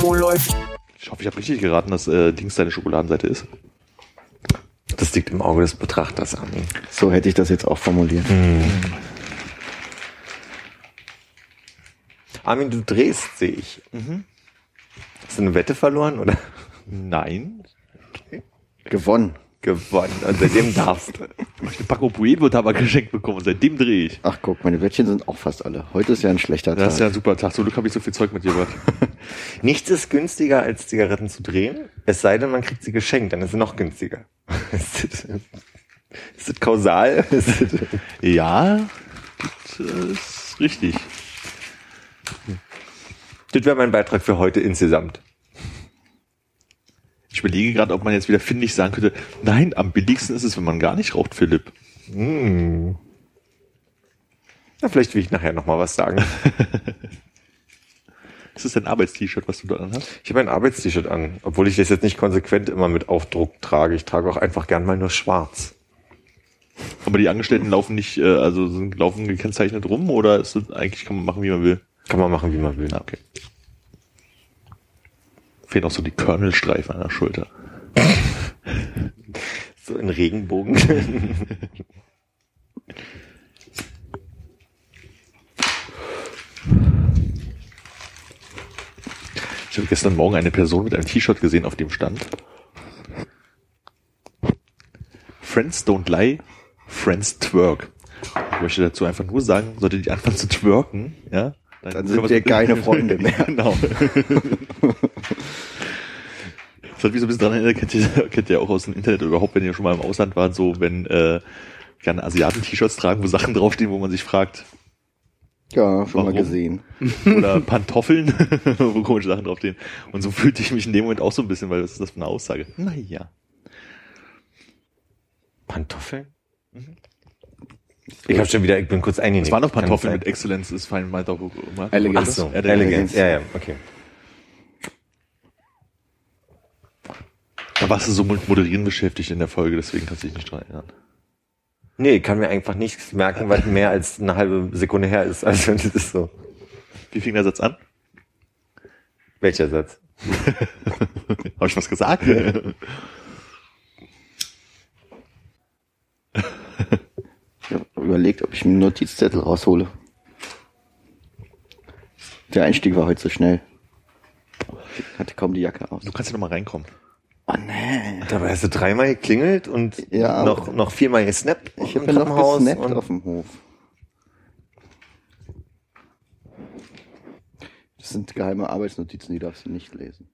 Wo läuft? Ich hoffe, ich habe richtig geraten, dass äh, Dings deine Schokoladenseite ist. Das liegt im Auge des Betrachters, Armin. So hätte ich das jetzt auch formuliert. Armin, du drehst, sehe ich. Hast du eine Wette verloren oder Nein. Gewonnen. Gewonnen? Und seitdem darfst du. Ich habe eine Packung Pueblo Tabak geschenkt bekommen und seitdem drehe ich. Ach guck, meine Wettchen sind auch fast alle. Heute ist ja ein schlechter Tag. Das ist ja ein super Tag. Zum Glück habe ich so viel Zeug mit dir gebracht. Nichts ist günstiger, als Zigaretten zu drehen. Es sei denn, man kriegt sie geschenkt, dann ist sie noch günstiger. ist, das, ist das kausal? Ist das, ja, das ist richtig. das wäre mein Beitrag für heute insgesamt. Ich überlege gerade, ob man jetzt wieder findig sagen könnte, nein, am billigsten ist es, wenn man gar nicht raucht, Philipp. Na, vielleicht will ich nachher noch mal was sagen. Ist das dein Arbeitst-T-Shirt, was du da hast? Ich habe ein Arbeitst-T-Shirt an, obwohl ich das jetzt nicht konsequent immer mit Aufdruck trage. Ich trage auch einfach gern mal nur schwarz. Aber die Angestellten laufen nicht, äh, also sind laufen gekennzeichnet rum oder ist das eigentlich kann man machen, wie man will? Kann man machen, wie man will. Ah, okay. Fehlen noch so die Körnelstreifen an der Schulter. So in Regenbogen. Ich habe gestern Morgen eine Person mit einem T-Shirt gesehen, auf dem stand Friends don't lie, Friends twerk. Ich möchte dazu einfach nur sagen, sollte die anfangen zu twerken, ja, Dann sind wir keine Freunde mehr. genau. Das hat mich so ein bisschen dran erinnert, kennt ihr, kennt ihr auch aus dem Internet oder überhaupt, wenn ihr schon mal im Ausland wart, so wenn äh, gerne Asiaten-T-Shirts tragen, wo Sachen draufstehen, wo man sich fragt, Ja, schon mal Warum? gesehen. oder Pantoffeln, wo komische Sachen draufstehen. Und so fühlte ich mich in dem Moment auch so ein bisschen, weil was ist das für eine Aussage? Naja. Pantoffeln? Ich habe schon wieder, ich bin kurz eingenickt. Es waren noch Pantoffeln mit Excellence, ist fein, auch Marco. Elegance. Ach so, Elegance. Ja, ja, okay. Da warst du so mit Moderieren beschäftigt in der Folge, deswegen kannst du dich nicht dran erinnern. Nee, ich kann mir einfach nichts merken, was mehr als eine halbe Sekunde her ist. Also das ist so. Wie fing der Satz an? Welcher Satz? Habe ich was gesagt? Ich habe überlegt, ob ich mir einen Notizzettel raushole. Der Einstieg war heute so schnell. Ich hatte kaum die Jacke aus. Du kannst ja noch mal reinkommen. Oh nee. Dabei hast du dreimal geklingelt und Ja, noch, noch viermal gesnappt. Ich ja noch gesnappt und- auf dem Hof. Das sind geheime Arbeitsnotizen, die darfst du nicht lesen.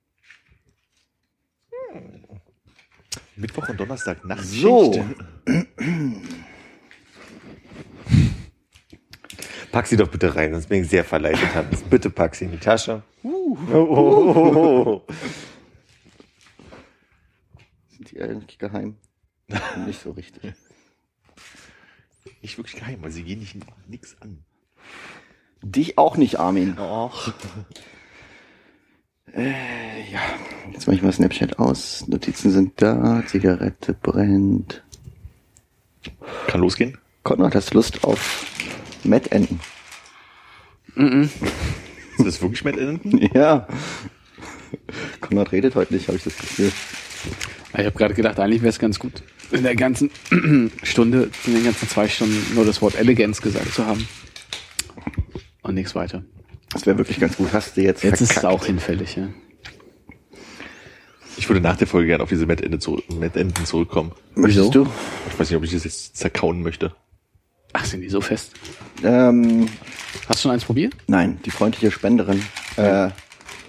Mittwoch und Donnerstag Nachtschicht. So. Pack sie doch bitte rein, sonst bin ich sehr verleitet. Hans. Bitte pack sie in die Tasche. Oh, oh, oh, oh, eigentlich geheim? nicht so richtig. Nicht wirklich geheim, weil sie gehen nicht nix an. Dich auch nicht, Armin. Och. Ja, jetzt mache ich mal Snapchat aus. Notizen sind da, Zigarette brennt. Kann losgehen? Konrad, hast du Lust auf Mettenten? Ist das wirklich mit Enden? Ja. Konrad redet heute nicht, habe ich das Gefühl. Ich habe gerade gedacht, eigentlich wäre es ganz gut, in der ganzen Stunde, in den ganzen zwei Stunden nur das Wort Eleganz gesagt zu haben. Und nichts weiter. Das wäre wirklich ganz gut. Hast du jetzt Jetzt ist es verkackt. auch hinfällig, ja. Ich würde nach der Folge gerne auf diese Mettende zurück, Mettenden zurückkommen. Möchtest du? Ich weiß nicht, ob ich das jetzt zerkauen möchte. Ach, sind die so fest? Ähm, Hast du schon eins probiert? nein, die freundliche Spenderin äh,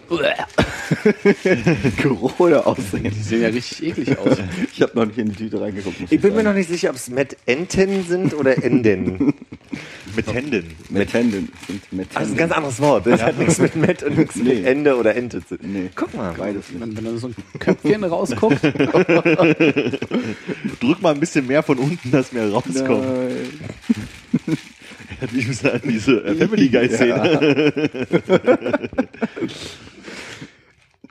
Oder Aussehen? Die sehen ja richtig eklig aus. Ich habe noch nicht in die Tüte reingeguckt. Ich bin mir noch nicht sicher, ob es Met-Enten sind oder Enden. Mit Händen. Mettenden. Sind Mettenden. Das ist ein ganz anderes Wort. Das hat nichts mit Met und nichts mit Nee. Ende oder Ente zu tun. Nee. Guck mal. Beides. Wenn, wenn da so ein Köpfchen rausguckt. Drück mal ein bisschen mehr von unten, dass mehr rauskommt. Nein. Hat mich an diese Family Guy Szene.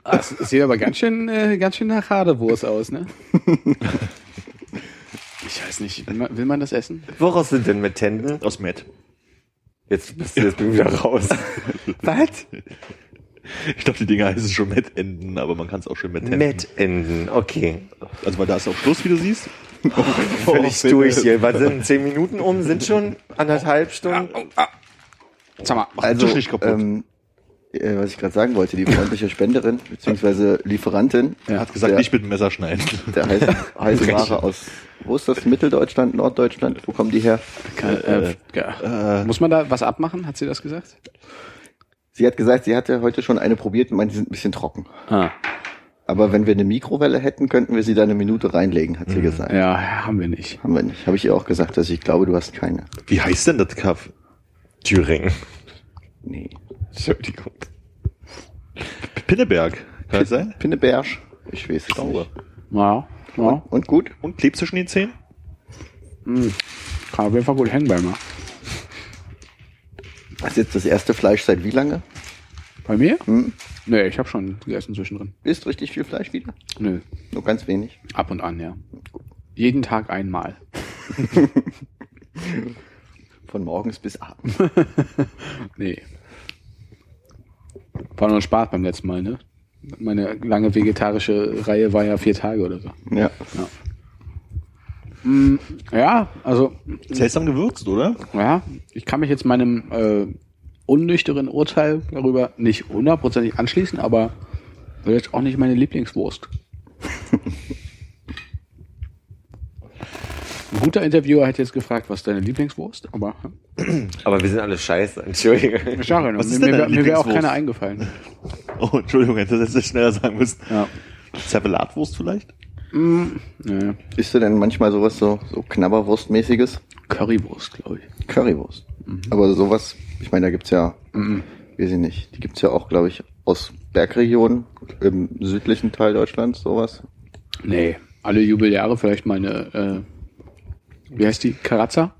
Ah, Es sieht aber ganz schön, äh, ganz schön nach Hadewurst aus, ne? Ich weiß nicht, will man, will man das essen? Woraus sind denn Met-Enten? Aus Matt. Jetzt bist du jetzt bin ich wieder raus. Was? Ich dachte, die Dinger heißen schon Met-Enden, aber man kann es auch schön mit Händen. Met-Enden, okay. Also, weil da ist auch Schluss, wie du siehst. Völlig durch hier. Was sind zehn Minuten um? Sind schon anderthalb Stunden? Sag mal, Also, Tisch nicht kaputt. ähm, äh, was ich gerade sagen wollte, die freundliche Spenderin bzw. Lieferantin Ja. Hat gesagt, Der- nicht mit dem Messer schneiden. der heißt, heißt Ware aus, wo ist das? Mitteldeutschland, Norddeutschland? Wo kommen die her? kann, äh, ja. muss man da was abmachen? Hat sie das gesagt? Sie hat gesagt, sie hatte heute schon eine probiert und meint, die sind ein bisschen trocken. Ah, Aber wenn wir eine Mikrowelle hätten, könnten wir sie da eine Minute reinlegen, hat sie gesagt. ja, haben wir nicht. Haben wir nicht. Habe ich ihr auch gesagt, dass ich glaube, du hast keine. Wie heißt denn das Kaff? Thüringen. Nee. Entschuldigung. Pinneberg. Kann das sein? Pinneberg. Ich weiß es Glaube. nicht. Ja, ja. Und gut? Und klebt zwischen den Zähnen? Kann auf jeden Fall gut hängen bleiben. ja. Das ist jetzt das erste Fleisch seit wie lange? Bei mir? Hm? Nee, ich habe schon gegessen zwischendrin. Isst richtig viel Fleisch wieder? Nö, Nur ganz wenig. ab und an, ja. Jeden Tag einmal. Von morgens bis abends. Nee. War nur Spaß beim letzten Mal, ne? Meine lange vegetarische Reihe war ja vier Tage oder so. Ja. Ja, also, Seltsam gewürzt, oder? ja, ich kann mich jetzt meinem äh, unnüchteren Urteil darüber nicht hundertprozentig anschließen, aber wird jetzt auch nicht meine Lieblingswurst. Ein guter Interviewer hätte jetzt gefragt, was ist deine Lieblingswurst, aber Aber wir sind alle scheiße. Entschuldige. Was mir, ist mir, mir wäre auch keiner eingefallen. Oh, Entschuldigung, hätte das jetzt schneller sagen müssen. Ja. Zervelatwurst vielleicht? Nee. Isst du denn manchmal sowas so, so Knabberwurstmäßiges? Currywurst, glaube ich. Currywurst. Mhm. Aber sowas, ich meine, da gibt's ja, weiß ich nicht, die gibt's ja auch, glaube ich, aus Bergregionen im südlichen Teil Deutschlands, sowas. Nee, alle Jubeljahre vielleicht mal eine, äh, wie heißt die? Karazza?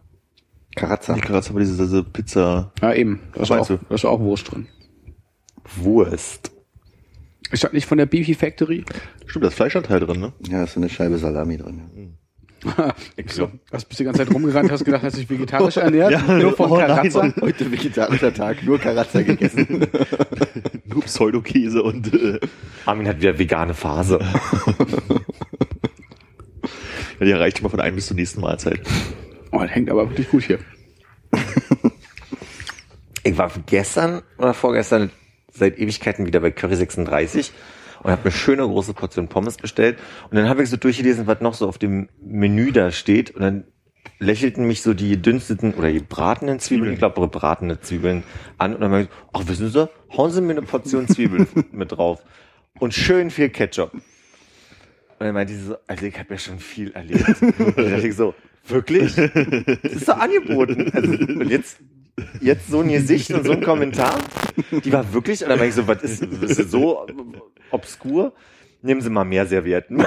Karazza. Die gerade aber diese, diese Pizza. Ja, eben. Da ist, auch, da ist auch Wurst drin. Wurst. Ist das nicht von der Beefy Factory? Stimmt, das Fleischanteil drin, ne? Ja, ist so eine Scheibe Salami drin. so. Hast bist die ganze Zeit rumgerannt, hast gedacht, hast dich vegetarisch ernährt? Ja, nur von oh nein, Karazza? Heute vegetarischer Tag, nur Karazza gegessen. Nur Pseudokäse und äh, Armin hat wieder vegane Phase. Ja, die erreicht immer von einem bis zur nächsten Mahlzeit. Oh, das hängt aber wirklich gut hier. Ich war gestern oder vorgestern seit Ewigkeiten wieder bei Curry 36 und habe eine schöne große Portion Pommes bestellt. Und dann habe ich so durchgelesen, was noch so auf dem Menü da steht. Und dann lächelten mich so die gedünsteten oder gebratenen Zwiebeln, ich glaube gebratene Zwiebeln an. Und dann meinte ich, ach wissen Sie, hauen Sie mir eine Portion Zwiebeln mit drauf. Und schön viel Ketchup. Und dann meinte sie so, also ich habe ja schon viel erlebt. Und dann dachte ich so, wirklich? Das ist doch angeboten. Also, und jetzt, jetzt so ein Gesicht und so ein Kommentar, die war wirklich, und dann meinte ich so, was ist, ist das so obskur? Nehmen Sie mal mehr Servietten.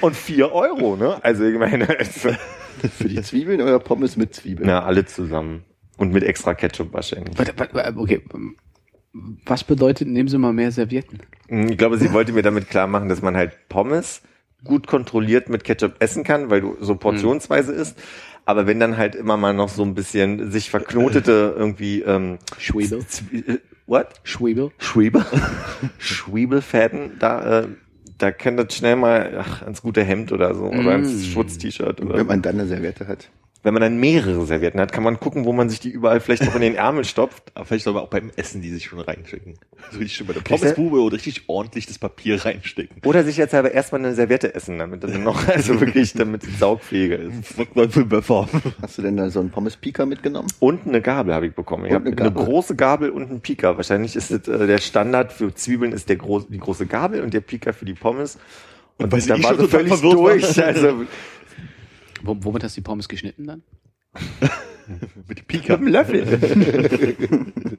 Und vier Euro, ne? Also ich meine, also, Für die Zwiebeln oder Pommes mit Zwiebeln? na, alle zusammen. Und mit extra Ketchup wahrscheinlich. Okay. Was bedeutet, nehmen Sie mal mehr Servietten? Ich glaube, sie wollte mir damit klar machen, dass man halt Pommes gut kontrolliert mit Ketchup essen kann, weil du so portionsweise isst. Aber wenn dann halt immer mal noch so ein bisschen sich verknotete irgendwie ähm, Schwebel? Äh, what? Schwebel? Schwebel? Schwebelfäden, da, äh, da kann das schnell mal ach, ans gute Hemd oder so oder ans Schutz-T-Shirt oder Wenn man dann eine Serviette hat. Wenn man dann mehrere Servietten hat, kann man gucken, wo man sich die überall vielleicht noch in den Ärmel stopft. Aber vielleicht soll man auch beim Essen die sich schon reinschicken. So richtig schön bei der Pommesbube oder richtig ordentlich das Papier reinstecken. Oder sich jetzt aber erstmal eine Serviette essen, damit dann noch, also wirklich, damit es saugfähiger ist. Hast du denn da so einen Pommes-Pika mitgenommen? Und eine Gabel habe ich bekommen. Ich Und habe eine eine, große Gabel und einen Pika. Wahrscheinlich ist das, äh, der Standard für Zwiebeln ist der groß, die große Gabel und der Pika für die Pommes. Und weiß da ich war schon so total völlig durch. Also Wo, womit hast du die Pommes geschnitten dann? Mit Pika. mit dem Löffel.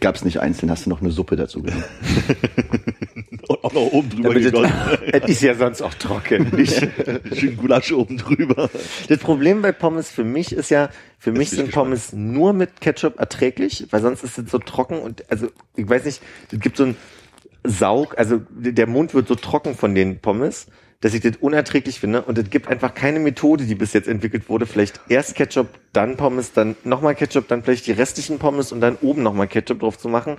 Gab's nicht einzeln, hast du noch eine Suppe dazu genommen. Und auch noch oben drüber gegossen. es ist ja sonst auch trocken. Nicht? Schön Gulasch oben drüber. Das Problem bei Pommes für mich ist ja, für mich bin ich sind Pommes nur mit Ketchup erträglich, weil sonst ist es so trocken und also ich weiß nicht, es gibt so ein Saug, also der Mund wird so trocken von den Pommes, dass ich das unerträglich finde und es gibt einfach keine Methode, die bis jetzt entwickelt wurde, vielleicht erst Ketchup, dann Pommes, dann nochmal Ketchup, dann vielleicht die restlichen Pommes und dann oben nochmal Ketchup drauf zu machen.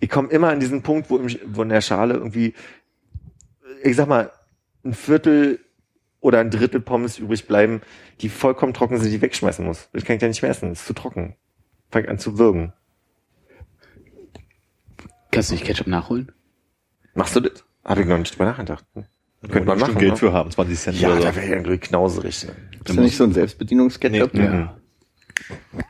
Ich komme immer an diesen Punkt, wo, im, wo in der Schale irgendwie, ich sag mal, ein Viertel oder ein Drittel Pommes übrig bleiben, die vollkommen trocken sind, die ich wegschmeißen muss. Das kann ich ja nicht mehr essen, das ist zu trocken. Fängt an zu würgen. Kannst du nicht Ketchup nachholen? Machst du das? Habe ich noch nicht drüber nachgedacht. Könnte man machen. Geld ne? für haben, 20 Cent Ja, oder so. da wäre ja irgendwie knauserig. Ne? Ist ja nicht so ein Selbstbedienungsketchup? Nee. Ja.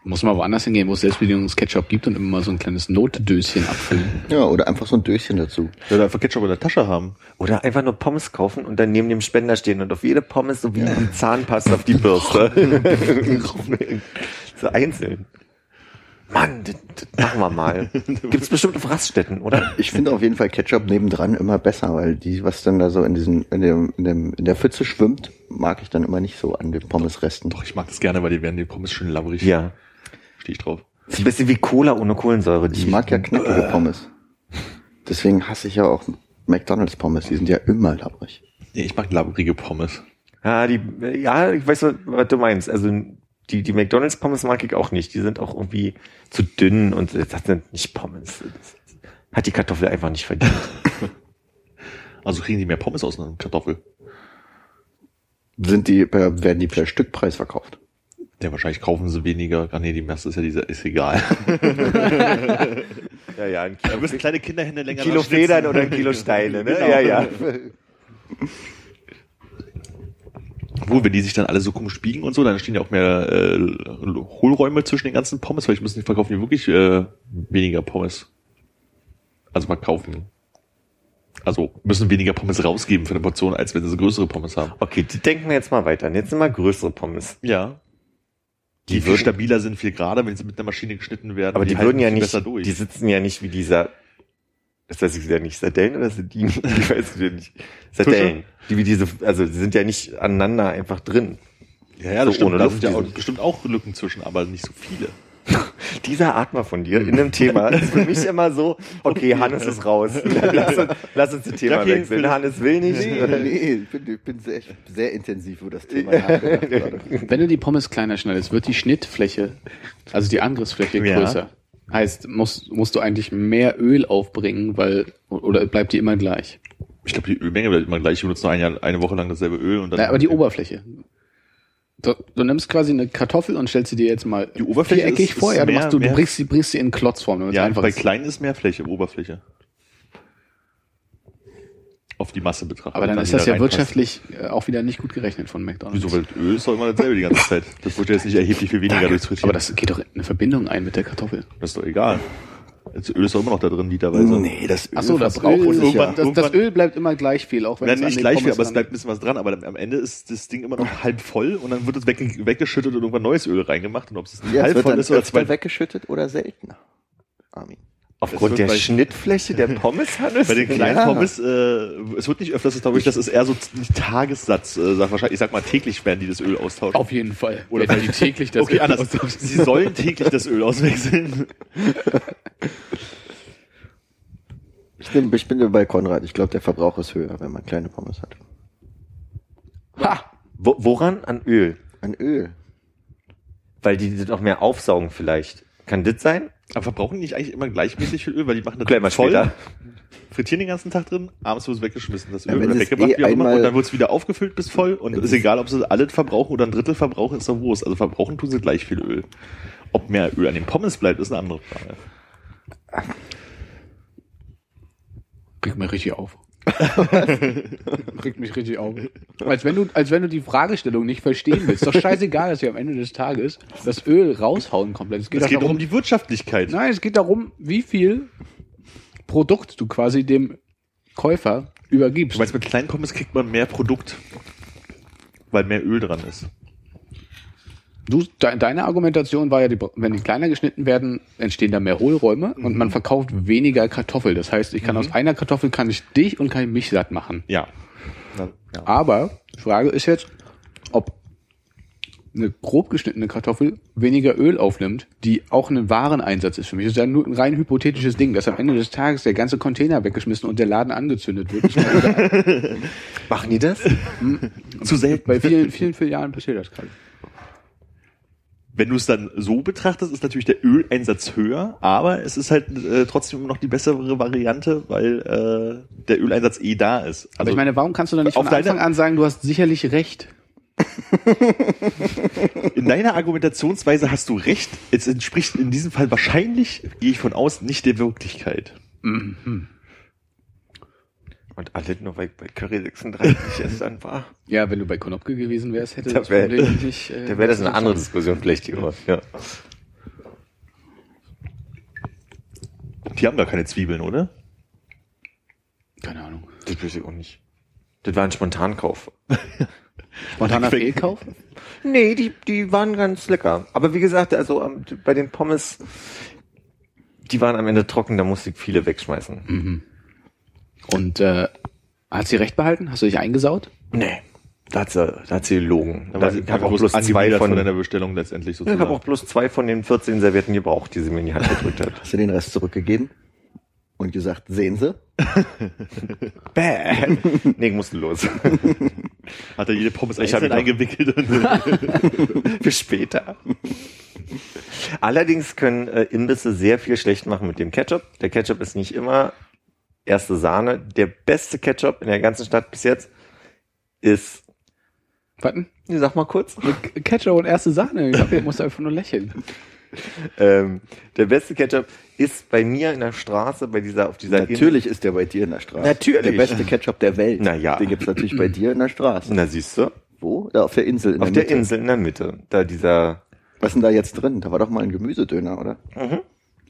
Muss man woanders hingehen, wo es Selbstbedienungsketchup gibt und immer mal so ein kleines Notdöschen abfüllen. Ja, oder einfach so ein Döschen dazu. Oder einfach Ketchup in der Tasche haben. Oder einfach nur Pommes kaufen und dann neben dem Spender stehen und auf jede Pommes so wie die Zahnpasta auf die Bürste. so einzeln. Mann, das, das machen wir mal. Gibt's bestimmt auf Raststätten, oder? Ich finde auf jeden Fall Ketchup nebendran immer besser, weil die, was dann da so in diesem, in dem, in dem, in der Pfütze schwimmt, mag ich dann immer nicht so an den Pommesresten. Doch, ich mag das gerne, weil die werden die Pommes schön labbrig. Ja. Stehe ich drauf. Ist ein bisschen wie Cola ohne Kohlensäure. Die Ich mag ja knackige Pommes. Deswegen hasse ich ja auch McDonalds Pommes. Die sind ja immer labbrig. Nee, ich mag labbrige Pommes. Ja, die, ja, ich weiß, was du meinst. Also die, die McDonalds Pommes mag ich auch nicht. Die sind auch irgendwie zu dünn und das sind nicht Pommes. Das hat die Kartoffel einfach nicht verdient. Also kriegen die mehr Pommes aus einer Kartoffel. Sind die, werden die per Stückpreis verkauft? Ja, wahrscheinlich kaufen sie weniger. Ah nee, die Masse ist ja dieser, ist egal. ja, ja, ein Da Kilo, müssen kleine Kinder Hände länger Kilo. Federn oder ein Kilo Steine, ne? Genau. Ja, ja. Obwohl, wenn die sich dann alle so komisch biegen und so, dann stehen ja auch mehr äh, Hohlräume zwischen den ganzen Pommes. Vielleicht müssen die verkaufen die wirklich äh, weniger Pommes. Also verkaufen. Also müssen weniger Pommes rausgeben für eine Portion, als wenn sie größere Pommes haben. Okay, die denken wir jetzt mal weiter. Jetzt sind mal größere Pommes. Ja. Die, Die viel würden- stabiler sind, viel gerader, wenn sie mit einer Maschine geschnitten werden. Aber die, halten würden ja nicht, besser durch. die sitzen ja nicht wie dieser, das weiß ich ja nicht, Sardellen oder Sardinen? Ich weiß es ja nicht. Sardellen. Die wie diese, also die sind ja nicht aneinander einfach drin. ja, ja, das so stimmt. ohne Da Luft, sind ja auch, bestimmt auch Lücken zwischen, aber nicht so viele. Dieser Atmer von dir in dem Thema ist für mich immer so, okay, Hannes ist raus. Lass uns, lass uns das Thema Okay, wechseln. Philipp. Hannes will nicht. nee, ich bin, ich bin sehr, sehr intensiv über das Thema nachgedacht gerade. Wenn du die Pommes kleiner schneidest, wird die Schnittfläche, also die Angriffsfläche Ja. Heißt, musst, musst du eigentlich mehr Öl aufbringen, weil, oder bleibt die immer gleich? Ich glaube, die Ölmenge bleibt immer gleich. Ich benutze nur ein Jahr, eine Woche lang dasselbe Öl und dann. Na, aber die Oberfläche. Du, du nimmst quasi eine Kartoffel und stellst sie dir jetzt mal Die Oberfläche viereckig ist- vor. ist Ja, du, mehr- machst, du, du bringst sie, bringst sie in Klotzform. Ja, einfach bei ist. kleinen ist mehr Fläche, Oberfläche. Auf die Masse betrachtet. Aber dann Und ist das ja wirtschaftlich äh, auch wieder nicht gut gerechnet von McDonalds. Wieso? Weil Öl ist doch immer dasselbe die ganze Zeit. Das wird ja jetzt nicht erheblich viel weniger durchs Frittieren. Aber das geht doch in eine Verbindung ein mit der Kartoffel. das ist doch egal. Das Öl ist doch immer noch da drin, literweise. Nee, das Öl Ach so, das Öl, sich ja. das, das Öl bleibt immer gleich viel, auch wenn Nein, es nicht gleich viel, aber es bleibt ein bisschen was dran. Aber dann am Ende ist das Ding immer noch halb voll und dann wird es weg, weggeschüttet und irgendwann neues Öl reingemacht. Und ob es nicht Ja, halb wird voll dann ist oder zwei. weggeschüttet oder seltener. Armin. Aufgrund Es der bei- Schnittfläche der Pommes, Hannes? Bei den kleinen Ja. Pommes, äh, es wird nicht öfters, das glaube ich, das ist eher so ein Tagessatz. Äh, sag wahrscheinlich, ich sag mal, täglich werden die das Öl austauschen. Auf jeden Fall. Oder Wenn die täglich das okay, Öl anders. austauschen. Sie sollen täglich das Öl auswechseln. Ich bin, ich bin bei Konrad. Ich glaube, der Verbrauch ist höher, wenn man kleine Pommes hat. Ha! Wo, woran? An Öl. An Öl. Weil die auch mehr aufsaugen vielleicht. Kann das sein? Aber verbrauchen die nicht eigentlich immer gleichmäßig viel Öl, weil die machen das Gleich mal voll, später. frittieren den ganzen Tag drin, abends wird es weggeschmissen, das Öl es weggemacht, eh wie auch immer, und dann wird es wieder aufgefüllt bis voll und Wenn ist egal, ob sie alles verbrauchen oder ein Drittel verbrauchen, ist doch Wurst. Also verbrauchen tun sie gleich viel Öl. Ob mehr Öl an den Pommes bleibt, ist eine andere Frage. Regt mich richtig auf. Regt mich richtig auf. Als wenn du, als wenn du die Fragestellung nicht verstehen willst. Doch scheißegal, dass wir am Ende des Tages das Öl raushauen komplett. Es geht, Es geht darum, um die Wirtschaftlichkeit. Nein, es geht darum, wie viel Produkt du quasi dem Käufer übergibst. Du meinst, mit kleinen Pommes kriegt man mehr Produkt, weil mehr Öl dran ist. Du, de, deine Argumentation war ja, die, wenn die kleiner geschnitten werden, entstehen da mehr Hohlräume und man verkauft weniger Kartoffel. Das heißt, ich kann aus einer Kartoffel kann ich dich und kann ich mich satt machen. Ja. Ja. Aber die Frage ist jetzt, ob eine grob geschnittene Kartoffel weniger Öl aufnimmt, die auch ein Wareneinsatz ist für mich. Das ist ja nur ein rein hypothetisches Ding, dass am Ende des Tages der ganze Container weggeschmissen und der Laden angezündet wird. Machen die das? Zu selten. Bei vielen, vielen Filialen passiert das gerade. Wenn du es dann so betrachtest, ist natürlich der Öleinsatz höher, aber es ist halt äh, trotzdem immer noch die bessere Variante, weil äh, der Öleinsatz eh da ist. Aber ich meine, warum kannst du dann nicht auf von Anfang an sagen, du hast sicherlich recht? in deiner Argumentationsweise hast du recht. Es entspricht in diesem Fall wahrscheinlich, gehe ich von aus, nicht der Wirklichkeit. Und alle nur weil bei Curry 36 es dann war. Ja, wenn du bei Konopke gewesen wärst, hätte Da das wär- Problem nicht. Äh, Da wäre das eine andere Diskussion vielleicht hier. Ja. Die haben gar keine Zwiebeln, oder? Keine Ahnung. Das weiß ich auch nicht. Das war ein Spontankauf. Spontaner Fehlkauf? Nee, die, die waren ganz lecker. Aber wie gesagt, also ähm, bei den Pommes, die waren am Ende trocken, da musste ich viele wegschmeißen. Und äh, hat sie recht behalten? Hast du dich eingesaut? Nee. Da hat sie, da hat sie gelogen. Da ich habe auch bloß zwei von, von deiner Bestellung letztendlich ich sozusagen. habe auch bloß zwei von den 14 Servietten gebraucht, die sie mir in die Hand gedrückt hat. Hast du den Rest zurückgegeben und gesagt, sehen Sie? Bäh. nee, ich musste los. Hat er jede Pommes Ich einzeln eingewickelt und Für später. Allerdings können äh, Imbisse sehr viel schlecht machen mit dem Ketchup. Der Ketchup ist nicht immer erste Sahne. Der beste Ketchup in der ganzen Stadt bis jetzt ist, Warten? sag mal kurz, Ketchup und erste Sahne. Ich, glaub, ich musste einfach nur lächeln. ähm, der beste Ketchup ist bei mir in der Straße, bei dieser, auf dieser Natürlich ist der bei dir in der Straße. Natürlich. Der beste Ketchup der Welt. Na ja. Den gibt's natürlich bei dir in der Straße. Na, siehst du? Wo? Da auf der Insel. In Auf der Mitte. Insel in der Mitte. Da dieser, Was ist denn da jetzt drin? Da war doch mal ein Gemüsedöner, oder?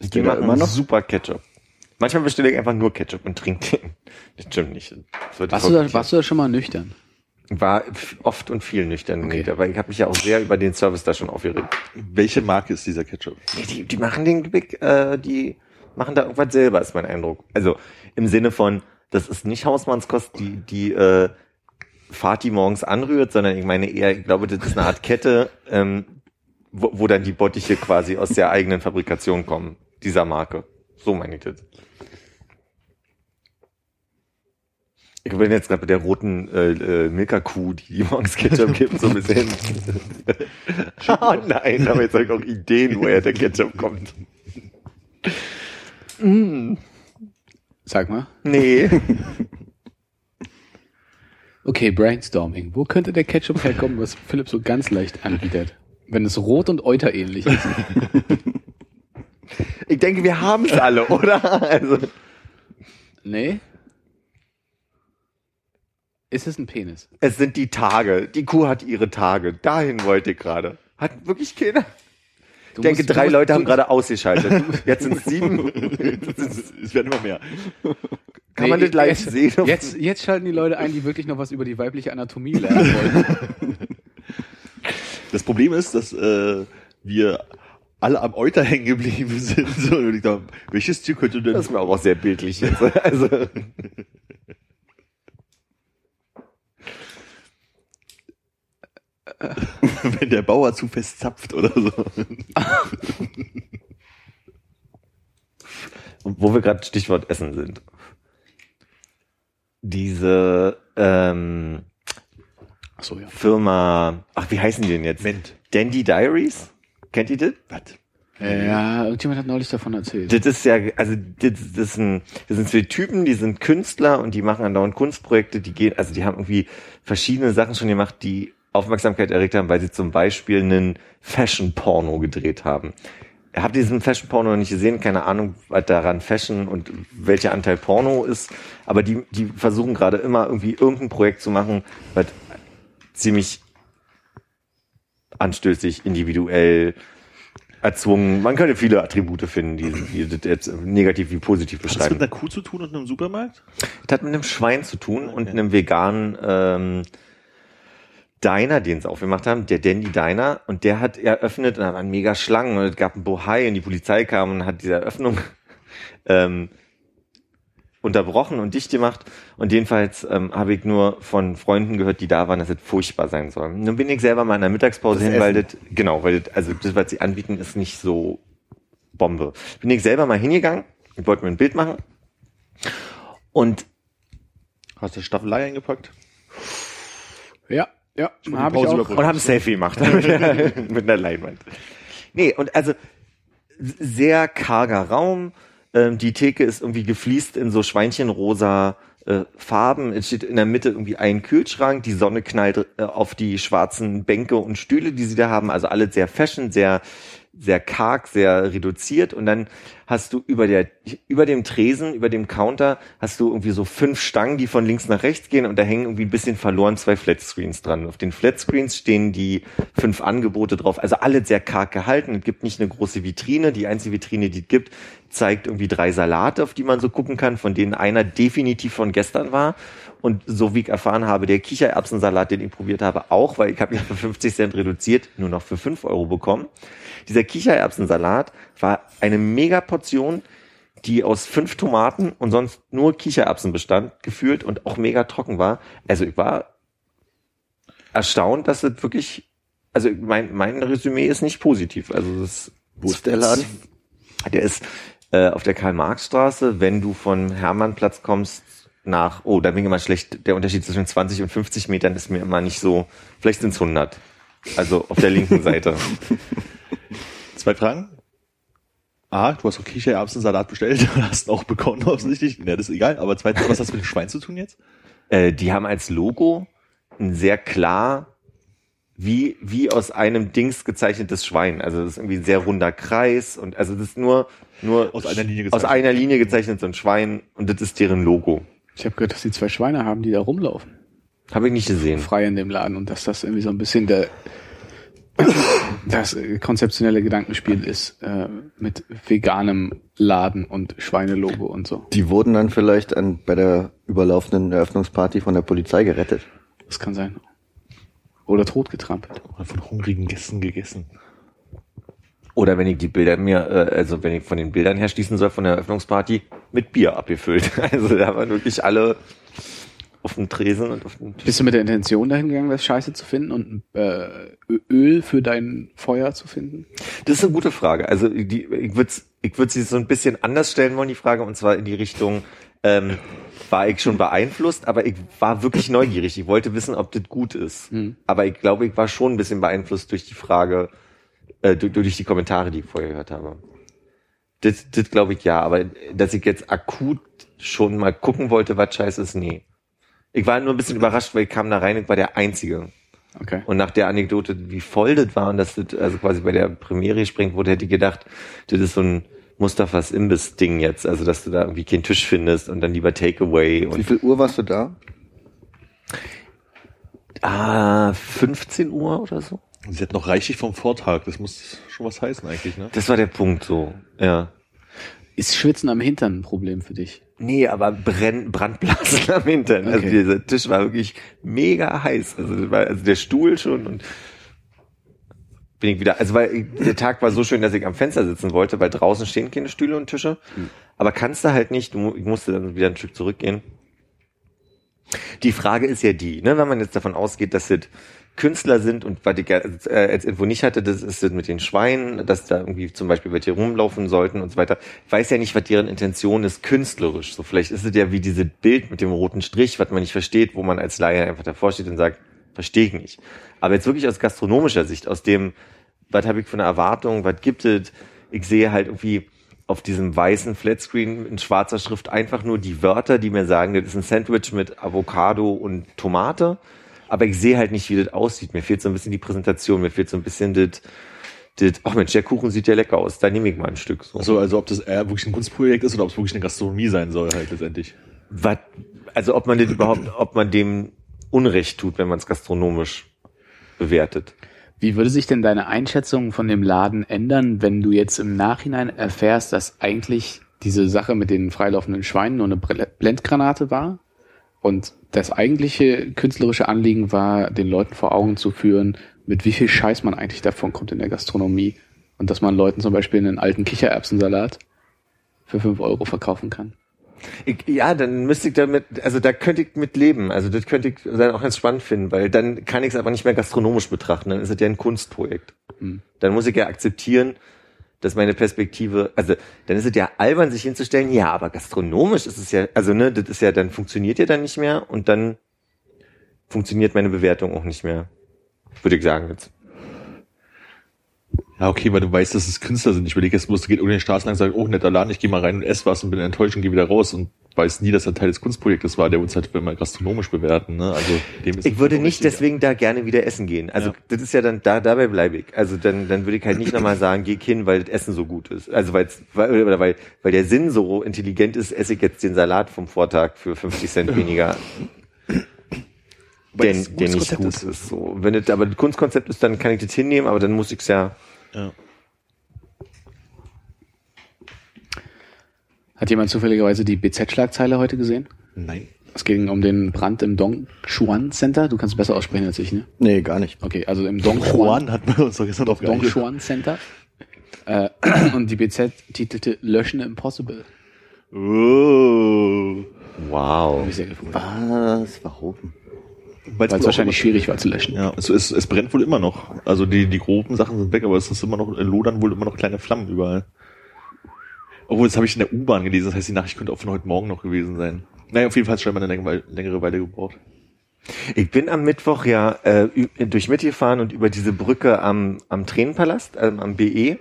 Ist die der machen immer noch? super Ketchup. Manchmal bestelle ich einfach nur Ketchup und trinke den. Das stimmt nicht. Das Warst du, da, warst du da schon mal nüchtern? War oft und viel nüchtern, Okay. okay. aber ich habe mich ja auch sehr über den Service da schon aufgeregt. welche Marke ist dieser Ketchup? Nee, Die, die machen den Gebäck, äh, die machen da irgendwas selber, ist mein Eindruck. Also im Sinne von, das ist nicht Hausmannskost, die, die äh, Fatih morgens anrührt, sondern ich meine eher, ich glaube, das ist eine Art Kette, ähm, wo, wo dann die Bottiche quasi aus der eigenen Fabrikation kommen, dieser Marke. So meine ich das. Ich bin jetzt gerade bei der roten äh, äh, Milka-Kuh, die die morgens Ketchup gibt, so ein bisschen. oh nein, aber jetzt habe ich auch Ideen, woher der Ketchup kommt. Sag mal. Nee. Okay, Brainstorming. Wo könnte der Ketchup herkommen, was Philipp so ganz leicht anbietet? Wenn es rot und euter ähnlich ist. Ich denke, wir haben es alle, oder? Also, Nee? Ist es ein Penis? es sind die Tage. Die Kuh hat ihre Tage. Dahin wollte ich gerade. Hat wirklich keiner? Du Ich denke, musst- drei musst- Leute haben gerade ausgeschaltet. Jetzt sind es sieben. Es werden immer mehr. Kann man Nee, das live jetzt, sehen? Jetzt, jetzt schalten die Leute ein, die wirklich noch was über die weibliche Anatomie lernen wollen. Das Problem ist, dass äh, wir alle am Euter hängen geblieben sind. So, und ich dachte, welches Tier könnte denn... Das ist mir aber auch sehr bildlich jetzt. Also, wenn der Bauer zu fest zapft oder so. Und wo wir gerade Stichwort Essen sind. Diese ähm, Ach so, ja. Firma, ach, wie heißen die denn jetzt? Ment. Dandy Diaries? Kennt ihr das? Was? Ja, irgendjemand hat neulich davon erzählt. Das ist ja, also das, das, sind, das sind zwei Typen, die sind Künstler und die machen andauernd Kunstprojekte, die gehen, also die haben irgendwie verschiedene Sachen schon gemacht, die Aufmerksamkeit erregt haben, weil sie zum Beispiel einen Fashion-Porno gedreht haben. Habt ihr diesen Fashion-Porno noch nicht gesehen? Keine Ahnung, was daran Fashion und welcher Anteil Porno ist. Aber die, die versuchen gerade immer irgendwie irgendein Projekt zu machen, was ziemlich anstößig, individuell, erzwungen. Man könnte viele Attribute finden, die, die das jetzt negativ wie positiv Hat das beschreiben. mit einer Kuh zu tun und einem Supermarkt? Das hat mit einem Schwein zu tun und einem veganen ähm, Diner, den sie aufgemacht haben, der Dandy Diner, und der hat eröffnet und da waren mega Schlangen und es gab einen Bohai und die Polizei kam und hat diese Eröffnung ähm, unterbrochen und dicht gemacht. Und jedenfalls ähm, habe ich nur von Freunden gehört, die da waren, dass es furchtbar sein soll. Nun bin ich selber mal in der Mittagspause Das hin, weil das, genau, weil das, also das, was sie anbieten, ist nicht so Bombe. Bin ich selber mal hingegangen, ich wollte mir ein Bild machen und Hast du Staffelei eingepackt? Ja, ja, die habe ich Pause auch. und habe ein Selfie gemacht mit einer Leinwand. Nee, und also sehr karger Raum. Ähm, die Theke ist irgendwie gefliest in so Schweinchenrosa äh, Farben. Es steht in der Mitte irgendwie ein Kühlschrank. Die Sonne knallt äh, auf die schwarzen Bänke und Stühle, die sie da haben. Also alle sehr fashion, sehr sehr karg, sehr reduziert und dann hast du über der über dem Tresen, über dem Counter hast du irgendwie so fünf Stangen, die von links nach rechts gehen und da hängen irgendwie ein bisschen verloren zwei Flatscreens dran. Auf den Flatscreens stehen die fünf Angebote drauf, also alle sehr karg gehalten. Es gibt nicht eine große Vitrine, die einzige Vitrine, die es gibt, zeigt irgendwie drei Salate, auf die man so gucken kann, von denen einer definitiv von gestern war. Und so wie ich erfahren habe, der Kichererbsensalat, den ich probiert habe, auch, weil ich habe ihn für 50 Cent reduziert, nur noch für 5 Euro bekommen. Dieser Kichererbsensalat war eine Mega-Portion, die aus fünf Tomaten und sonst nur Kichererbsen bestand, gefühlt und auch mega trocken war. Also ich war erstaunt, dass es wirklich, also mein, mein Resümee ist nicht positiv. Also das Wo ist der Laden? der ist äh, auf der Karl-Marx-Straße, wenn du von Hermannplatz kommst nach, oh, da bin ich immer schlecht, der Unterschied zwischen 20 und 50 Metern ist mir immer nicht so, vielleicht sind es 100. Also auf der linken Seite. Zwei Fragen. A, du hast auch Kichererbsensalat bestellt, hast ihn auch bekommen offensichtlich. Ja, das ist egal. Aber zweitens, was hat das mit dem Schwein zu tun jetzt? Äh, die haben als Logo ein sehr klar wie, wie aus einem Dings gezeichnetes Schwein. Also das ist irgendwie ein sehr runder Kreis und also das ist nur, nur Aus einer Linie aus gezeichnet. einer Linie gezeichnet so ein Schwein und das ist deren Logo. Ich habe gehört, dass die zwei Schweine haben, die da rumlaufen. Habe ich nicht gesehen. Frei in dem Laden und dass das irgendwie so ein bisschen der das äh, konzeptionelle Gedankenspiel ist äh, mit veganem Laden und Schweinelogo und so. Die wurden dann vielleicht an, bei der überlaufenden Eröffnungsparty von der Polizei gerettet. Das kann sein. Oder totgetrampelt. Oder von hungrigen Gästen gegessen. Oder wenn ich die Bilder mir, äh, also wenn ich von den Bildern her schließen soll von der Eröffnungsparty, mit Bier abgefüllt. Also da waren wirklich alle auf dem Tresen und auf dem Bist du mit der Intention dahin gegangen, das Scheiße zu finden und äh, Öl für dein Feuer zu finden? Das ist eine gute Frage. Also die, ich würde ich würd sie so ein bisschen anders stellen wollen, die Frage, und zwar in die Richtung, ähm, war ich schon beeinflusst, aber ich war wirklich neugierig. Ich wollte wissen, ob das gut ist. Aber ich glaube, ich war schon ein bisschen beeinflusst durch die Frage, äh, durch, durch die Kommentare, die ich vorher gehört habe. Das, das glaube ich ja, aber dass ich jetzt akut schon mal gucken wollte, was scheiße ist, nee. Ich war nur ein bisschen überrascht, weil ich kam da rein und war der Einzige. Okay. Und nach der Anekdote, wie voll das war und dass das also quasi bei der Premiere gesprengt wurde, hätte ich gedacht, das ist so ein Mustafas Imbiss-Ding jetzt. Also, dass du da irgendwie keinen Tisch findest und dann lieber Takeaway Wie viel Uhr warst du da? ah, 15 Uhr oder so. Sie hat noch reichlich vom Vortag. Das muss schon was heißen eigentlich, ne? Das war der Punkt so. Ja. Ist Schwitzen am Hintern ein Problem für dich? Nee, aber Brenn, Brandblasen am Hintern. Also Okay. dieser Tisch war wirklich mega heiß. Also, war, also der Stuhl schon und bin ich wieder, also weil der Tag war so schön, dass ich am Fenster sitzen wollte, weil draußen stehen keine Stühle und Tische. Aber kannst du halt nicht, du, ich musste dann wieder ein Stück zurückgehen. Die Frage ist ja die, ne, wenn man jetzt davon ausgeht, dass das Künstler sind und was ich äh, als Info nicht hatte, das ist mit den Schweinen, dass da irgendwie zum Beispiel welche rumlaufen sollten und so weiter. Ich weiß ja nicht, was deren Intention ist, künstlerisch. So vielleicht ist es ja wie dieses Bild mit dem roten Strich, was man nicht versteht, wo man als Laie einfach davor steht und sagt, verstehe ich nicht. Aber jetzt wirklich aus gastronomischer Sicht, aus dem, was habe ich für eine Erwartung, was gibt es, ich sehe halt irgendwie auf diesem weißen Flatscreen in schwarzer Schrift einfach nur die Wörter, die mir sagen, das ist ein Sandwich mit Avocado und Tomate. Aber ich sehe halt nicht, wie das aussieht. Mir fehlt so ein bisschen die Präsentation, mir fehlt so ein bisschen das, das ach Mensch, der Kuchen sieht ja lecker aus, da nehme ich mal ein Stück. So. So, also ob das eher wirklich ein Kunstprojekt ist oder ob es wirklich eine Gastronomie sein soll halt letztendlich. Was, also ob man das überhaupt, ob man dem Unrecht tut, wenn man es gastronomisch bewertet. Wie würde sich denn deine Einschätzung von dem Laden ändern, wenn du jetzt im Nachhinein erfährst, dass eigentlich diese Sache mit den freilaufenden Schweinen nur eine Blendgranate war und das eigentliche künstlerische Anliegen war, den Leuten vor Augen zu führen, mit wie viel Scheiß man eigentlich davon kommt in der Gastronomie und dass man Leuten zum Beispiel einen alten Kichererbsensalat für fünf Euro verkaufen kann. Ich, ja, dann müsste ich damit, also da könnte ich mit leben. Also das könnte ich dann auch ganz spannend finden, weil dann kann ich es aber nicht mehr gastronomisch betrachten. Dann ist es ja ein Kunstprojekt. Hm. Dann muss ich ja akzeptieren, dass meine Perspektive, also dann ist es ja albern, sich hinzustellen, ja, aber gastronomisch ist es ja, also ne, das ist ja, dann funktioniert ja dann nicht mehr und dann funktioniert meine Bewertung auch nicht mehr. Würde ich sagen jetzt. Ja, okay, weil du weißt, dass es Künstler sind. Ich überlege jetzt bloß, du geht über den Straßen lang und sagt, oh, netter Laden, ich gehe mal rein und esse was und bin enttäuscht und gehe wieder raus und weiß nie, dass er Teil des Kunstprojektes war, der uns halt immer gastronomisch bewerten. Ne? Also dem ist Ich würde nicht deswegen da gerne wieder essen gehen. Also Ja. das ist ja dann, da dabei bleibe ich. Also dann, dann würde ich halt nicht nochmal sagen, geh hin, weil das Essen so gut ist. Also weil, oder weil, weil der Sinn so intelligent ist, esse ich jetzt den Salat vom Vortag für 50 Cent weniger, Weil der, nicht Kunstkonzept gut ist. ist. So, wenn das aber das Kunstkonzept ist, dann kann ich das hinnehmen, aber dann muss ich es ja. Ja. Hat jemand zufälligerweise die BZ-Schlagzeile heute gesehen? Nein. Es ging um den Brand im Dongchuan Center. Du kannst es besser aussprechen als ich, ne? Nee, gar nicht. Okay, also im Dongchuan, Juan hat man uns doch gestern drauf. Dongchuan Center. Äh, und die BZ titelte Löschen Impossible. Oh. Wow. Hab ich sehr gefreut. Was? Warum? Weil es wahrscheinlich schwierig war zu löschen. Ja, es, es, es brennt wohl immer noch. Also die, die groben Sachen sind weg, aber es ist immer noch, lodern wohl immer noch kleine Flammen überall. Obwohl, das habe ich in der U-Bahn gelesen, das heißt, die Nachricht könnte auch von heute Morgen noch gewesen sein. Naja, auf jeden Fall scheinbar eine längere, längere Weile gebraucht. Ich bin am Mittwoch ja äh, durch Mitte gefahren und über diese Brücke am, am Tränenpalast, ähm, am BE.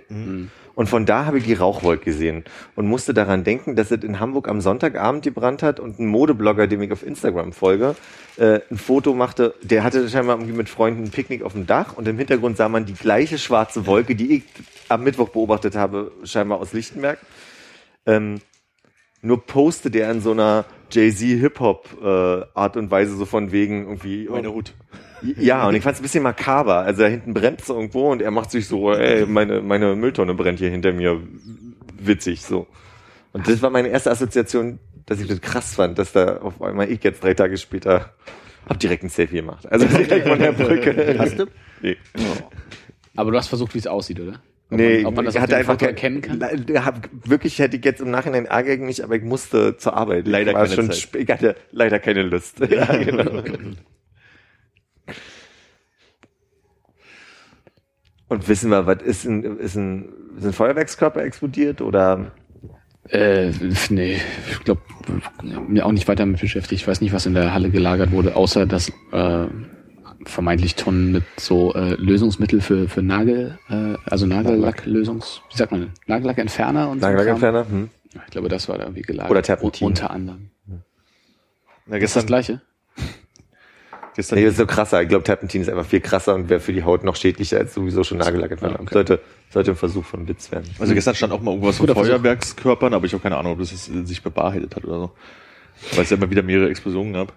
Und von da habe ich die Rauchwolke gesehen und musste daran denken, dass es in Hamburg am Sonntagabend gebrannt hat und ein Modeblogger, dem ich auf Instagram folge, äh, ein Foto machte, der hatte scheinbar irgendwie mit Freunden ein Picknick auf dem Dach und im Hintergrund sah man die gleiche schwarze Wolke, die ich am Mittwoch beobachtet habe, scheinbar aus Lichtenberg. Ähm, nur postet er in so einer Jay-Z Hip-Hop äh, und Weise so von wegen irgendwie Meine Hut. Ja, und ich fand es ein bisschen makaber. Also da hinten brennt so irgendwo und er macht sich so, ey, meine, meine Mülltonne brennt hier hinter mir. Witzig, so. Und das war meine erste Assoziation, dass ich das krass fand, dass da auf einmal ich jetzt drei Tage später hab direkt ein Selfie gemacht. Also direkt von der Brücke. Hast du? Nee. Aber du hast versucht, wie es aussieht, oder? Ob Nee, man, ob man das hatte einfach Foto erkennen kann? Wirklich hätte ich jetzt im Nachhinein ärgere ich mich, aber ich musste zur Arbeit. Leider ich war keine schon Zeit. Ich hatte leider keine Lust. Ja, genau. Und wissen wir, was ist ein, ist ein, ist ein Feuerwerkskörper explodiert oder? Äh, nee, ich glaube, mir auch nicht weiter mit beschäftigt. Ich weiß nicht, was in der Halle gelagert wurde, außer dass äh, vermeintlich Tonnen mit so äh, Lösungsmittel für, für Nagel, äh, also Nagellacklösungs, wie sagt man, Nagellackentferner und so. Nagellackentferner? Hm. Ich glaube, das war da irgendwie gelagert. Oder Terpentin. Un- Unter anderem. Na, Ist das gestern, gleiche? gestern Nee, das ist so krasser. Ich glaube, Terpentin ist einfach viel krasser und wäre für die Haut noch schädlicher als sowieso schon Nagellackentferner. Ah, okay. Sollte, sollte ein Versuch von Witz werden. also gestern stand auch mal irgendwas von. Feuerwerkskörpern, aber ich habe keine Ahnung, ob das äh, sich bewahrheitet hat oder so. Weil es ja immer wieder mehrere Explosionen gab.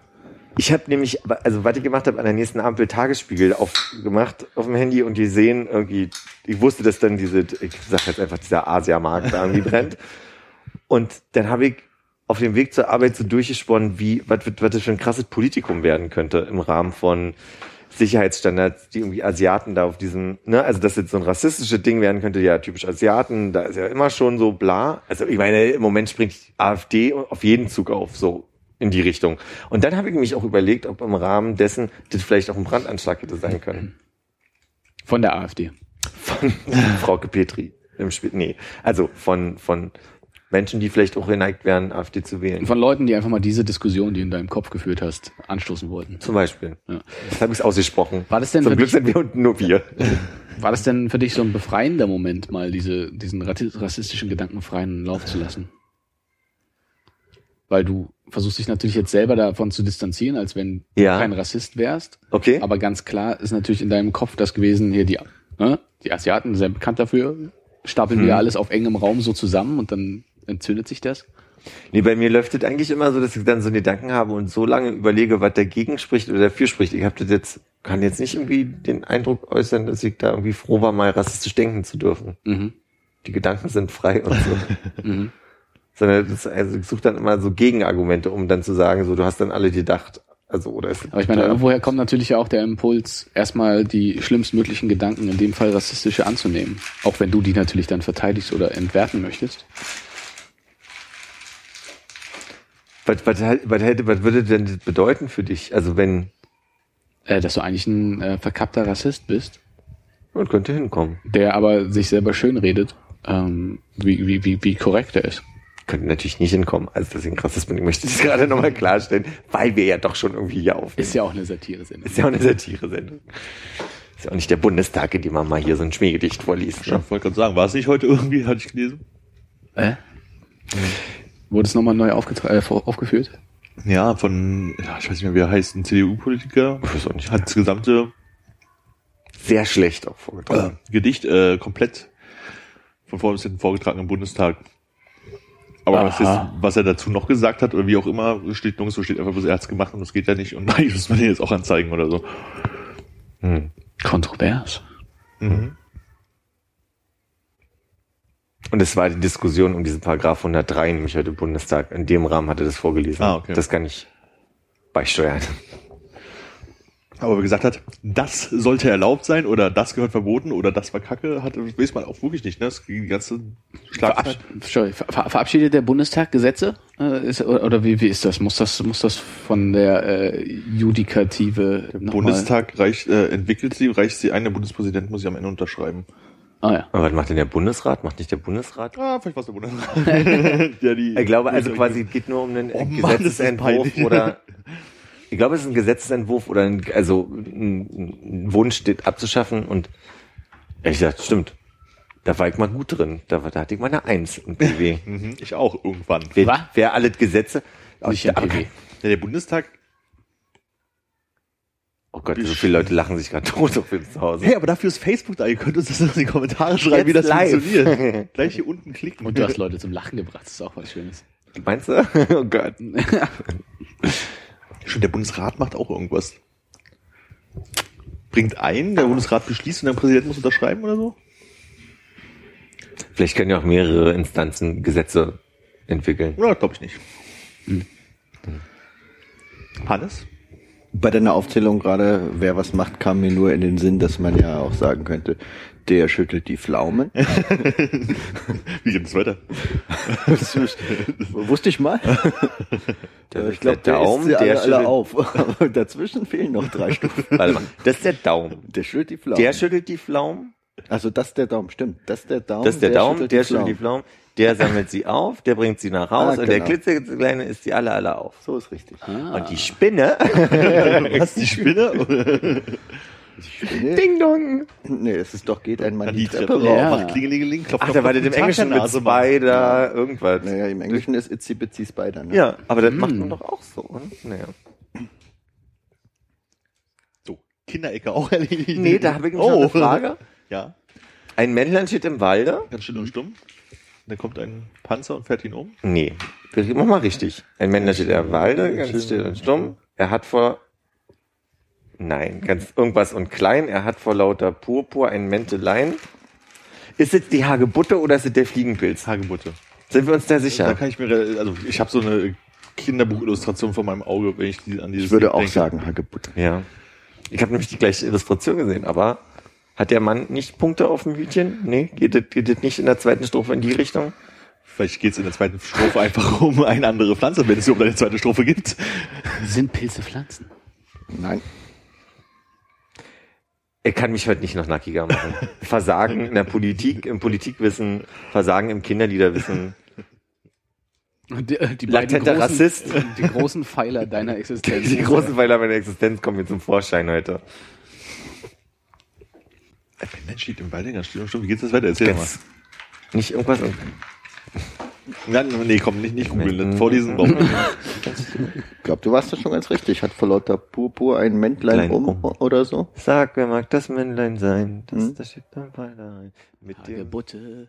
Ich habe nämlich, also was ich gemacht habe, an der nächsten Ampel Tagesspiegel aufgemacht auf dem Handy und die sehen irgendwie, ich wusste, dass dann diese, ich sag jetzt einfach, dieser Asiamarkt da irgendwie brennt. Und dann habe ich auf dem Weg zur Arbeit so durchgesponnen, wie, was, was das für ein krasses Politikum werden könnte im Rahmen von Sicherheitsstandards, die irgendwie Asiaten da auf diesem, ne, also dass jetzt so ein rassistisches Ding werden könnte, ja, typisch Asiaten, da ist ja immer schon so bla. Also ich meine, im Moment springt die AfD auf jeden Zug auf, so in die Richtung. Und dann habe ich mich auch überlegt, ob im Rahmen dessen das vielleicht auch ein Brandanschlag hätte sein können. Von der AfD. Von Frauke Petri im Spiel. Nee, also von, von Menschen, die vielleicht auch geneigt wären, AfD zu wählen. Von Leuten, die einfach mal diese Diskussion, die du in deinem Kopf geführt hast, anstoßen wollten. Zum Beispiel. Ja. Das habe ich ausgesprochen. War das denn Zum für Glück dich- sind wir unten nur wir. War das denn für dich so ein befreiender Moment, mal diese, diesen rassistischen Gedanken freien Lauf zu lassen? Weil du versuchst dich natürlich jetzt selber davon zu distanzieren, als wenn Ja. du kein Rassist wärst. Okay. Aber ganz klar ist natürlich in deinem Kopf das gewesen, hier die, ne? die Asiaten, sehr bekannt dafür, stapeln Hm. wir alles auf engem Raum so zusammen und dann entzündet sich das. Nee, bei mir läuft es eigentlich immer so, dass ich dann so einen Gedanken habe und so lange überlege, was dagegen spricht oder dafür spricht. Ich habe das jetzt, kann jetzt nicht irgendwie den Eindruck äußern, dass ich da irgendwie froh war, mal rassistisch denken zu dürfen. Mhm. Die Gedanken sind frei und so. Mhm. Sondern das, also ich suche dann immer so Gegenargumente, um dann zu sagen, so du hast dann alle gedacht. Also, oder ist Aber ich meine, irgendwoher kommt natürlich ja auch der Impuls, erstmal die schlimmstmöglichen Gedanken, in dem Fall rassistische, anzunehmen. Auch wenn du die natürlich dann verteidigst oder entwerten möchtest. Was, was, was, hätte, was würde denn das bedeuten für dich? Also wenn, Äh, dass du eigentlich ein äh, verkappter Rassist bist, man könnte hinkommen. der aber sich selber schön redet, ähm, wie, wie, wie, wie korrekt er ist. Könnte natürlich nicht hinkommen. Also deswegen Rassismus, ich möchte das gerade nochmal klarstellen, weil wir ja doch schon irgendwie hier aufnehmen. Ist ja auch eine Satire-Sendung. Ist ja auch eine Satire-Sendung. Ist ja auch nicht der Bundestag, in dem man mal hier so ein Schmähgedicht vorliest. Ja, Ne? wollte gerade sagen, war es nicht heute irgendwie, hatte ich gelesen? Äh? Wurde es nochmal neu äh, aufgeführt? Ja, von, ja, ich weiß nicht mehr, wie er heißt, ein CDU-Politiker. Ich weiß auch nicht. Hat das gesamte Sehr schlecht auch äh, vorgetragen. Gedicht äh, komplett von vorne bis hinten vorgetragen im Bundestag. Aber was, jetzt, was er dazu noch gesagt hat oder wie auch immer, steht nirgendwo, steht einfach bloß, er hat's gemacht und das geht ja nicht und eigentlich muss man den jetzt auch anzeigen oder so. Hm. Kontrovers. Mhm. Und es war die Diskussion um diesen Paragraph 103, nämlich heute im Bundestag. In dem Rahmen hat er das vorgelesen. Ah, okay. Das kann ich beisteuern. Aber wie gesagt hat, das sollte erlaubt sein oder das gehört verboten oder das war Kacke, hat, das weiß man auch wirklich nicht, ne? Das, die ganze Schlagzeit. Verabsch Sorry, ver ver verabschiedet der Bundestag Gesetze? Äh, ist, oder oder wie, wie ist das? Muss das, muss das von der äh, Judikative Der Bundestag reicht, äh, entwickelt sie, reicht sie ein, der Bundespräsident muss sie am Ende unterschreiben. Ah ja. Aber was macht denn der Bundesrat? Macht nicht der Bundesrat? Ah, vielleicht war es der Bundesrat. ja, die, Ich glaube, also quasi, es geht nur um einen Oh Mann, Gesetzesentwurf das oder, ich glaube, es ist ein Gesetzesentwurf oder ein, also ein, ein Wunsch steht abzuschaffen und ehrlich gesagt, stimmt. Da war ich mal gut drin. Da, war, da hatte ich mal eine Eins im PW. Mhm, ich auch irgendwann. Wer, wer alle Gesetze, Nicht im aber- PW. Ja, der Bundestag. Oh Gott, so viele Leute lachen sich gerade tot auf uns zu Hause. Hey, aber dafür ist Facebook da. Ihr könnt uns das in die Kommentare schreiben, wie Jetzt das live. funktioniert. Gleich hier unten klicken. Und du hast Leute zum Lachen gebracht, das ist auch was Schönes. Meinst du? Oh Gott. Schon der Bundesrat macht auch irgendwas. Bringt ein, der Bundesrat beschließt und der Präsident muss unterschreiben oder so? Vielleicht können ja auch mehrere Instanzen Gesetze entwickeln. Ja, glaube ich nicht. Hannes? Bei deiner Aufzählung gerade, wer was macht, kam mir nur in den Sinn, dass man ja auch sagen könnte, der schüttelt die Pflaumen. Wie geht es weiter? Wusste ich mal. Der, ich glaube, der Daumen, der, alle, alle schüttelt, auf. Aber dazwischen fehlen noch drei Stufen. warte mal, das ist der Daumen. Der schüttelt die Pflaumen. Der schüttelt die Pflaumen. Also das ist der Daumen, stimmt. Das ist der Daumen. Das ist der, Daumen, der schüttelt die Pflaumen. Pflaumen. Der sammelt sie auf, der bringt sie nach Hause Ah, und der genau. klitzekleine isst die alle, alle auf. So ist richtig. Und die Spinne, Was, die Spinne? Nee, Ding Dong. nee, es ist doch, geht einmal An die die Treppe Treppe rauf. Ja. rauf, macht Klingelingeling, klopft Ach, da war den das im Englischen mit der Spider, irgendwas. Naja, im Englischen ist Itsy Bitsy Spider. Ne? Ja, aber das macht man doch auch so, oder? Naja. So, Kinderecke auch erledigt. Nee, da habe ich noch eine Frage. Ja, Ein Männlein steht im Walde. ganz still und stumm. Dann kommt ein Panzer und fährt ihn um. Nee, mach mal richtig. Ein Männlein steht im Walde, ganz still und stumm. Er hat vor, nein, ganz irgendwas und klein. Er hat vor lauter Purpur ein Mäntelein. Ist es die Hagebutte oder ist es der Fliegenpilz? Hagebutte. Sind wir uns da Da sicher? kann ich mir, also ich habe so eine Kinderbuchillustration vor meinem Auge, wenn ich die, an dieses Ich würde Ding auch denke. sagen Hagebutte. Ja. Ich habe nämlich die gleiche Illustration gesehen, aber hat der Mann nicht Punkte auf dem Hütchen? Nee, geht das, geht das nicht in der zweiten Strophe in die Richtung? Vielleicht geht's in der zweiten Strophe einfach um eine andere Pflanze, wenn es überhaupt eine zweite Strophe gibt. Sind Pilze Pflanzen? Nein. Er kann mich heute nicht noch nackiger machen. Versagen in der Politik, im Politikwissen, Versagen im Kinderliederwissen. Die, äh, die Latenter großen, Rassist. Die großen Pfeiler deiner Existenz. Die großen Pfeiler meiner Existenz kommen hier zum Vorschein heute. Mensch, steht im Baldinger Stimmt. Wie geht's das weiter? Erzähl mal. Ganz, nicht irgendwas. Nein, nee, komm, nicht, nicht googeln. Vorlesen brauchen. Ich glaube, du warst da schon ganz richtig. Hat vor lauter Purpur ein Mäntlein Klein um, um. oder so? Sag, wer mag das Männlein sein? Das, Hm? das steht am Balder rein. Mit dem Butte.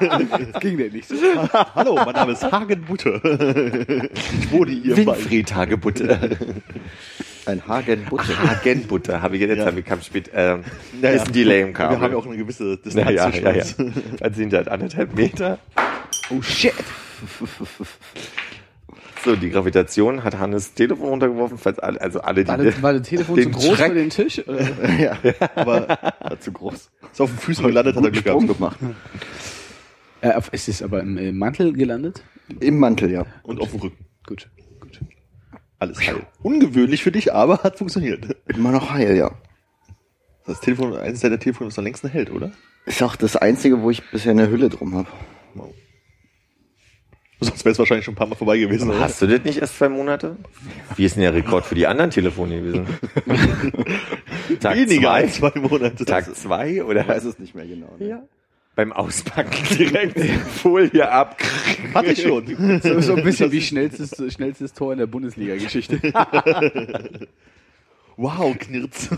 das ging denn nicht so. Hallo, mein Name ist Hagen Butte. Ich hier bei. Winfried Hagebutte. Ein Hagenbutte. Hagenbutter, habe ich jetzt, Ja. kam spät, ähm, Ja, ist ein Delay im Wir Kabel. haben ja auch eine gewisse Distanz ja, ja, ja. Was sind das? Anderthalb Meter? Oh shit. So, die Gravitation hat Hannes Telefon runtergeworfen, falls alle, also alle, die, War das, war das Telefon zu groß Schreck- für den Tisch? Oder? ja, Aber war zu groß. ist auf den Füßen gelandet, hat er Sprung gemacht. Äh, auf- ist es aber im, im Mantel gelandet? Im Mantel, ja. Und auf dem Rücken. Gut, gut. Alles heil. Ungewöhnlich für dich, aber hat funktioniert. Immer noch heil, ja. Das Telefon, eines der Telefone, das am längsten hält, oder? Ist auch das einzige, wo ich bisher eine Hülle drum habe. Sonst wäre es wahrscheinlich schon ein paar Mal vorbei gewesen. oder? Hast du das nicht erst zwei Monate? Wie ist denn der Rekord für die anderen Telefone gewesen? Tag Weniger zwei? als zwei Monate. Tag zwei oder? Ich weiß es nicht mehr genau. Ne? Ja. Beim Auspacken direkt Folie ab. Hatte ich schon. So, so ein bisschen wie schnellstes, schnellstes Tor in der Bundesliga-Geschichte. Wow, Knirz.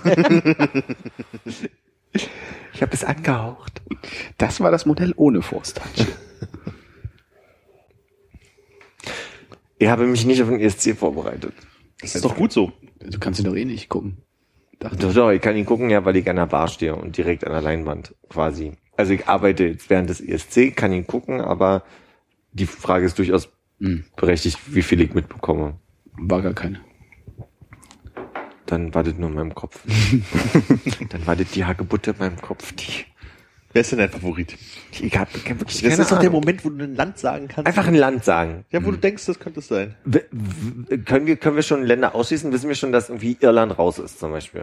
Ich habe es angehaucht. Das war das Modell ohne Force Touch. Ich habe mich nicht auf den ESC vorbereitet. Das ist doch gut so. Du kannst ihn doch eh nicht gucken. Dachte Doch, doch, ich kann ihn gucken, ja, weil ich an der Bar stehe und direkt an der Leinwand quasi. Also ich arbeite jetzt während des ESC, kann ihn gucken, aber die Frage ist durchaus Hm. berechtigt, wie viel ich mitbekomme. war gar keine. Dann war das nur in meinem Kopf. Dann war das die Hagebutte in meinem Kopf. Die, Wer ist denn dein Favorit? ich hab, ich hab wirklich Das ist doch der Ahnung. Moment, wo du ein Land sagen kannst. Einfach ein Land sagen. Ja, wo du denkst, das könnte es sein. W können wir, können wir schon Länder ausschließen? Wissen wir schon, dass irgendwie Irland raus ist, zum Beispiel?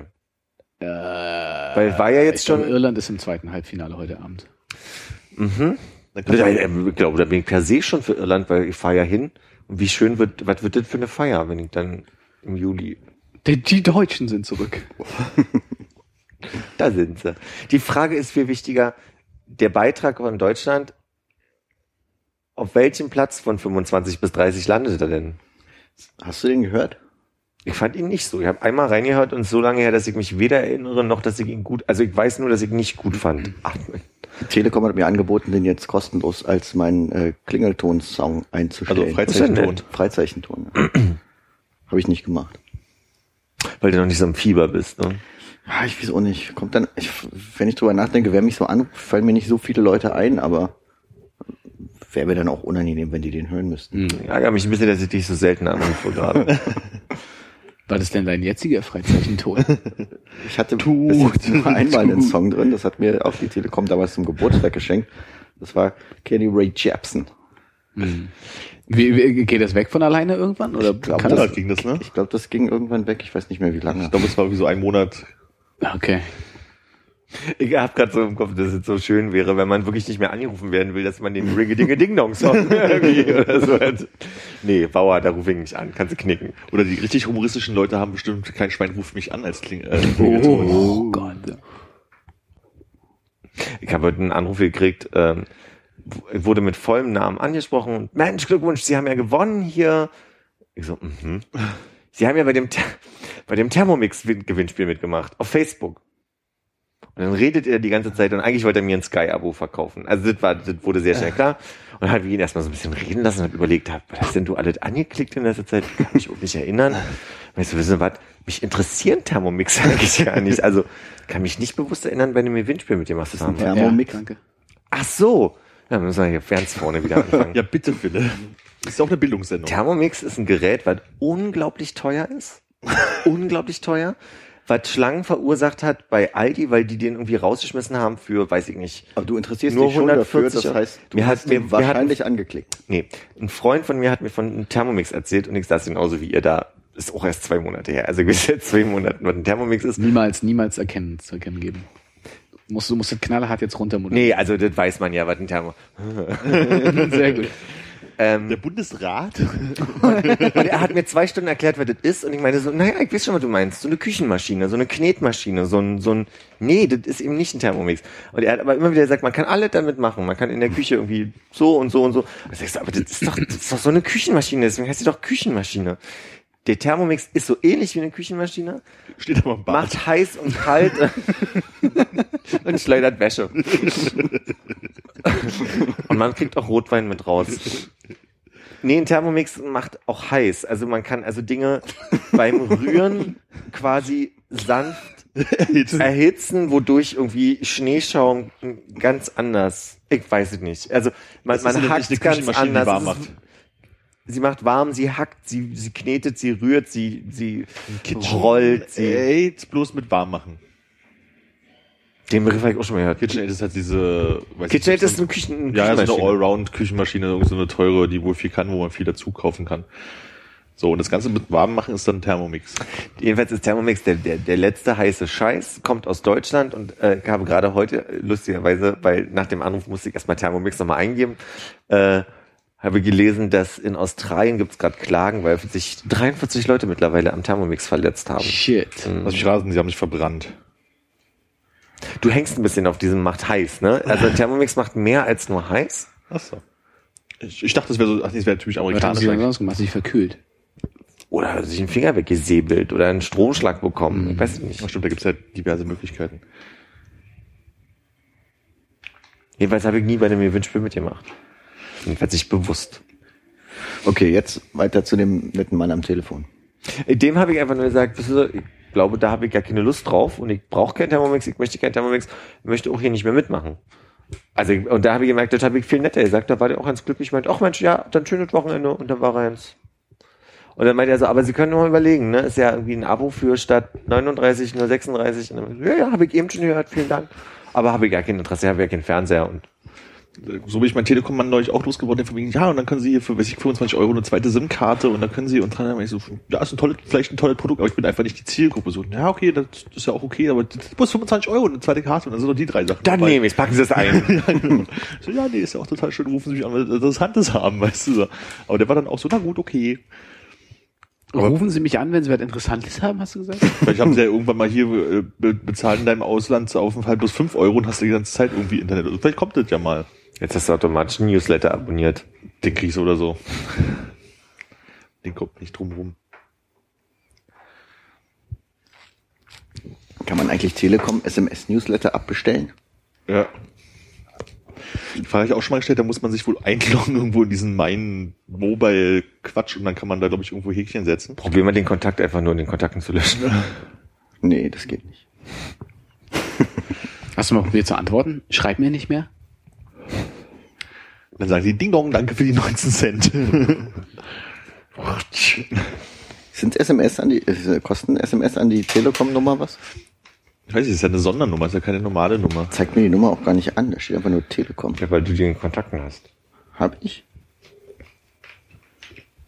Äh, Weil war ja jetzt ich glaube, schon- Irland ist im zweiten Halbfinale heute Abend. Mhm. Ich glaube, da bin ich per se schon für Irland, weil ich fahre ja hin. Und wie schön wird, was wird das für eine Feier, wenn ich dann im Juli, Die, die Deutschen sind zurück. da sind sie. Die Frage ist viel wichtiger, der Beitrag von Deutschland, auf welchem Platz von 25 bis 30 landet er denn? Hast du den gehört? Ich fand ihn nicht so. Ich habe einmal reingehört und so lange her, dass ich mich weder erinnere, noch dass ich ihn gut, also ich weiß nur, dass ich ihn nicht gut fand. Ach, Telekom hat mir angeboten, den jetzt kostenlos als meinen äh, Klingelton-Song einzustellen. Also Freizeichenton. Freizeichenton. Ja. Habe ich nicht gemacht. weil du noch nicht so im Fieber bist, ne? Ja, ich weiß auch nicht. Kommt dann, ich, wenn ich drüber nachdenke, wer mich so an, fallen mir nicht so viele Leute ein, aber wäre mir dann auch unangenehm, wenn die den hören müssten. Ich ärgere mich ein bisschen, dass ich dich so selten anrufe gerade. War das denn dein jetziger Freizeichentor? Ich hatte bis jetzt nur einmal einen Song drin, das hat mir auch die Telekom damals zum Geburtstag geschenkt. Das war Kenny Ray Jepsen. Hm. wie, wie, geht das weg von alleine irgendwann? Oder glaub, kann Monat das? ging das, ne? Ich glaube, das ging irgendwann weg. Ich weiß nicht mehr, wie lange. Ich glaube, es war wie so ein Monat. Okay. Ich habe gerade so im Kopf, dass es so schön wäre, wenn man wirklich nicht mehr angerufen werden will, dass man den Ringe-Dinge-Ding-Dong-Song irgendwie oder so hat. Nee, Bauer, da rufe ich nicht an, kannst du knicken. Oder die richtig humoristischen Leute haben bestimmt, kein Schwein ruft mich an als Kling. Äh, Oh, Gott. Ich habe heute einen Anruf gekriegt, ähm, wurde mit vollem Namen angesprochen Mensch, Glückwunsch, Sie haben ja gewonnen hier. Ich so, mhm. Sie haben ja bei dem, bei dem Thermomix-Gewinnspiel mitgemacht, auf Facebook. Und dann redet er die ganze Zeit und eigentlich wollte er mir ein Sky-Abo verkaufen. Also das, war, das wurde sehr schnell klar. Und dann habe ich ihn erstmal so ein bisschen reden lassen und habe überlegt, hab, was denn du alles angeklickt in letzter Zeit? Kann mich auch nicht erinnern. Weißt du, wissen Sie was? Mich interessieren Thermomix eigentlich gar nicht. Also kann mich nicht bewusst erinnern, bei einem Gewinnspiel mit gemacht zu haben. Ja. Thermomix. Ja, danke. Ach so. Ja, müssen wir hier ganz vorne wieder anfangen. ja, bitte, Philipp. Ist auch eine Bildungssendung. Thermomix ist ein Gerät, was unglaublich teuer ist. unglaublich teuer. Was Schlangen verursacht hat bei Aldi, weil die den irgendwie rausgeschmissen haben für, weiß ich nicht. Aber du interessierst Nur dich schon dafür, 140 das heißt, du Mir hat- hast mir- ihn mir hat- wahrscheinlich angeklickt. Nee, ein Freund von mir hat mir von einem Thermomix erzählt und ich saß genauso wie ihr da. Ist auch erst zwei Monate her. Also bis jetzt zwei Monaten, was ein Thermomix ist. Niemals, niemals erkennen, zu erkennen geben. Du musst, du musst das knallhart jetzt runter Nee, also das weiß man ja, was ein Thermomix Sehr gut. Ähm, Der Bundesrat? und er hat mir zwei Stunden erklärt, was das ist. Und ich meine so, naja, ich weiß schon, was du meinst. So eine Küchenmaschine, so eine Knetmaschine, so ein, so ein, nee, das ist eben nicht ein Thermomix. Und er hat aber immer wieder gesagt, man kann alles damit machen. Man kann in der Küche irgendwie so und so und so. Und ich sag, aber das ist doch, das ist doch so eine Küchenmaschine. Deswegen heißt sie doch Küchenmaschine. Der Thermomix ist so ähnlich wie eine Küchenmaschine, Steht aber im Bad. macht heiß und kalt und schleudert Wäsche. und man kriegt auch Rotwein mit raus. Nee, ein Thermomix macht auch heiß. Also man kann also Dinge beim Rühren quasi sanft erhitzen, wodurch irgendwie Schneeschaum ganz anders. Ich weiß es nicht. Also man, Das man hackt ganz anders. warm Es ist- macht. Sie macht warm, sie hackt, sie, sie knetet, sie rührt, sie, sie rollt, sie. Aids bloß mit warm machen. Den Begriff habe ich auch schon mal gehört. KitchenAid ist halt diese, weiß KitchenAid ist eine Küchen, ja, so eine Küchenmaschine. Allround-Küchenmaschine, irgend so eine teure, die wohl viel kann, wo man viel dazu kaufen kann. So, und das Ganze mit warm machen ist dann Thermomix. Jedenfalls ist Thermomix der, der, der letzte heiße Scheiß, kommt aus Deutschland und äh, habe gerade heute, lustigerweise, weil nach dem Anruf musste ich erstmal Thermomix nochmal eingeben, äh, habe gelesen, dass in Australien gibt es gerade Klagen, weil sich 43 Leute mittlerweile am Thermomix verletzt haben. Shit. Lass mich raten, sie haben sich verbrannt. Du hängst ein bisschen auf diesem macht heiß, ne? Also Thermomix macht mehr als nur heiß. Ach so. Ich, ich dachte, das wäre so, ach, nee, das wäre typisch Was haben amerikanisch. sie sonst gemacht? Sich verkühlt. Oder sich einen Finger weggesäbelt oder einen Stromschlag bekommen. Ich weiß es nicht. Ach, stimmt, da gibt's ja diverse Möglichkeiten. Jedenfalls habe ich nie bei einem Gewinnspiel mitgemacht. Jedenfalls nicht bewusst. Okay, jetzt weiter zu dem netten Mann am Telefon. Dem habe ich einfach nur gesagt, wissen Sie, ich glaube, da habe ich gar keine Lust drauf und ich brauche keinen Thermomix, ich möchte keinen Thermomix, ich möchte auch hier nicht mehr mitmachen. Also, und da habe ich gemerkt, das habe ich viel netter gesagt, da war der auch ganz glücklich, meinte, ach Mensch, ja, dann schönes Wochenende und dann war er ganz. Und dann meinte er so, aber Sie können nur mal überlegen, ne, ist ja irgendwie ein Abo für statt 39 nur 36 und dann, ja, ja, habe ich eben schon gehört, vielen Dank. Aber habe ich gar kein Interesse, habe ja keinen Fernseher und So bin ich mein Telekom-Mann neulich auch losgeworden, der von wegen, ja, und dann können Sie hier für, weiß ich, 25 Euro eine zweite SIM-Karte und dann können Sie, und habe ich so, ja, ist ein tolles, vielleicht ein tolles Produkt, aber ich bin einfach nicht die Zielgruppe. So, ja, okay, das ist ja auch okay, aber das muss 25 Euro eine zweite Karte und dann sind noch die drei Sachen. dann dabei. nehme ich, packen Sie es ein. ja, genau. so, ja, nee, ist ja auch total schön, rufen Sie mich an, weil Sie Interessantes haben, weißt du so. Aber der war dann auch so, na gut, okay. Rufen Sie mich an, wenn Sie was Interessantes haben, hast du gesagt? Vielleicht haben sie ja irgendwann mal hier äh, be bezahlt in deinem Auslandsaufenthalt bloß 5 Euro und hast die ganze Zeit irgendwie Internet. Also vielleicht kommt das ja mal. Jetzt hast du automatisch einen Newsletter abonniert. Den kriegst du oder so. Den kommt nicht drum rum. Kann man eigentlich Telekom SMS Newsletter abbestellen? Ja. Die Frage habe ich auch schon mal gestellt, da muss man sich wohl einloggen irgendwo in diesen Mein Mobile Quatsch und dann kann man da glaube ich irgendwo Häkchen setzen. Probier mal den Kontakt einfach nur in den Kontakten zu löschen. Nee, das geht nicht. Hast du mal probiert zu antworten? Schreib mir nicht mehr. Dann sagen die Ding Dong, danke für die 19 Cent. Sind SMS an die, äh, kosten SMS an die Telekom-Nummer was? Ich weiß nicht, ist ja eine Sondernummer, ist ja keine normale Nummer. Zeigt mir die Nummer auch gar nicht an, da steht einfach nur Telekom. Ja, weil du die in Kontakten hast. Hab ich?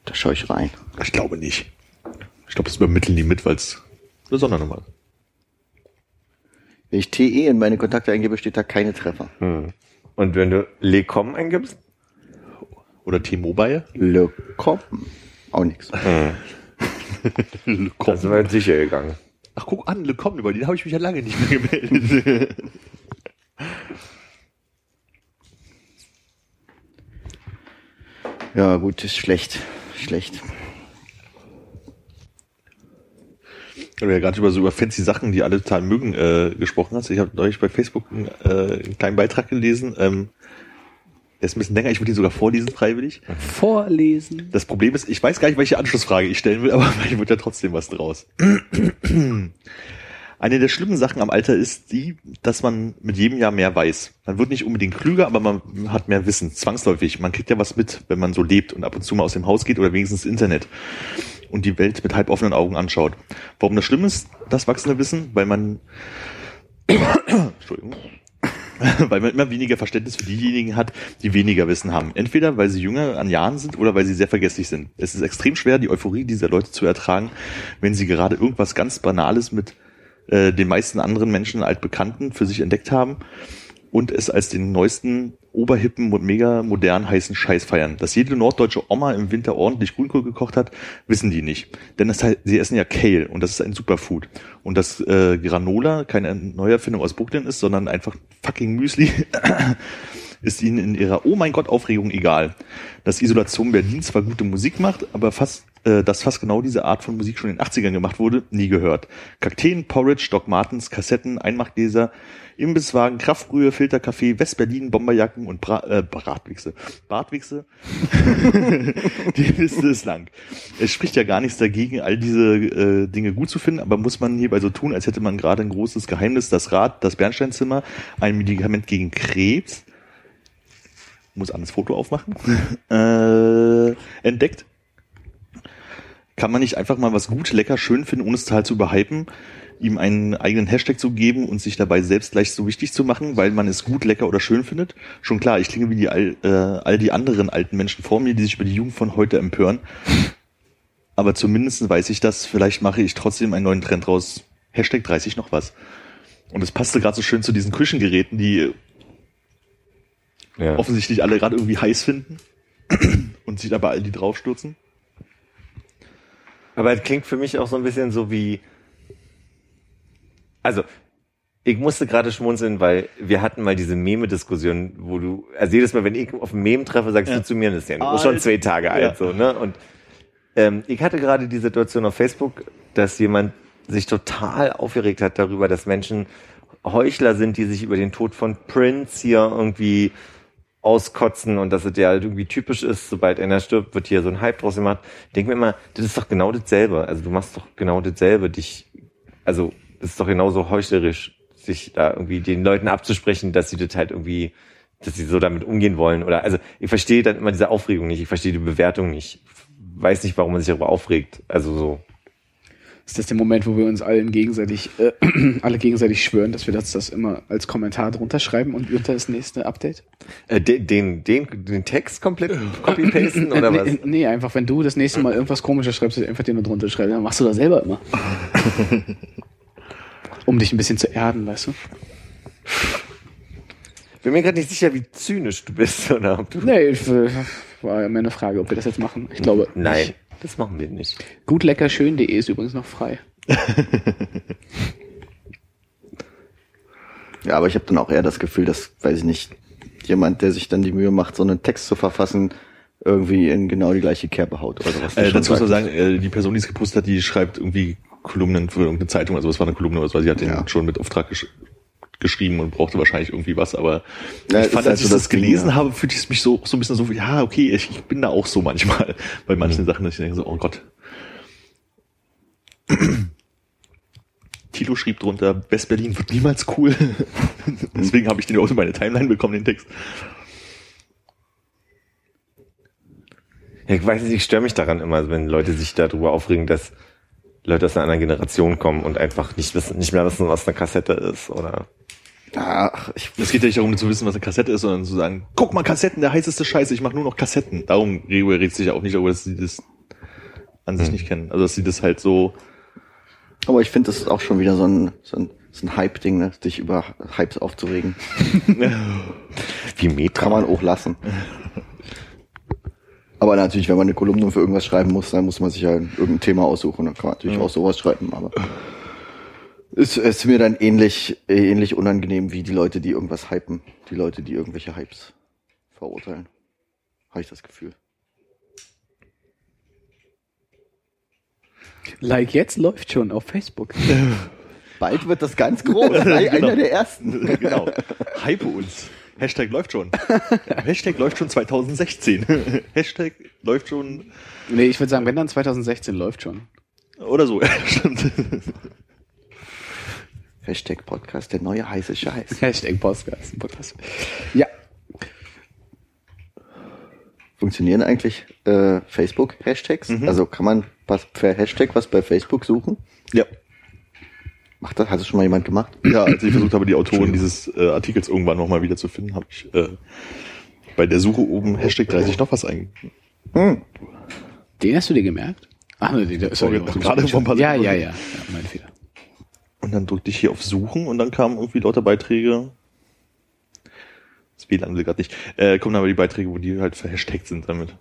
Da schaue ich rein. Ich glaube nicht. Ich glaube, das übermitteln die mit, weil es eine Sondernummer ist. Wenn ich TE in meine Kontakte eingebe, steht da keine Treffer. Und wenn du Lecom eingibst, Oder T-Mobile. Lecom. Auch nix. Le da sind wir jetzt sicher gegangen. Ach, guck an, Le Com, über den habe ich mich ja lange nicht mehr gemeldet. Ja, gut, ist schlecht. Schlecht. Weil du ja gerade über so über fancy Sachen, die alle total mögen, äh, gesprochen hast. Ich habe neulich bei Facebook einen, äh, einen kleinen Beitrag gelesen. Ähm, der ist ein bisschen länger, ich würde ihn sogar vorlesen, freiwillig. Vorlesen. Das Problem ist, ich weiß gar nicht, welche Anschlussfrage ich stellen will, aber vielleicht wird ja trotzdem was draus. Eine der schlimmen Sachen am Alter ist die, dass man mit jedem Jahr mehr weiß. Man wird nicht unbedingt klüger, aber man hat mehr Wissen, zwangsläufig. Man kriegt ja was mit, wenn man so lebt und ab und zu mal aus dem Haus geht oder wenigstens Internet und die Welt mit halb offenen Augen anschaut. Warum das schlimm ist, das wachsende Wissen? Weil man, Entschuldigung, weil man immer weniger Verständnis für diejenigen hat, die weniger Wissen haben. Entweder weil sie jünger an Jahren sind oder weil sie sehr vergesslich sind. Es ist extrem schwer, die Euphorie dieser Leute zu ertragen, wenn sie gerade irgendwas ganz Banales mit äh, den meisten anderen Menschen altbekannten für sich entdeckt haben und es als den neuesten oberhippen und mega modern heißen Scheiß feiern. Dass jede norddeutsche Oma im Winter ordentlich Grünkohl gekocht hat, wissen die nicht. Denn das heißt, sie essen ja Kale und das ist ein Superfood. Und dass äh, Granola keine Neuerfindung aus Brooklyn ist, sondern einfach fucking Müsli, ist ihnen in ihrer Oh mein Gott Aufregung egal. Dass Isolation Berlin zwar gute Musik macht, aber fast äh, dass fast genau diese Art von Musik schon in den 80ern gemacht wurde, nie gehört. Kakteen, Porridge, Doc Martens, Kassetten, Einmachgläser, Imbisswagen, Kraftbrühe, Filterkaffee, West-Berlin, Bomberjacken und Bra äh, Bratwichse. Bartwichse? Die Liste ist lang. Es spricht ja gar nichts dagegen, all diese äh, Dinge gut zu finden, aber muss man hierbei so tun, als hätte man gerade ein großes Geheimnis, das Rad, das Bernsteinzimmer, ein Medikament gegen Krebs, muss an das Foto aufmachen, äh, entdeckt. Kann man nicht einfach mal was gut, lecker, schön finden, ohne es total zu überhypen, ihm einen eigenen Hashtag zu geben und sich dabei selbst gleich so wichtig zu machen, weil man es gut, lecker oder schön findet? Schon klar, ich klinge wie die all, äh, all die anderen alten Menschen vor mir, die sich über die Jugend von heute empören. Aber zumindest weiß ich das, vielleicht mache ich trotzdem einen neuen Trend raus. Hashtag 30 noch was. Und es passte gerade so schön zu diesen Küchengeräten, die Ja. offensichtlich alle gerade irgendwie heiß finden und sich dabei all die draufstürzen. Aber es klingt für mich auch so ein bisschen so wie, also, ich musste gerade schmunzeln, weil wir hatten mal diese Meme-Diskussion, wo du, also jedes Mal, wenn ich auf ein Meme treffe, sagst Ja. du zu mir, das ist ja nur schon zwei Tage Ja. alt, so, ne? Und ähm, ich hatte gerade die Situation auf Facebook, dass jemand sich total aufgeregt hat darüber, dass Menschen Heuchler sind, die sich über den Tod von Prince hier irgendwie auskotzen und dass es ja halt irgendwie typisch ist, sobald einer stirbt, wird hier so ein Hype draus gemacht. Ich denke mir immer, das ist doch genau dasselbe. Also du machst doch genau dasselbe, dich, also das ist doch genauso heuchlerisch, sich da irgendwie den Leuten abzusprechen, dass sie das halt irgendwie, dass sie so damit umgehen wollen. Oder also ich verstehe dann immer diese Aufregung nicht, ich verstehe die Bewertung nicht. Weiß nicht, warum man sich darüber aufregt. Also so. Ist das der Moment, wo wir uns allen gegenseitig, äh, alle gegenseitig schwören, dass wir das, das immer als Kommentar drunter schreiben und unter das nächste Update? Äh, den, den, den, den Text komplett copy-pasten oder was? Nee, nee, einfach, wenn du das nächste Mal irgendwas komisches schreibst, einfach den da drunter schreibst, dann machst du das selber immer. um dich ein bisschen zu erden, weißt du? Bin mir gerade nicht sicher, wie zynisch du bist oder ob du. Nee, ich, äh, war ja mehr eine Frage, ob wir das jetzt machen. Ich glaube, Nein, nicht. das machen wir nicht. Gutleckerschön.de ist übrigens noch frei. Ja, aber ich habe dann auch eher das Gefühl, dass, weiß ich nicht, jemand, der sich dann die Mühe macht, so einen Text zu verfassen, irgendwie in genau die gleiche Kerbe haut oder sowas. Äh, dazu muss man sagen, äh, die Person, die es gepostet hat, die schreibt irgendwie Kolumnen für irgendeine Zeitung, also es war eine Kolumne, oder so, sie hat den Ja. schon mit Auftrag gesch geschrieben und brauchte wahrscheinlich irgendwie was, aber Ja, ich fand, als also ich das, das Ding, gelesen ja. habe, fühlte ich es mich so, so ein bisschen so, ja, okay, ich, ich bin da auch so manchmal bei manchen Sachen, dass ich denke so, oh Gott. Tilo schrieb drunter, West-Berlin wird niemals cool. Deswegen habe ich den auch in meine Timeline bekommen, den Text. Ja, ich weiß nicht, ich störe mich daran immer, wenn Leute sich darüber aufregen, dass Leute aus einer anderen Generation kommen und einfach nicht wissen, nicht mehr wissen, was eine Kassette ist oder. Ach, ich, Es geht ja nicht darum zu wissen, was eine Kassette ist, sondern zu sagen, guck mal, Kassetten, der heißeste Scheiße, ich mache nur noch Kassetten. Darum redet sich ja auch nicht darüber, dass sie das an sich nicht kennen. Also dass sie das halt so. aber ich finde, das ist auch schon wieder so ein, so ein, so ein Hype-Ding, ne? sich über Hypes aufzuregen. Wie Meta. Kann man auch lassen. Aber natürlich, wenn man eine Kolumne für irgendwas schreiben muss, dann muss man sich ja irgendein Thema aussuchen. Dann kann man natürlich auch sowas schreiben, aber ist, ist mir dann ähnlich, ähnlich unangenehm wie die Leute, die irgendwas hypen. Die Leute, die irgendwelche Hypes verurteilen. Habe ich das Gefühl. Like jetzt läuft schon auf Facebook. Bald wird das ganz groß. Einer der ersten. genau. Hype uns. Hashtag läuft schon. Hashtag läuft schon 2016. Hashtag läuft schon. Nee, ich würde sagen, wenn dann 2016 läuft schon. Oder so. Ja, stimmt. Hashtag Podcast, der neue heiße Scheiß. Hashtag Podcast. Podcast. Ja, Funktionieren eigentlich äh, Facebook-Hashtags? Also kann man was per Hashtag was bei Facebook suchen? Ja. Macht das? Hat das schon mal jemand gemacht? Ja, als ich versucht habe, die Autoren dieses äh, Artikels irgendwann nochmal wieder zu finden, habe ich äh, bei der Suche oben Hashtag 30 noch was eingegeben. den hast du dir gemerkt? Ach, nee, der ist Sorry, gerade vor ein paar Ja, ja, ja, ja, mein Fehler. Und dann drückte ich hier auf Suchen und dann kamen irgendwie lauter Beiträge. Das WLAN will gerade nicht. Äh, kommen aber die Beiträge, wo die halt verhashtagt sind damit.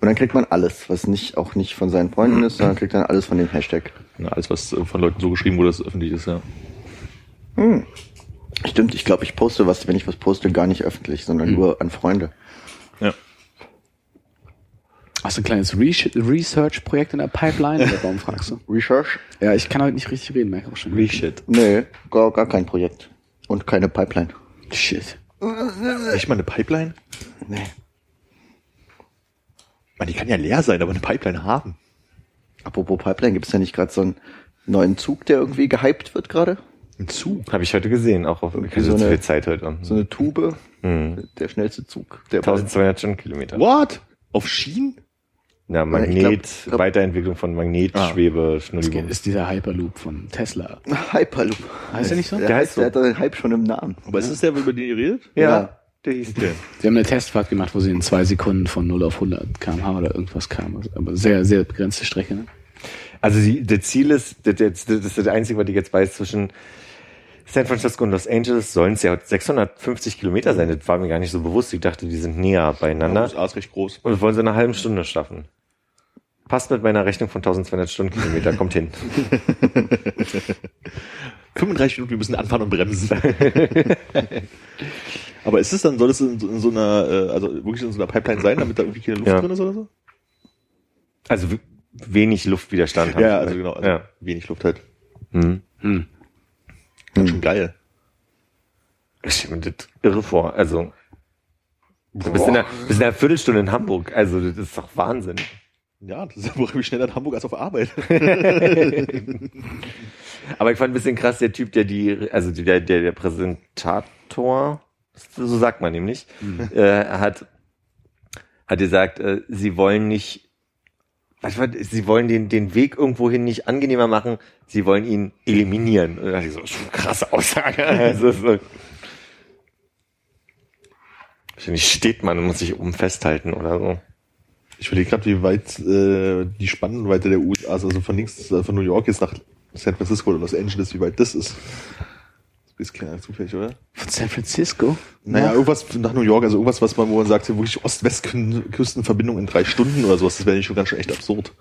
Und dann kriegt man alles, was nicht auch nicht von seinen Freunden ist, sondern kriegt dann alles von dem Hashtag. Ja, alles, was äh, von Leuten so geschrieben wurde, dass es öffentlich ist, ja. Stimmt, ich glaube, ich poste was, wenn ich was poste, gar nicht öffentlich, sondern nur an Freunde. Ja. Hast du ein kleines Re Research-Projekt in der Pipeline oder warum fragst du? Research? Ja, ich kann heute nicht richtig reden, merke ich auch schon. Reshit. Nee, gar, gar kein Projekt. Und keine Pipeline. Shit. Echt mal eine Pipeline? Nee. Man, die kann ja leer sein, aber eine Pipeline haben. Apropos Pipeline, gibt es ja nicht gerade so einen neuen Zug, der irgendwie gehypt wird gerade? Ein Zug. Habe ich heute gesehen, auch auf Irgendwie so eine- viel Zeit heute. So eine Tube, Hm. der schnellste Zug. Der 1200 Stundenkilometer. What? Auf Schienen? Ja, ich Magnet, glaub- glaub- Weiterentwicklung von Magnet, Ah. Schwebe, ist dieser Hyperloop von Tesla. Hyperloop. Heißt der nicht so? Der, Der heißt, so. der hat den Hype schon im Namen. Aber ist das der, über den ihr redet? Ja, der hieß Okay. Sie haben eine Testfahrt gemacht, wo sie in zwei Sekunden von 0 auf 100 km/h oder irgendwas kam. Aber sehr, sehr begrenzte Strecke. Ne? Also die, der Ziel ist, das, das, das ist das Einzige, was ich jetzt weiß, zwischen San Francisco und Los Angeles sollen es ja 650 Kilometer sein. Das war mir gar nicht so bewusst. Ich dachte, die sind näher beieinander. USA ist recht groß. Und das wollen sie in einer halben Stunde schaffen. Passt mit meiner Rechnung von 1200 Stundenkilometer, kommt hin. 35 Minuten, wir müssen anfahren und bremsen. Aber ist es dann, soll es in, so- in so einer, äh, also wirklich in so einer Pipeline sein, damit da irgendwie keine Luft Ja. drin ist oder so? Also wenig Luftwiderstand haben Ja, also genau, also Ja. wenig Luft halt. Hm. Hm. Ganz schon geil. Ich stelle mir das irre vor. Also, du bist in, einer, bist in einer Viertelstunde in Hamburg. Also, das ist doch Wahnsinn. Ja, das ist wirklich schneller in Hamburg als auf Arbeit. Aber ich fand ein bisschen krass, der Typ, der die, also der, der, der Präsentator, so sagt man nämlich, äh, hat, hat gesagt, äh, sie wollen nicht, was war, sie wollen den, den Weg irgendwohin nicht angenehmer machen, sie wollen ihn eliminieren. Und da dachte ich so, schon krasse Aussage. Also, so. Wahrscheinlich steht man und muss sich oben festhalten oder so. Ich überlege gerade, wie weit äh, die Spannweite der USA ist, also von links, äh, von New York jetzt nach San Francisco oder Los Angeles, wie weit das ist. Das ist keine Ahnung, zufällig, oder? Von San Francisco? Naja, irgendwas nach New York, also irgendwas, was man, wo man sagt, wirklich Ost-West-Küstenverbindung in drei Stunden oder sowas, das wäre nicht schon ganz schön echt absurd.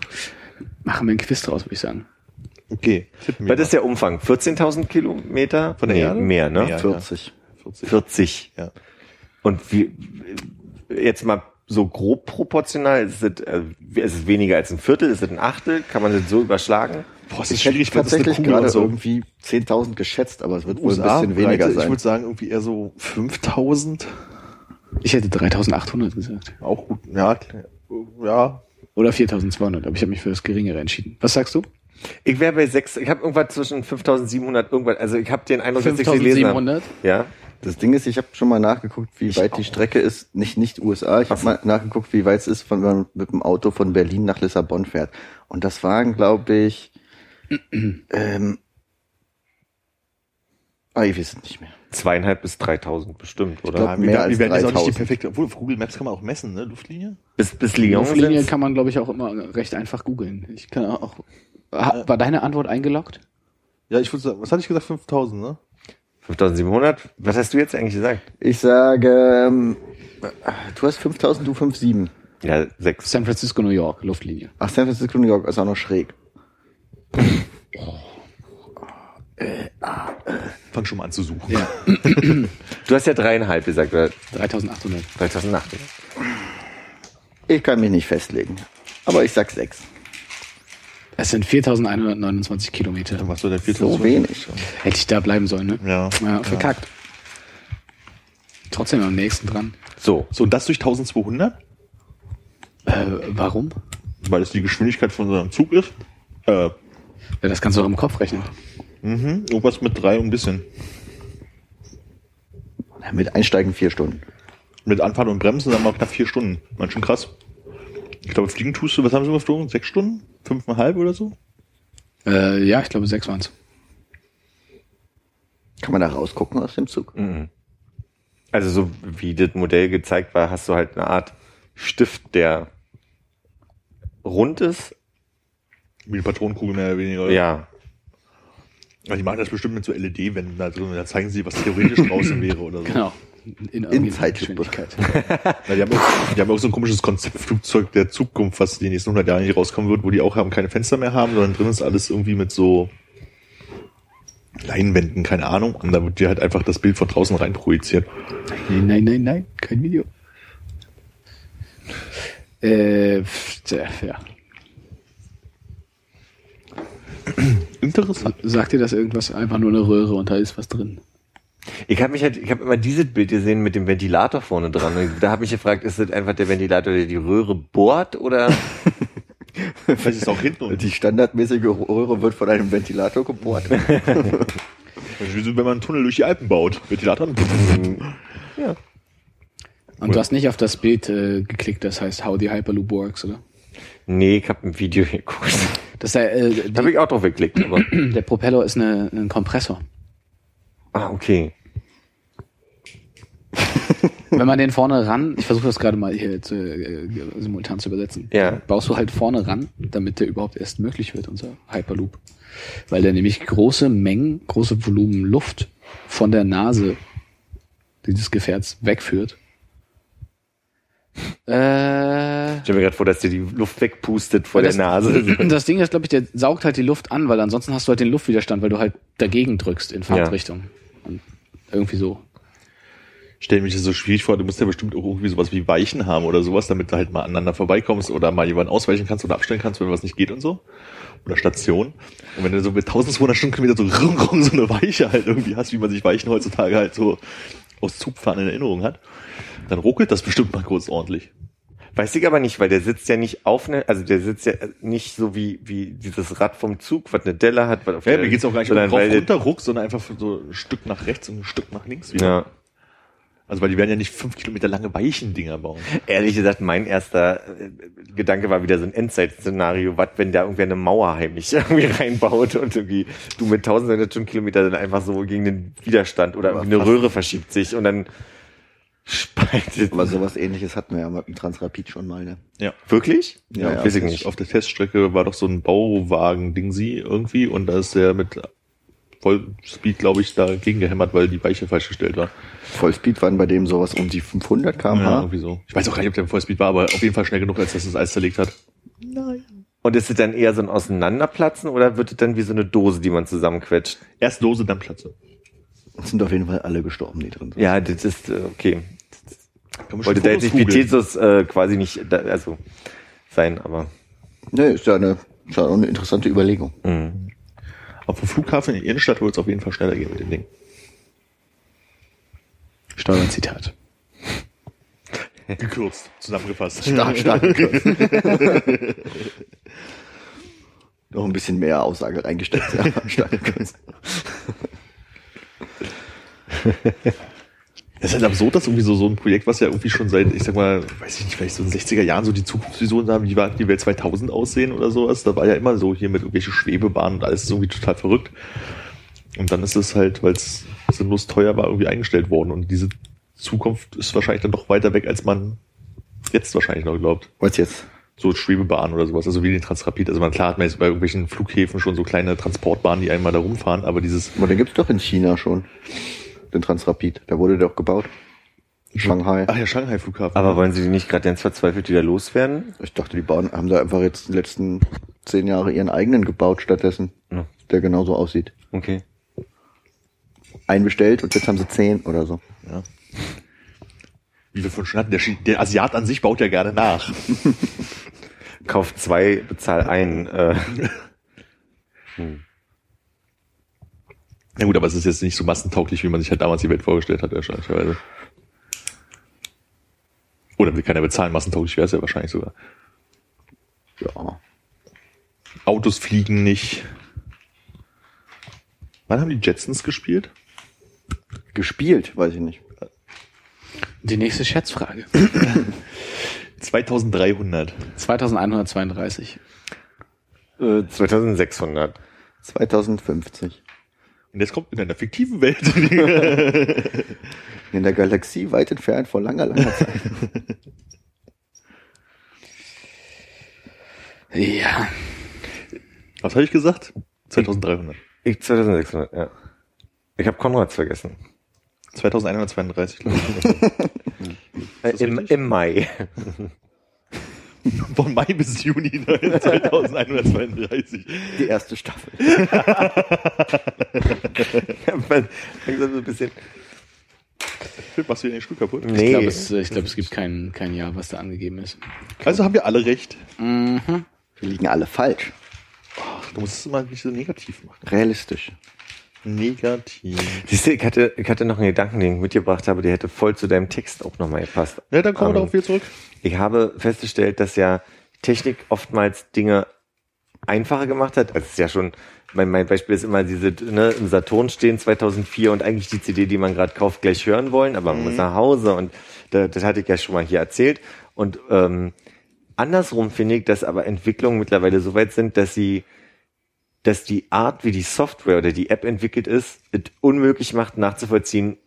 Machen wir einen Quiz draus, würde ich sagen. Okay. tippen wir Was ist der Umfang? 14.000 Kilometer? Von der nee, Erde? Mehr, ne? Mehr. 40. 40. 40. Ja. Und wie, jetzt mal so grob proportional, ist es, äh, ist es weniger als ein Viertel, ist es ein Achtel? Kann man das so überschlagen? Boah, es Ich hätte tatsächlich gerade irgendwie 10.000 geschätzt, aber es wird wohl ein bisschen weniger Breite, ich sein. würde sagen, irgendwie eher so 5000. Ich hätte 3800 gesagt. Auch gut, ja, ja. Oder 4200, aber ich habe mich für das Geringere entschieden. Was sagst du? Ich wäre bei sechs, ich habe irgendwas zwischen 5700, irgendwas, also ich habe den Eindruck, dass ich gelesen habe. 5700? Ja, Das Ding ist, ich habe schon mal nachgeguckt, wie weit die Strecke ist. Nicht nicht USA. Ich habe mal nachgeguckt, wie weit es ist, von, wenn man mit dem Auto von Berlin nach Lissabon fährt. Und das waren, glaube ich, ähm, ah, ich weiß es nicht mehr. zweieinhalb bis 3000 bestimmt, oder? glaub, mehr wir, als wir werden jetzt auch nicht die 3000. perfekte, obwohl auf Google Maps kann man auch messen, ne, Luftlinie. bis, bis Lyon Luftlinie sind's? kann man, glaube ich, auch immer recht einfach googeln. Ich kann auch. War deine Antwort eingeloggt? Ja, ich würde sagen, was hatte ich gesagt, 5000, ne? 5700? Was hast du jetzt eigentlich gesagt? Ich sage, ähm, du hast 5000, du 57. Ja, sechs. San Francisco, New York, Luftlinie. Ach, San Francisco, New York ist auch noch schräg. Fang schon mal an zu suchen. Ja. Du hast ja dreieinhalb gesagt, oder 3800. 3800. Ich kann mich nicht festlegen. Aber ich sag sechs. Es sind 4129 Kilometer. Dann machst du denn 4000. So wenig. Hätte ich da bleiben sollen, ne? Ja. Ja, verkackt. Trotzdem am nächsten dran. So, So, und das durch 1200? Äh, warum? Weil es die Geschwindigkeit von so einem Zug ist. Äh, Ja, das kannst du auch im Kopf rechnen. mhm, irgendwas mit drei und ein bisschen. Mit Einsteigen vier Stunden. Mit Anfahren und Bremsen dann mal knapp vier Stunden. Man schon krass. Ich glaube, fliegen tust du, was haben sie geflogen? Sechs Stunden? Fünfeinhalb oder so? Äh, ja, ich glaube, sechs waren's. Kann man da rausgucken aus dem Zug? Mhm. Also so wie das Modell gezeigt war, hast du halt eine Art Stift, der rund ist. Wie eine Patronenkugel mehr oder weniger. oder? Ja. Aber die machen das bestimmt mit so LED-Wänden. Also, da zeigen sie, was theoretisch draußen wäre oder so. Genau. In, In Zeitlupe. Geschwindigkeit. Ja, die, haben auch, die haben auch so ein komisches Konzeptflugzeug der Zukunft, was den nächsten 100 Jahren nicht rauskommen wird, wo die auch haben keine Fenster mehr haben, sondern drin ist alles irgendwie mit so Leinwänden, keine Ahnung. Und da wird dir halt einfach das Bild von draußen rein projiziert. Nein, nein, nein, nein, kein Video. Äh, ja. Interessant. Sagt dir das irgendwas? Einfach nur eine Röhre und da ist was drin. Ich habe mich halt, ich habe immer dieses Bild gesehen mit dem Ventilator vorne dran. Und da habe ich gefragt, ist das einfach der Ventilator, der die Röhre bohrt oder? Vielleicht ist es auch hinten Die standardmäßige Röhre wird von einem Ventilator gebohrt. wie so, wenn man einen Tunnel durch die Alpen baut. Ventilator. ja. Und du hast nicht auf das Bild äh, geklickt, das heißt How the Hyperloop Works, oder? Nee, ich habe ein Video geguckt. Das ist äh, Da die, habe ich auch drauf geklickt, aber. der Propeller ist eine, ein Kompressor. Ah, okay. Wenn man den vorne ran, ich versuche das gerade mal hier zu, äh, simultan zu übersetzen, Ja. baust du halt vorne ran, damit der überhaupt erst möglich wird, unser Hyperloop. Weil der nämlich große Mengen, große Volumen Luft von der Nase dieses Gefährts wegführt. Äh, Ich stell mir gerade vor, dass dir die Luft wegpustet vor das, der Nase. Das Ding ist, glaube ich, der saugt halt die Luft an, weil ansonsten hast du halt den Luftwiderstand, weil du halt dagegen drückst in Fahrtrichtung. Und irgendwie so. Stelle mich das so schwierig vor, du musst ja bestimmt auch irgendwie sowas wie Weichen haben oder sowas, damit du halt mal aneinander vorbeikommst oder mal jemanden ausweichen kannst oder abstellen kannst, wenn was nicht geht und so. Oder Station. Und wenn du so mit 1200 Stundenkilometer so, rum, rum, so eine Weiche halt irgendwie hast, wie man sich Weichen heutzutage halt so aus Zugfahren in Erinnerung hat, dann ruckelt das bestimmt mal kurz ordentlich. Weiß ich aber nicht, weil der sitzt ja nicht auf ne, also der sitzt ja nicht so wie, wie dieses Rad vom Zug, was eine Delle hat. Was auf Ja, der- mir geht's auch gar nicht um drauf weil der- runter ruck, sondern einfach so ein Stück nach rechts und ein Stück nach links wieder. Ja. Also weil die werden ja nicht fünf Kilometer lange Weichendinger bauen. Ehrlich gesagt, mein erster äh, Gedanke war wieder so ein Endzeit-Szenario, was, wenn da irgendwer eine Mauer heimlich irgendwie reinbaut und irgendwie du mit 1200 Stundenkilometer dann einfach so gegen den Widerstand oder eine Röhre verschiebt sich und dann spaltet. Aber sowas ähnliches hatten wir ja mit dem Transrapid schon mal, ne? Ja. Wirklich? Ja, ja. weiß ich nicht. Auf der Teststrecke war doch so ein Bauwagen-Ding sie irgendwie und da ist der mit Vollspeed, glaube ich, dagegen gehämmert, weil die Weiche falsch gestellt war. Vollspeed waren bei dem sowas um die 500 Ja, km/h. irgendwie so. Ich weiß auch gar nicht, ob der im Vollspeed war, aber auf jeden Fall schnell genug, als dass das Eis zerlegt hat. Und ist es dann eher so ein Auseinanderplatzen oder wird es dann wie so eine Dose, die man zusammenquetscht? Erst lose, dann Platze. Es sind auf jeden Fall alle gestorben, die drin sind. Ja, das ist äh, okay. Man Wollte da jetzt nicht. Pietesus äh, quasi nicht da, also sein, aber Ne, ist ja eine, ist ja auch eine interessante Überlegung. mh. Aber vom Flughafen in die Innenstadt wird es auf jeden Fall schneller gehen mit dem Ding. Steuerzitat. Gekürzt, zusammengefasst. Stark, stark gekürzt. Noch ein bisschen mehr Aussage reingesteckt. Ja, stark gekürzt. Es ist halt absurd, dass irgendwie so, so ein Projekt, was ja irgendwie schon seit, ich sag mal, weiß ich nicht, vielleicht so in den 60er Jahren so die Zukunftsvisionen haben, wie war die Welt 2000 aussehen oder sowas. Da war ja immer so hier mit irgendwelche Schwebebahnen und alles ist irgendwie total verrückt. Und dann ist es halt, weil es sinnlos teuer war, irgendwie eingestellt worden. Und diese Zukunft ist wahrscheinlich dann doch weiter weg, als man jetzt wahrscheinlich noch glaubt. Was jetzt? So Schwebebahnen oder sowas, also wie den Transrapid. Also man klar hat man jetzt bei irgendwelchen Flughäfen schon so kleine Transportbahnen, die einmal da rumfahren, aber dieses Aber den gibt's doch in China schon. Den Transrapid. Da wurde der doch gebaut. Shanghai. Ach ja, Shanghai-Flughafen. Aber wollen Sie die nicht gerade ganz verzweifelt wieder loswerden? Ich dachte, die bauen, haben da einfach jetzt die letzten zehn Jahre ihren eigenen gebaut stattdessen. Ja. Der genauso aussieht. Okay. Einbestellt und jetzt haben sie zehn oder so. Ja. Wie wir von schon hatten, der, der Asiat an sich baut ja gerne nach. Kauf zwei, bezahl ein. Äh, Na gut, aber es ist jetzt nicht so massentauglich, wie man sich halt damals die Welt vorgestellt hat, wahrscheinlicherweise. Oder will keiner bezahlen, massentauglich wäre es ja wahrscheinlich sogar. Ja. Autos fliegen nicht. Wann haben die Jetsons gespielt? Gespielt, weiß ich nicht. Die nächste Schätzfrage. 2300. 2132. äh, 2600. 2050. Und jetzt kommt in einer fiktiven Welt. In der Galaxie weit entfernt vor langer, langer Zeit. Ja. Was habe ich gesagt? 2300. Ich 2600, ja. Ich habe Konrads vergessen. 2132, glaube ich. Im, Im Mai. Von Mai bis Juni 2132. Die erste Staffel. Man langsam so ein bisschen. Philipp, machst du dir den Stuhl kaputt? Nee. Ich glaube, es, ich glaub, es gibt kein, kein Jahr, was da angegeben ist. Also haben wir alle recht. Wir liegen alle falsch. Du musst es immer nicht so negativ machen. Realistisch. Negativ. Siehst du, ich hatte, ich hatte noch einen Gedanken, den ich mitgebracht habe, der hätte voll zu deinem Text auch nochmal gepasst. Ja, dann kommen wir Ähm, darauf wieder zurück. Ich habe festgestellt, dass ja Technik oftmals Dinge einfacher gemacht hat. Also es ist ja schon, mein, mein Beispiel ist immer diese, ne, im Saturn stehen 2004 und eigentlich die CD, die man gerade kauft, gleich hören wollen, aber man muss nach Hause und da, das hatte ich ja schon mal hier erzählt. Und ähm, andersrum finde ich, dass aber Entwicklungen mittlerweile so weit sind, dass sie dass die Art, wie die Software oder die App entwickelt ist, es unmöglich macht, nachzuvollziehen,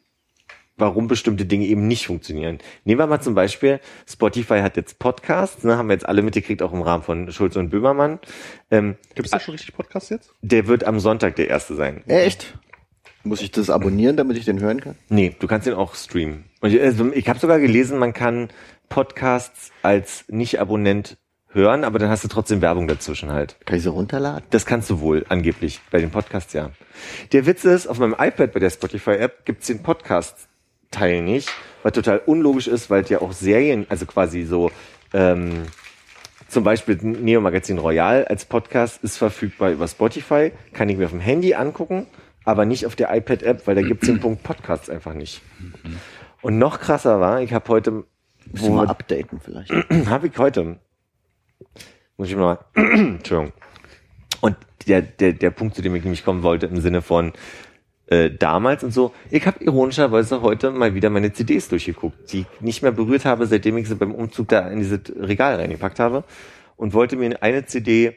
warum bestimmte Dinge eben nicht funktionieren. Nehmen wir mal zum Beispiel, Spotify hat jetzt Podcasts, ne, haben wir jetzt alle mitgekriegt, auch im Rahmen von Schulz und Böhmermann. Ähm, Gibt es da schon richtig Podcast jetzt? der wird am Sonntag der erste sein. Echt? Muss ich das abonnieren, damit ich den hören kann? Nee, du kannst den auch streamen. Und ich, also, ich habe sogar gelesen, man kann Podcasts als Nicht-Abonnent hören, aber dann hast du trotzdem Werbung dazwischen halt. Kann ich sie runterladen? Das kannst du wohl, angeblich, bei den Podcasts, ja. Der Witz ist, auf meinem iPad bei der Spotify-App gibt's den Podcast-Teil nicht, was total unlogisch ist, weil ja auch Serien, also quasi so, ähm, zum Beispiel Neo Magazin Royal als Podcast ist verfügbar über Spotify, kann ich mir auf dem Handy angucken, aber nicht auf der iPad-App, weil da gibt's den Punkt Podcasts einfach nicht. Und noch krasser war, ich habe heute, Müssen wir mal updaten vielleicht. habe ich heute. Muss ich mal. Entschuldigung. Und der, der, der Punkt, zu dem ich nämlich kommen wollte, im Sinne von äh, damals und so, ich habe ironischerweise heute mal wieder meine CDs durchgeguckt, die ich nicht mehr berührt habe, seitdem ich sie beim Umzug da in dieses Regal reingepackt habe und wollte mir eine CD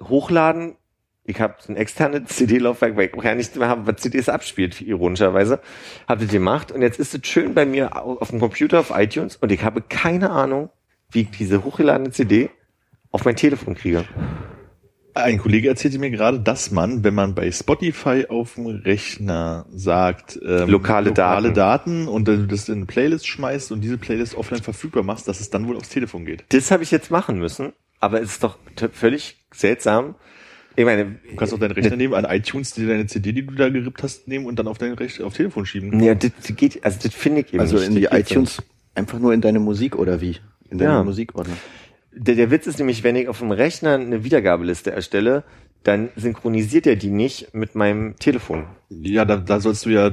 hochladen. Ich habe ein externes CD-Laufwerk, weil ich ja nicht mehr habe, was CDs abspielt, ironischerweise. Habe das gemacht und jetzt ist es schön bei mir au- auf dem Computer, auf iTunes und ich habe keine Ahnung, wie ich diese hochgeladene CD auf mein Telefon kriege. Ein Kollege erzählte mir gerade, dass man, wenn man bei Spotify auf dem Rechner sagt, ähm, Lokale Daten. Daten und dann das in eine Playlist schmeißt und diese Playlist offline verfügbar machst, dass es dann wohl aufs Telefon geht. Das habe ich jetzt machen müssen, aber es ist doch völlig seltsam. Ich meine, Du kannst auch deinen Rechner nehmen, an iTunes dir deine CD, die du da gerippt hast, nehmen und dann auf dein Rech auf Telefon schieben. ja, das geht, also das finde ich eben Also nicht. in die iTunes einfach nur in deine Musik oder wie? In deine Ja. Musikordner. Der, der Witz ist nämlich, wenn ich auf dem Rechner eine Wiedergabeliste erstelle, dann synchronisiert er die nicht mit meinem Telefon. Ja, da, da sollst du ja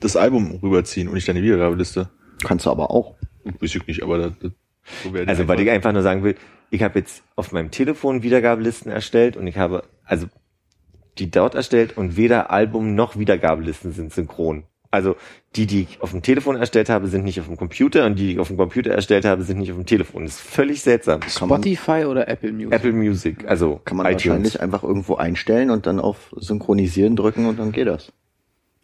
das Album rüberziehen und nicht deine Wiedergabeliste. Kannst du aber auch. Weiß ich nicht, aber das, das, so Also, weil ich einfach- einfach nur sagen will, ich habe jetzt auf meinem Telefon Wiedergabelisten erstellt und ich habe, also die dort erstellt und weder Album noch Wiedergabelisten sind synchron. Also die, die ich auf dem Telefon erstellt habe, sind nicht auf dem Computer und die, die ich auf dem Computer erstellt habe, sind nicht auf dem Telefon. Das ist völlig seltsam. Kann man, Spotify oder Apple Music? Apple Music, also kann man iTunes. wahrscheinlich einfach irgendwo einstellen und dann auf Synchronisieren drücken und dann geht das.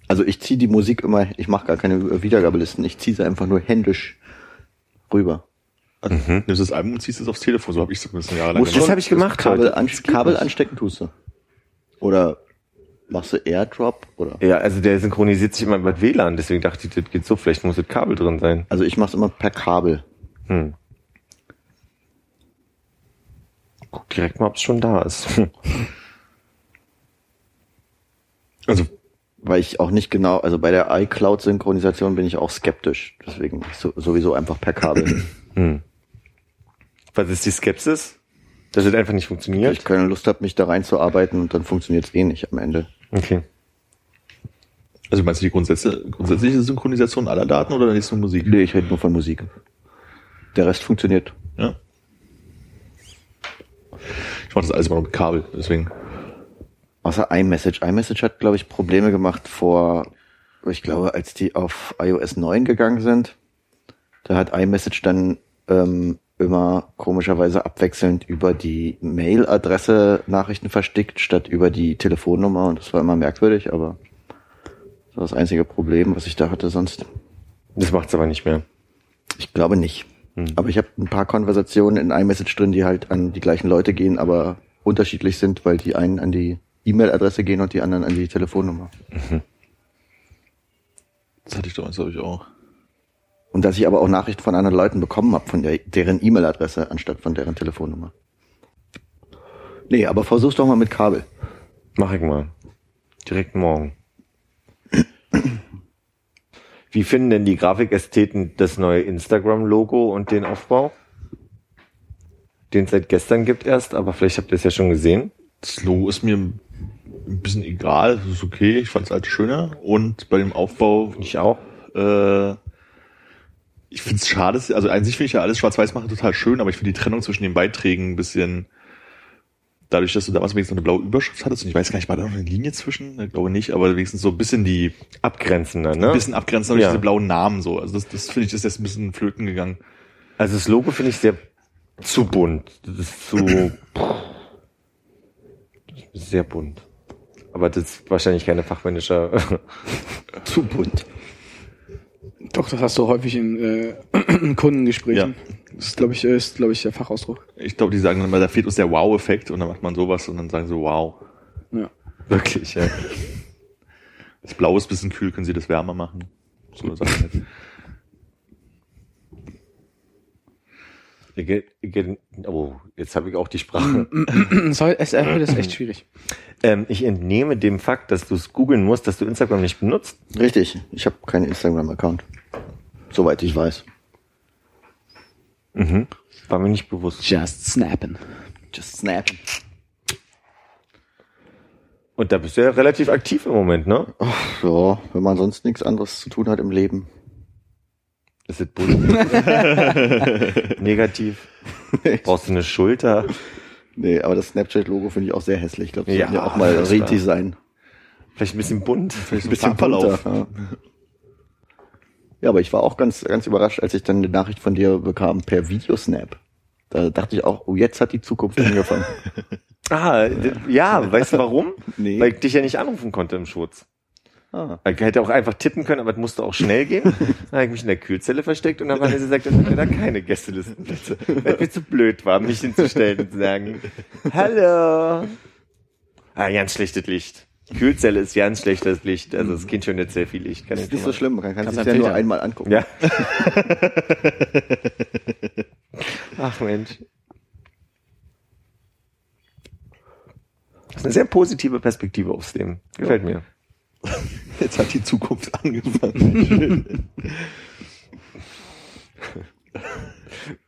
Also ich ziehe die Musik immer, ich mache gar keine Wiedergabelisten, ich ziehe sie einfach nur händisch rüber. Also, nimmst das Album und ziehst es aufs Telefon, so habe ich es zumindest Jahre Musst lang Das schon habe ich gemacht Kabel, an, Das Kabel anstecken tust du. Oder machst du Airdrop oder? Ja, also der synchronisiert sich immer über WLAN, deswegen dachte ich, das geht so, vielleicht muss das Kabel drin sein. Also ich mache es immer per Kabel. Hm. Guck direkt mal, ob es schon da ist. Also, Weil ich auch nicht genau, also bei der iCloud-Synchronisation bin ich auch skeptisch. Deswegen so, sowieso einfach per Kabel. hm. Was ist die Skepsis? Dass es einfach nicht Weil funktioniert? ich keine Lust habe, mich da reinzuarbeiten und dann funktioniert es eh nicht am Ende. Okay. also meinst du die Grundsätze, grundsätzliche Synchronisation aller Daten oder nicht nur Musik? Nee, ich rede nur von Musik. Der Rest funktioniert. Ja. Ich mache das alles immer mit Kabel, deswegen. Außer iMessage. iMessage hat, glaube ich, Probleme gemacht vor, ich glaube, als die auf iOS 9 gegangen sind. Da hat iMessage dann ähm, immer komischerweise abwechselnd über die Mail-Adresse Nachrichten verstickt, statt über die Telefonnummer. Und das war immer merkwürdig, aber das war das einzige Problem, was ich da hatte sonst. Das macht's aber nicht mehr. Ich glaube nicht. Aber ich habe ein paar Konversationen in iMessage drin, die halt an die gleichen Leute gehen, aber unterschiedlich sind, weil die einen an die E-Mail-Adresse gehen und die anderen an die Telefonnummer. das habe ich auch. Und dass ich aber auch Nachrichten von anderen Leuten bekommen habe, von der, deren E-Mail-Adresse anstatt von deren Telefonnummer. Nee, aber versuch's doch mal mit Kabel. Mach ich mal. Direkt morgen. Wie finden denn die Grafikästheten das neue Instagram-Logo und den Aufbau? Den es seit gestern gibt erst, aber vielleicht habt ihr es ja schon gesehen. Das Logo ist mir ein bisschen egal, das ist okay, ich fand es halt schöner. Und bei dem Aufbau, Ich auch. äh, ich finde es schade, also an sich finde ich ja alles schwarz-weiß machen total schön, aber ich finde die Trennung zwischen den Beiträgen ein bisschen, dadurch, dass du damals wenigstens noch eine blaue Überschrift hattest, und ich weiß gar nicht, war da noch eine Linie zwischen? Ich glaube nicht, aber wenigstens so ein bisschen die, Abgrenzender, ne? ein bisschen abgrenzen durch Ja. diese blauen Namen so. Also das, das finde ich, ist jetzt ein bisschen flöten gegangen. Also das Logo finde ich sehr zu bunt. Das ist zu sehr bunt. Aber das ist wahrscheinlich keine fachmännische. Zu bunt. Doch, das hast du häufig in äh, Kundengesprächen. Das ist, glaube ich, äh, ist, glaube ich, der Fachausdruck. Ich glaube, die sagen dann mal, da fehlt uns der Wow-Effekt und dann macht man sowas und dann sagen sie wow. Ja. Wirklich, ja. Das Blau ist ein bisschen kühl, können sie das wärmer machen? So eine Sache. Ihr geht- ihr geht- Oh, jetzt habe ich auch die Sprache. Soll, es, äh, ist echt schwierig. Ähm, ich entnehme dem Fakt, dass du es googeln musst, dass du Instagram nicht benutzt. Richtig, ich habe keinen Instagram-Account. Soweit ich weiß. War mir nicht bewusst. Just snappen. Just snap. Und da bist du ja relativ aktiv im Moment, ne? Ja, wenn man sonst nichts anderes zu tun hat im Leben. Ist es positiv? Negativ? Brauchst du eine Schulter? Nee, aber das Snapchat-Logo finde ich auch sehr hässlich. Ich glaube, das Ja, ja auch mal das war- Redesign. Vielleicht ein bisschen bunt? Vielleicht ein Farbverlauf. Ja. Ja, aber ich war auch ganz, ganz überrascht, als ich dann eine Nachricht von dir bekam per Videosnap. Da dachte ich auch, oh, jetzt hat die Zukunft angefangen. Ah, ja, weißt du warum? Nee. Weil ich dich ja nicht anrufen konnte im Schutz. ah. Ich hätte auch einfach tippen können, aber es musste auch schnell gehen. Dann habe ich mich in der Kühlzelle versteckt und dann hat er gesagt, dass er da keine Gästelistenplätze. Weil ich mir zu blöd war, mich hinzustellen und zu sagen, hallo. Ah, ganz schlechtes Licht. Kühlzelle ist ganz schlechtes Licht. Also das Kind schon nicht sehr viel Licht. Kann Das ist nicht so schlimm, man kann Kannst sich ein ja nur einmal angucken. Ja. Ach Mensch. Das ist eine sehr positive Perspektive aufs Leben. Gefällt mir. Jetzt hat die Zukunft angefangen.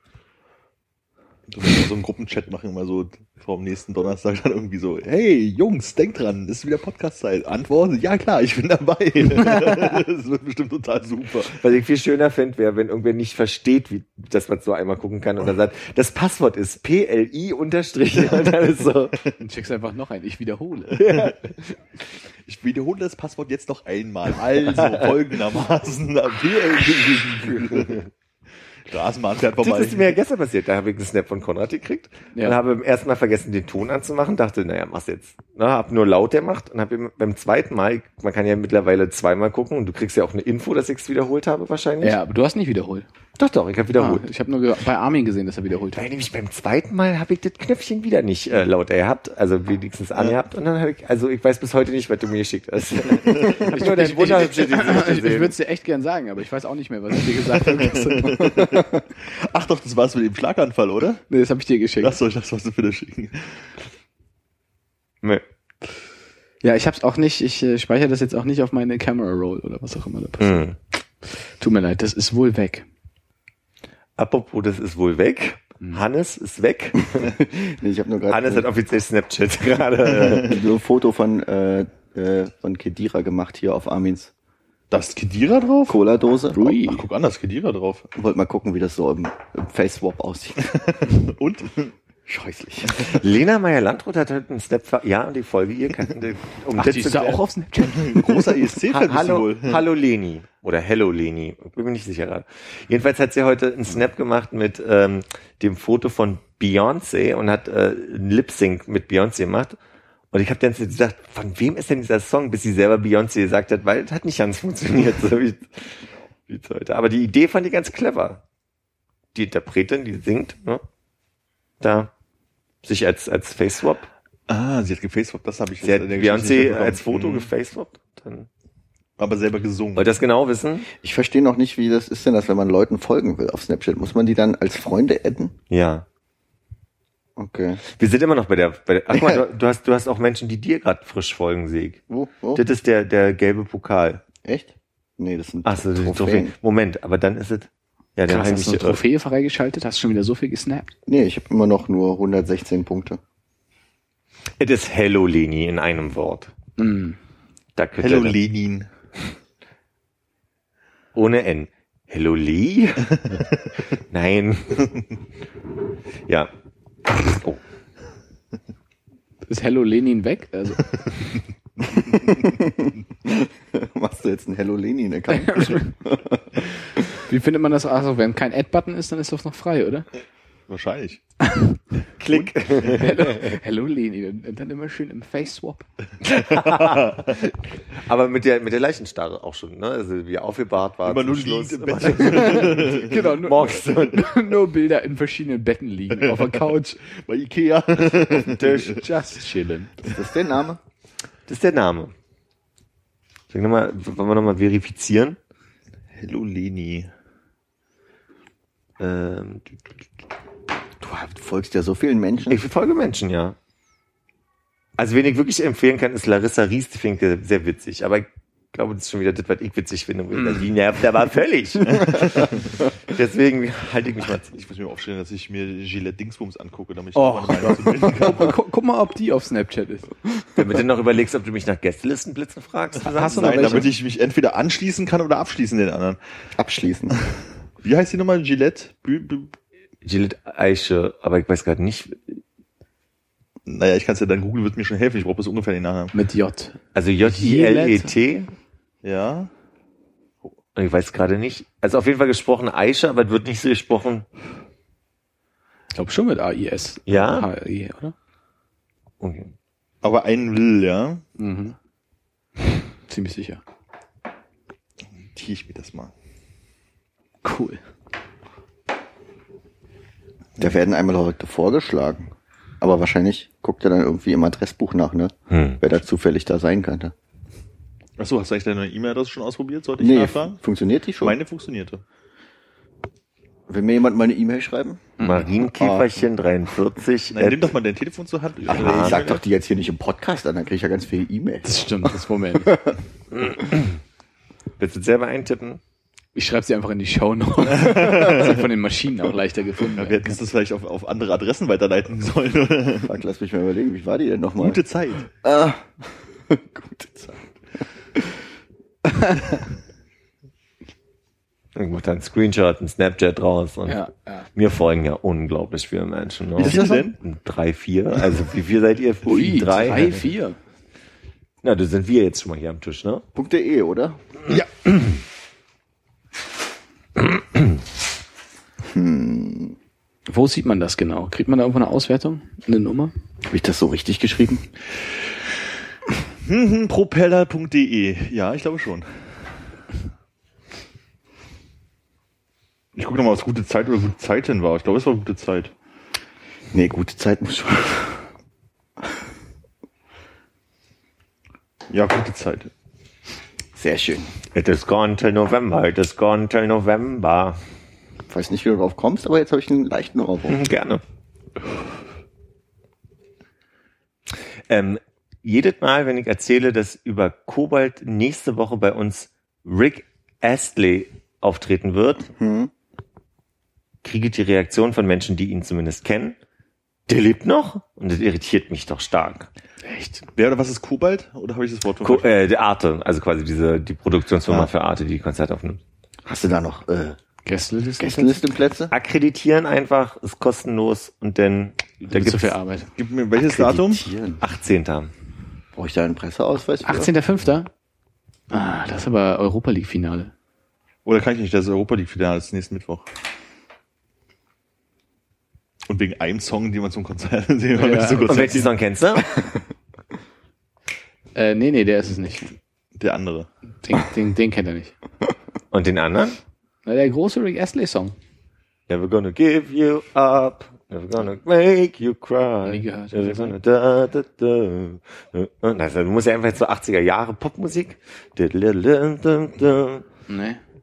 Du musst mal so einen Gruppenchat machen, immer so vor dem nächsten Donnerstag dann irgendwie so, hey Jungs, denkt dran, ist wieder Podcast-Zeit. Antwort, ja klar, ich bin dabei. das wird bestimmt total super. Was ich viel schöner fände, wäre, wenn irgendwer nicht versteht, wie, dass man so einmal gucken kann und dann sagt, das Passwort ist PLI unterstrich und dann ist so. Dann schickst einfach noch ein. Ich wiederhole. Ich wiederhole das Passwort jetzt noch einmal. Also folgendermaßen. Straßenbahn fährt Das vorbei. ist mir ja gestern passiert. Da habe ich einen Snap von Konrad gekriegt Ja. und habe beim ersten Mal vergessen, den Ton anzumachen. Dachte, naja, mach's jetzt. Na, hab nur laut gemacht und habe beim zweiten Mal, man kann ja mittlerweile zweimal gucken und du kriegst ja auch eine Info, dass ich es wiederholt habe wahrscheinlich. Ja, aber du hast nicht wiederholt. Doch, doch, ich habe Ah, wiederholt. ich habe nur bei Armin gesehen, dass er wiederholt Weil hat. nämlich beim zweiten Mal habe ich das Knöpfchen wieder nicht äh, laut gehabt, also wenigstens angehabt. Und dann habe ich, also ich weiß bis heute nicht, was du mir geschickt hast. ich nur dein Gesicht Ich, ich gesehen. würde es dir echt gern sagen, aber ich weiß auch nicht mehr, was ich dir gesagt habe. Ach doch, das war's mit dem Schlaganfall, oder? nee, das habe ich dir geschickt. Soll ich das was du für das schicken? Nee. Ja, ich hab's auch nicht, ich äh, speichere das jetzt auch nicht auf meine Camera Roll oder was auch immer da passiert. Hm. Tut mir leid, das ist wohl weg. Apropos, das ist wohl weg. Hannes ist weg. Nee, ich habe nur Hannes hat gerade offiziell Snapchat gerade. nur ein Foto von, äh, äh, von Kedira gemacht hier auf Armins Da ist Kedira drauf? Cola-Dose. Ui. Ach, guck an, da ist Kedira drauf. Wollte mal gucken, wie das so im, im Face-Swap aussieht. Und? Scheußlich. Lena Meyer-Landrut hat heute einen Snap, ja, die Folge ihr kann, um Ach, das die ist da auch auf Snapchat? Großer E ESC-Fan Ha hallo, wohl. hallo Leni. Oder Hello Leni. Bin mir nicht sicher gerade. Jedenfalls hat sie heute einen Snap gemacht mit ähm, dem Foto von Beyoncé und hat äh, einen Lip-Sync mit Beyoncé gemacht. Und ich habe dann gesagt, von wem ist denn dieser Song, bis sie selber Beyoncé gesagt hat, weil es hat nicht ganz funktioniert, so wie, wie heute. Aber die Idee fand ich ganz clever. Die Interpretin, die singt, ne? da sich als, als Face-Swap. Ah, sie hat gefacewappt, das habe ich Sie hat in der Geschichte nicht Beyoncé mitbekommen. als Foto Mhm. gefacewappt. Dann Aber selber gesungen. Wollt ihr das genau wissen? Ich verstehe noch nicht, wie das ist denn das, wenn man Leuten folgen will auf Snapchat. Muss man die dann als Freunde adden? Ja. Okay. Wir sind immer noch bei der, bei der ach guck mal, du, du hast, du hast auch Menschen, die dir gerade frisch folgen, Sieg. Wo? Wo? Das ist der, der gelbe Pokal. Echt? Nee, das sind Ach so, die Trophäen. Trophäen. Moment, aber dann ist es, ja, dann Krass, hast du eine Trophäe freigeschaltet? Hast schon wieder so viel gesnappt? Nee, ich habe immer noch nur 116 Punkte. Es ist Hello Leni in einem Wort. Mm. Da Hello Lenin. Ohne N. Hello Lee? Nein. ja. Oh. Ist Hello Lenin weg? Also, Machst du jetzt einen Hello Lenin-Account? wie findet man das? Also, wenn kein Add-Button ist, dann ist das noch frei, oder? Wahrscheinlich. Klick. Hello, Hello Lenin. Und dann immer schön im Face-Swap. Aber mit der, mit der Leichenstarre auch schon, ne? Also wie aufgebahrt war. Immer nur Schluss. liegend im Bett. Genau, nur, nur Bilder in verschiedenen Betten liegen, auf der Couch. Bei Ikea. Tisch. Just chillen. ist das der Name? Das ist der Name. Sag noch mal, wollen wir nochmal verifizieren? Hello Leni. Ähm, Du folgst ja so vielen Menschen. ich verfolge Menschen, ja. Also wen ich wirklich empfehlen kann, ist Larissa Ries, die finde ich sehr witzig. Aber ich glaube, das ist schon wieder das, was ich witzig finde. Mm. Die nervt aber völlig. Deswegen halte ich mich mal Ich muss mir aufstellen, dass ich mir Gillette Dingsbums angucke, damit ich Oh. Guck, guck, guck mal, ob die auf Snapchat ist. Damit du noch überlegst, ob du mich nach Gästelistenblitzen fragst. Hast du noch Nein, welche? damit ich mich entweder anschließen kann oder abschließen den anderen. Abschließen. Wie heißt die nochmal? Gillette? Gillette Eiche, aber ich weiß gerade nicht. Naja, ich kann es ja dann googeln, wird mir schon helfen. Ich brauche bis ungefähr den Nachnamen. Mit J. Also J-I-L-E-T. Ja. Und ich weiß gerade nicht. Also auf jeden Fall gesprochen Aisha, aber es wird nicht so gesprochen. Ich glaube schon mit AIS. Ja? HI, oder? Okay. Aber ein will, ja. Mhm. Ziemlich sicher. Tiere ich mir das mal. Cool. Da werden einmal Leute vorgeschlagen. Aber wahrscheinlich guckt er dann irgendwie im Adressbuch nach, ne? Hm. Wer da zufällig da sein könnte. Achso, hast du eigentlich deine E-Mail-Adresse schon ausprobiert? Sollte ich Nee, nachfragen? funktioniert die schon? Meine funktionierte. Will mir jemand mal eine E-Mail schreiben? Marienkäferchen 43. Nein, nimm doch mal dein Telefon zur Hand. Ach, nee, ich sag doch die jetzt hier nicht im Podcast an, dann krieg ich ja ganz viele E-Mails. Das stimmt, das Moment. Willst du selber eintippen? Ich schreibe sie einfach in die Show Notes. Das wird von den Maschinen auch leichter gefunden. Ja, wir hätten das vielleicht auf, auf andere Adressen weiterleiten sollen. Oder? Fuck, lass mich mal überlegen, wie war die denn nochmal? Gute Zeit. Ah, gute Zeit. Ich mach da einen Screenshot, einen Snapchat draus. Und ja, ja. Mir folgen ja unglaublich viele Menschen. Ne? Wie viele denn? Drei, vier. Also wie viel seid ihr? Ui, drei. drei, vier. Na, das sind wir jetzt schon mal hier am Tisch, ne? .de, oder? Ja. Wo sieht man das genau? Kriegt man da irgendwo eine Auswertung? Eine Nummer? Habe ich das so richtig geschrieben? Mhm, Propeller.de. Ja, ich glaube schon. Ich gucke nochmal, was gute Zeit oder gute Zeiten war. Ich glaube, es war gute Zeit. Nee, gute Zeit muss schon. Ja, gute Zeit. Sehr schön. It is gone till November, it is gone till November. Weiß nicht, wie du drauf kommst, aber jetzt habe ich einen leichten Ohrwurm. Mhm, Gerne. Ähm, jedes Mal, wenn ich erzähle, dass über Kobalt nächste Woche bei uns Rick Astley auftreten wird, kriege ich die Reaktion von Menschen, die ihn zumindest kennen. Der lebt noch? Und das irritiert mich doch stark. Echt? Wer oder was ist Kobalt? Oder habe ich das Wort Ko äh, der Arte, also quasi diese, die Produktionsfirma Ah. für Arte, die die Konzerte aufnimmt. Hast du da noch äh, Gästeliste? Gästelistenplätze? Akkreditieren einfach, ist kostenlos und dann, da Da gibt's zu viel Arbeit. Gib mir welches Datum? Akkreditieren. 18. Brauche ich da einen Presseausweis? für? 18.05. Ah, das ist aber Europa League Finale. Oder kann ich nicht? Das ist Europa League Finale, das ist nächsten Mittwoch. Und wegen einem Song, den man zum Konzert sehen Ja. so Und welchen Song kennst du? Äh, nee, nee, der ist es nicht. Der andere. Den, den, den kennt er nicht. Und den anderen? Na, der große Rick Astley Song. Never gonna give you up. Never gonna make you cry. Nie gehört. Never gonna da, da, da. Also, du musst ja einfach jetzt so 80er Jahre Popmusik. Nee.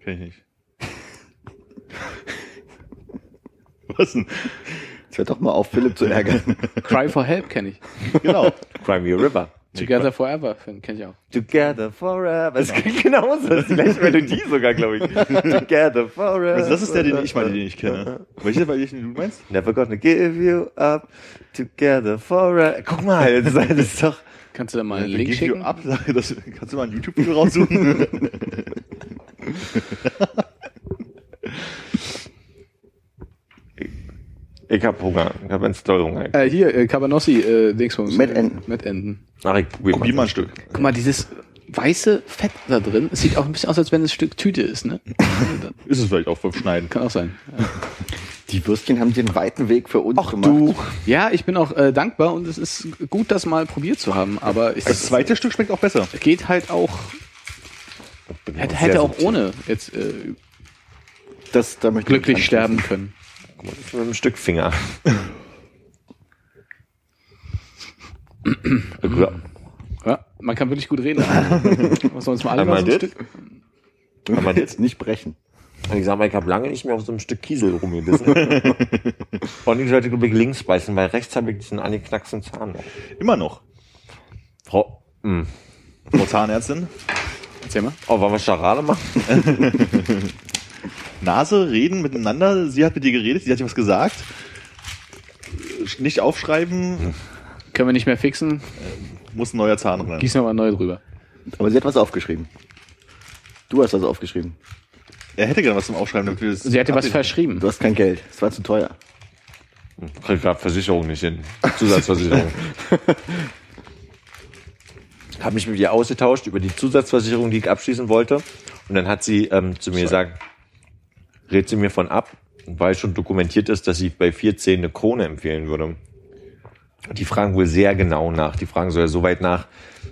Kenn ich nicht. Was denn? Jetzt hör doch mal auf, Philipp zu ärgern. Cry for Help kenne ich. Genau. Cry Me a River. Together Forever kenne ich auch. Together forever. Das klingt genauso. Das ist die gleiche Melodie sogar, glaube ich. Together forever. Also das ist der, den ich meine, den ich kenne. Welcher, welchen du meinst? Never gonna give you up. Together forever. Guck mal, das ist, doch. Kannst du da mal einen Link schicken? Ab, das, kannst du mal ein YouTube-Video raussuchen? Ich hab Hunger. Ich hab ins doll Hunger. Äh, hier, äh, Cabanossi, äh, Dingsbums. Mit Enten. Mit Enten. Ach, ich probier Probier mal ein Stück. Guck mal, dieses weiße Fett da drin, es sieht auch ein bisschen aus, als wenn es ein Stück Tüte ist, ne? Ist es vielleicht auch vom Schneiden. Kann auch sein. Die Würstchen haben den weiten Weg für uns Ach gemacht. du. Ja, ich bin auch äh, dankbar und es ist gut, das mal probiert zu haben, aber es Das zweite Stück schmeckt auch besser. geht halt auch, hätte, hätte auch ohne jetzt äh, Das, da möchte ich glücklich sterben können. Guck mal, das ist mit einem Stück Finger. ja. Ja, man kann wirklich gut reden. Was wir uns mal alle Einmal mal so ein das. Stück? anfangen. Aber jetzt nicht brechen. Und ich sag mal, ich habe lange nicht mehr auf so einem Stück Kiesel rumgebissen. Und ich sollte, glaube ich, links beißen, weil rechts habe ich diesen angeknacksten Zahn noch. Immer noch. Frau, mh. Frau Zahnärztin. Erzähl mal. oh, wollen wir Charade machen? Nase, reden miteinander. Sie hat mit dir geredet, sie hat dir was gesagt. Nicht aufschreiben, Können wir nicht mehr fixen, muss ein neuer Zahn rein. gießen wir mal neu drüber. Aber sie hat was aufgeschrieben. Du hast was aufgeschrieben. Er hätte gerne was zum Aufschreiben, damit wir das Sie hätte was verschrieben. Du hast kein Geld. Es war zu teuer. Krieg grad Versicherung nicht hin. Zusatzversicherung. habe mich mit ihr ausgetauscht über die Zusatzversicherung, die ich abschließen wollte. Und dann hat sie ähm, zu mir gesagt, rät sie mir von ab, weil schon dokumentiert ist, dass sie bei 410 eine Krone empfehlen würde. Die fragen wohl sehr genau nach. Die fragen sogar so weit nach,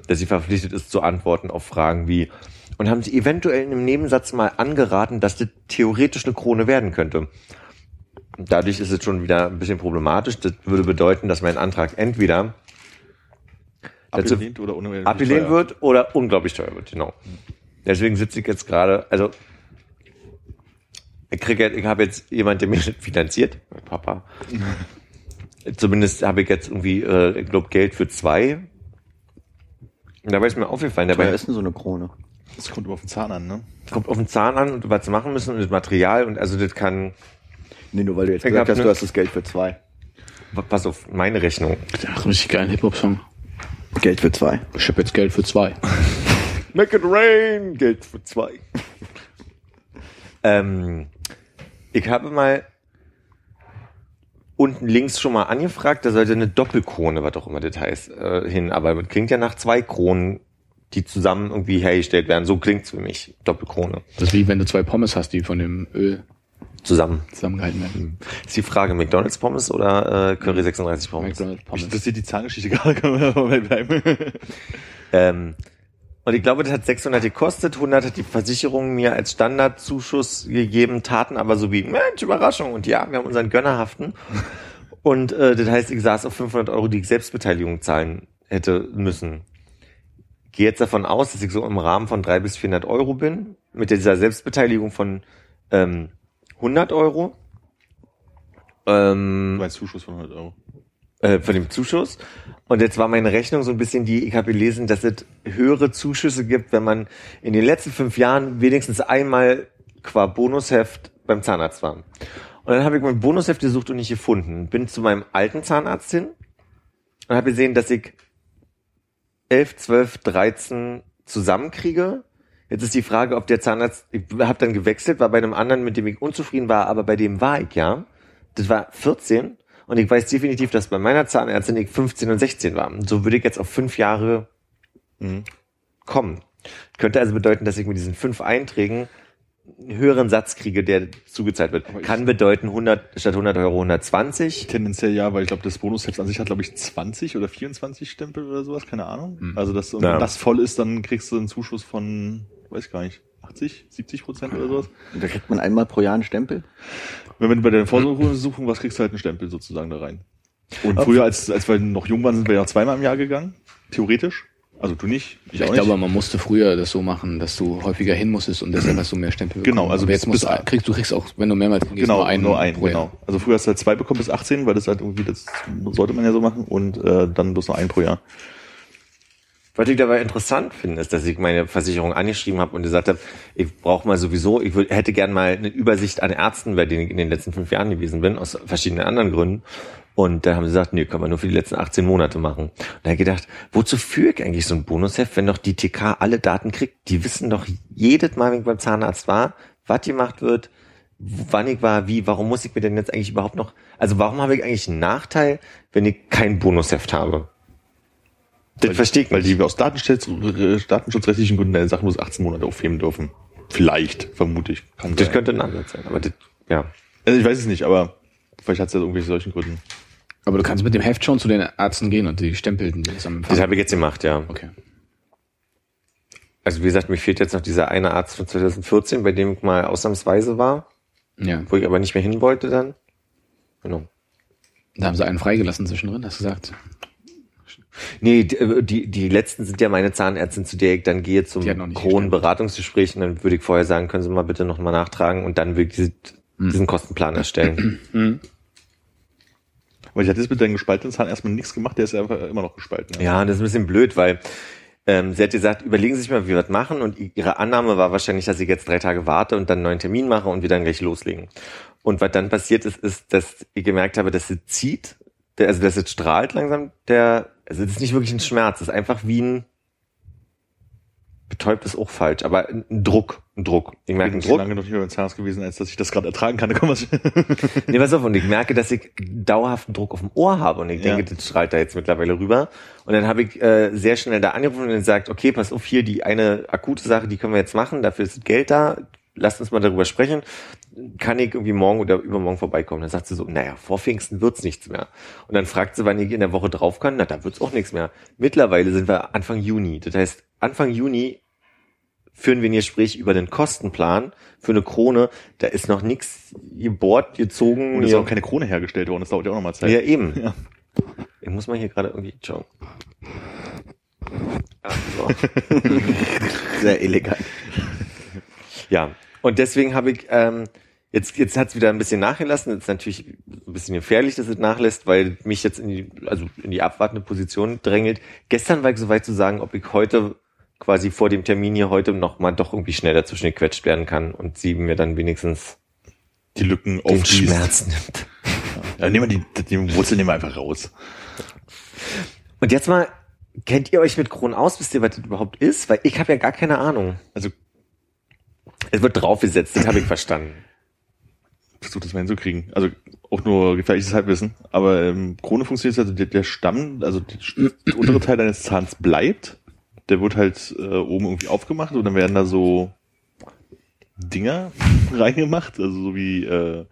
dass sie verpflichtet ist zu antworten auf Fragen wie, und haben sie eventuell in einem Nebensatz mal angeraten, dass das theoretisch eine Krone werden könnte. Dadurch ist es schon wieder ein bisschen problematisch. Das würde bedeuten, dass mein Antrag entweder abgelehnt oder abgelehnt wird oder unglaublich teuer wird, genau. Deswegen sitze ich jetzt gerade, also ich kriege, ich habe jetzt jemand, der mir das finanziert, mein Papa. Zumindest habe ich jetzt irgendwie, äh, ich glaube, Geld für zwei. Und dabei ist mir aufgefallen, Teuer dabei ist denn so eine Krone? Das kommt auf den Zahn an, ne? kommt auf den Zahn an und was sie machen müssen und das Material und also das kann, Nee, nur weil du jetzt Ich gesagt hast, ne- du hast das Geld für zwei. pass auf, meine Rechnung. Ach, richtig geilen Hip-Hop-Song. Geld für zwei. Ich hab jetzt Geld für zwei. Make it rain, Geld für zwei. ähm, ich habe mal unten links schon mal angefragt, da sollte eine Doppelkrone, was auch immer das heißt, äh, hin. Aber das klingt ja nach zwei Kronen, die zusammen irgendwie hergestellt werden. So klingt's für mich, Doppelkrone. Das ist wie wenn du zwei Pommes hast, die von dem Öl Zusammen. zusammengehalten werden. Ist die Frage, McDonalds Pommes oder äh, Curry 36 Pommes? McDonald's Pommes. interessiert die Zahngeschichte gerade, können wir dabei bleiben. Ähm, und ich glaube, das hat 600 gekostet, 100 hat die Versicherung mir als Standardzuschuss gegeben, taten aber so wie, Mensch, Überraschung. Und ja, wir haben unseren Gönnerhaften. Und äh, das heißt, ich saß auf 500 Euro, die ich Selbstbeteiligung zahlen hätte müssen. Gehe jetzt davon aus, dass ich so im Rahmen von 300 bis 400 Euro bin, mit dieser Selbstbeteiligung von ähm, 100 Euro. Ähm, Mein Zuschuss von 100 Euro. Äh, von dem Zuschuss. Und jetzt war meine Rechnung so ein bisschen die, ich habe gelesen, dass es höhere Zuschüsse gibt, wenn man in den letzten fünf Jahren wenigstens einmal qua Bonusheft beim Zahnarzt war. Und dann habe ich mein Bonusheft gesucht und nicht gefunden. Bin zu meinem alten Zahnarzt hin und habe gesehen, dass ich 11, 12, 13 zusammenkriege. Jetzt ist die Frage, ob der Zahnarzt, ich habe dann gewechselt, war bei einem anderen, mit dem ich unzufrieden war, aber bei dem war ich ja. Das war 14 und ich weiß definitiv, dass bei meiner Zahnärztin ich 15 und 16 war. Und so würde ich jetzt auf fünf Jahre kommen. Könnte also bedeuten, dass ich mit diesen fünf Einträgen einen höheren Satz kriege, der zugezahlt wird. Aber Kann bedeuten 100 statt 100 Euro 120. Tendenziell ja, weil ich glaube, das Bonusheft an sich hat, glaube ich, 20 oder 24 Stempel oder sowas, keine Ahnung. Also das, und Ja. wenn das voll ist, dann kriegst du einen Zuschuss von, weiß gar nicht, 80, 70 Prozent oder sowas. Und da kriegt man einmal pro Jahr einen Stempel. Wenn du bei der Vorsuchung was kriegst du halt einen Stempel sozusagen da rein. Und früher, als, als wir noch jung waren, sind wir ja zweimal im Jahr gegangen. Theoretisch. Also du nicht, ich, Ich auch nicht. glaube, man musste früher das so machen, dass du häufiger hin musstest und deshalb hast du mehr Stempel bekommen. Genau, also Aber jetzt bis- musst du, kriegst du kriegst auch, wenn du mehrmals hingehst, genau, nur einen, nur einen, pro Jahr. genau. Also früher hast du halt zwei bekommen bis 18, weil das halt irgendwie, das sollte man ja so machen und äh, dann bloß noch einen pro Jahr. Was ich dabei interessant finde, ist, dass ich meine Versicherung angeschrieben habe und gesagt habe, ich brauche mal sowieso, ich würd, hätte gern mal eine Übersicht an Ärzten, bei denen ich in den letzten fünf Jahren gewesen bin, aus verschiedenen anderen Gründen. Und da haben sie gesagt, nee, können wir nur für die letzten 18 Monate machen. Und da habe ich gedacht, wozu führe ich eigentlich so ein Bonusheft, wenn doch die TK alle Daten kriegt? Die wissen doch jedes Mal, wenn ich beim Zahnarzt war, was gemacht wird, wann ich war, wie, warum muss ich mir denn jetzt eigentlich überhaupt noch, also warum habe ich eigentlich einen Nachteil, wenn ich kein Bonusheft habe? Das verstehe ich Weil die aus Datenschutz, äh, datenschutzrechtlichen Gründen deine Sachen bloß 18 Monate aufheben dürfen. Vielleicht, vermute ich. Kann Das sein. könnte ein Ansatz sein, aber das, ja. Also ich weiß es nicht, aber vielleicht hat es ja irgendwelche solchen Gründen. Aber du kannst mit dem Heft schon zu den Ärzten gehen und die stempeln das am Das habe ich jetzt gemacht, ja. Okay. Also wie gesagt, mir fehlt jetzt noch dieser eine Arzt von 2014, bei dem ich mal ausnahmsweise war, Ja. wo ich aber nicht mehr hin wollte dann. Genau. Da haben sie einen freigelassen zwischendrin, hast du gesagt. Nee, die, äh, die, die letzten sind ja meine Zahnärztin, zu der ich dann gehe zum nicht Kronenberatungsgespräch und dann würde ich vorher sagen, können Sie mal bitte noch mal nachtragen und dann würde ich diese, Hm. diesen Kostenplan erstellen. Weil ich hatte jetzt mit deinem gespaltenen Zahn erstmal nichts gemacht, der ist ja einfach immer noch gespalten. Ja, das ist ein bisschen blöd, weil ähm, sie hat gesagt, überlegen Sie sich mal, wie wir das machen. Und ihre Annahme war wahrscheinlich, dass ich jetzt drei Tage warte und dann einen neuen Termin mache und wir dann gleich loslegen. Und was dann passiert ist, ist, dass ich gemerkt habe, dass sie zieht, also dass es strahlt langsam, der, also das ist nicht wirklich ein Schmerz, das ist einfach wie ein betäubt ist auch falsch, aber ein Druck, ein Druck. Ich Ich merke bin einen so Druck. lange noch nicht mehr beim Zahnarzt gewesen, als dass ich das gerade ertragen kann. Kann man Nee, pass auf, und ich merke, dass ich dauerhaften Druck auf dem Ohr habe und ich Ja. denke, das strahlt da jetzt mittlerweile rüber. Und dann habe ich äh, sehr schnell da angerufen und gesagt, okay, pass auf, hier die eine akute Sache, die können wir jetzt machen, dafür ist Geld da, lasst uns mal darüber sprechen. Kann ich irgendwie morgen oder übermorgen vorbeikommen? Dann sagt sie so, naja, vor Pfingsten wird's nichts mehr. Und dann fragt sie, wann ich in der Woche drauf kann, na, da wird's auch nichts mehr. Mittlerweile sind wir Anfang Juni. Das heißt, Anfang Juni führen wir ein Gespräch über den Kostenplan für eine Krone. Da ist noch nichts gebohrt, gezogen. Und es ist auch keine Krone hergestellt worden. Das dauert ja auch nochmal Zeit. Ja, eben. Ja. Ich muss mal hier gerade irgendwie schauen. Ja, so. Sehr elegant. ja. Und deswegen habe ich, ähm, jetzt, jetzt hat es wieder ein bisschen nachgelassen. Das ist natürlich ein bisschen gefährlich, dass es nachlässt, weil mich jetzt in die, also in die abwartende Position drängelt. Gestern war ich so weit zu sagen, ob ich heute quasi vor dem Termin hier heute noch mal doch irgendwie schnell dazwischen gequetscht werden kann und sie mir dann wenigstens Die Lücken den aufschließt. Schmerz nimmt. Ja, nehmen wir die, die Wurzel nehmen wir einfach raus. Und jetzt mal, kennt ihr euch mit Kronen aus? Wisst ihr, was das überhaupt ist? Weil ich habe ja gar keine Ahnung. Also Es wird draufgesetzt, das habe ich verstanden. versuch das mal hinzukriegen. Also auch nur gefährliches Halbwissen. Aber ähm, Krone funktioniert also der, der Stamm, also der, der untere Teil deines Zahns bleibt. Der wird halt äh, oben irgendwie aufgemacht und dann werden da so Dinger reingemacht, also so wie äh,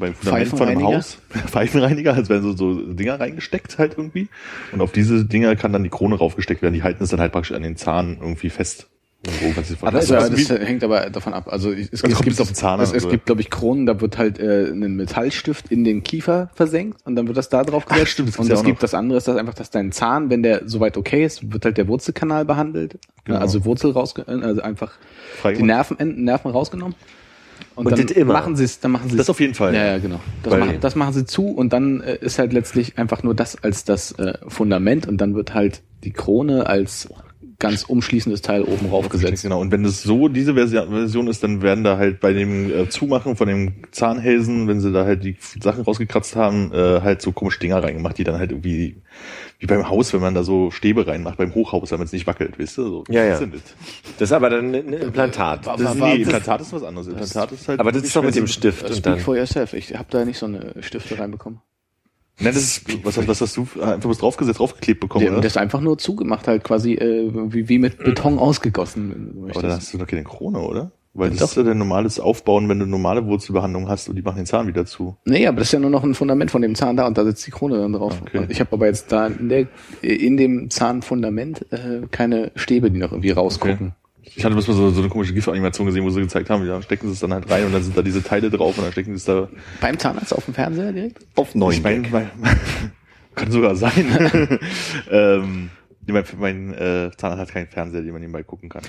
beim Fundament von einem Pfeifenreiniger? Haus. Pfeifenreiniger, als werden so, so Dinger reingesteckt halt irgendwie. Und auf diese Dinger kann dann die Krone raufgesteckt werden. Die halten es dann halt praktisch an den Zahn irgendwie fest. Aber das, vorstellen. das, Also wie- hängt aber davon ab. Also es, es, es gibt auf Zahn es, es gibt, glaube ich, Kronen, da wird halt äh, ein Metallstift in den Kiefer versenkt und dann wird das da drauf Ach, gesetzt. stimmt, das und ja es auch gibt das andere, ist das einfach, dass dein Zahn, wenn der soweit okay ist, wird halt der Wurzelkanal behandelt. Genau. Also Wurzel rausge also einfach die Freigemacht. Nervenenden, Nerven rausgenommen. Und, Und dann das immer? machen sie es, dann machen sie Das auf jeden Fall. Ja, ja, genau. Das, machen, das machen sie zu und dann äh, ist halt letztlich einfach nur das als das äh, Fundament und dann wird halt die Krone als ganz umschließendes Teil oben raufgesetzt. Genau, und wenn es so diese Versi- Version ist, dann werden da halt bei dem äh, Zumachen von dem Zahnhälsen, wenn sie da halt die Sachen rausgekratzt haben, äh, halt so komische Dinger reingemacht, die dann halt irgendwie, wie beim Haus, wenn man da so Stäbe reinmacht, beim Hochhaus, damit es nicht wackelt, weißt du? So, Ja, ja. das sind das. Das ist aber dann ein Implantat. Das war- ist, nee, das- Implantat ist was anderes. Implantat ist halt. Aber das ist doch mit dem Stift und Speak dann. for yourself. Ich habe da nicht so eine Stifte reinbekommen. Nein, das ist, was, was hast du einfach was draufgesetzt, draufgeklebt bekommen, Der, oder? das ist einfach nur zugemacht, halt quasi äh, wie, wie mit Beton ausgegossen. wenn Aber dann hast du doch keine Krone, oder? Weil Ja, das doch. ist ja dein normales Aufbauen, wenn du normale Wurzelbehandlung hast und die machen den Zahn wieder zu. Nee, aber das ist ja nur noch ein Fundament von dem Zahn da und da sitzt die Krone dann drauf. Okay. Ich habe aber jetzt da in, der, in dem Zahnfundament äh, keine Stäbe, die noch irgendwie rausgucken. Ich hatte bloß mal so, so eine komische GIF-Animation gesehen, wo sie gezeigt haben, ja, stecken sie es dann halt rein und dann sind da diese Teile drauf und dann stecken sie es da. Beim Zahnarzt auf dem Fernseher direkt? Auf neun. Ich meine, mein, kann sogar sein. ähm, mein mein äh, Zahnarzt hat keinen Fernseher, den man nebenbei gucken kann.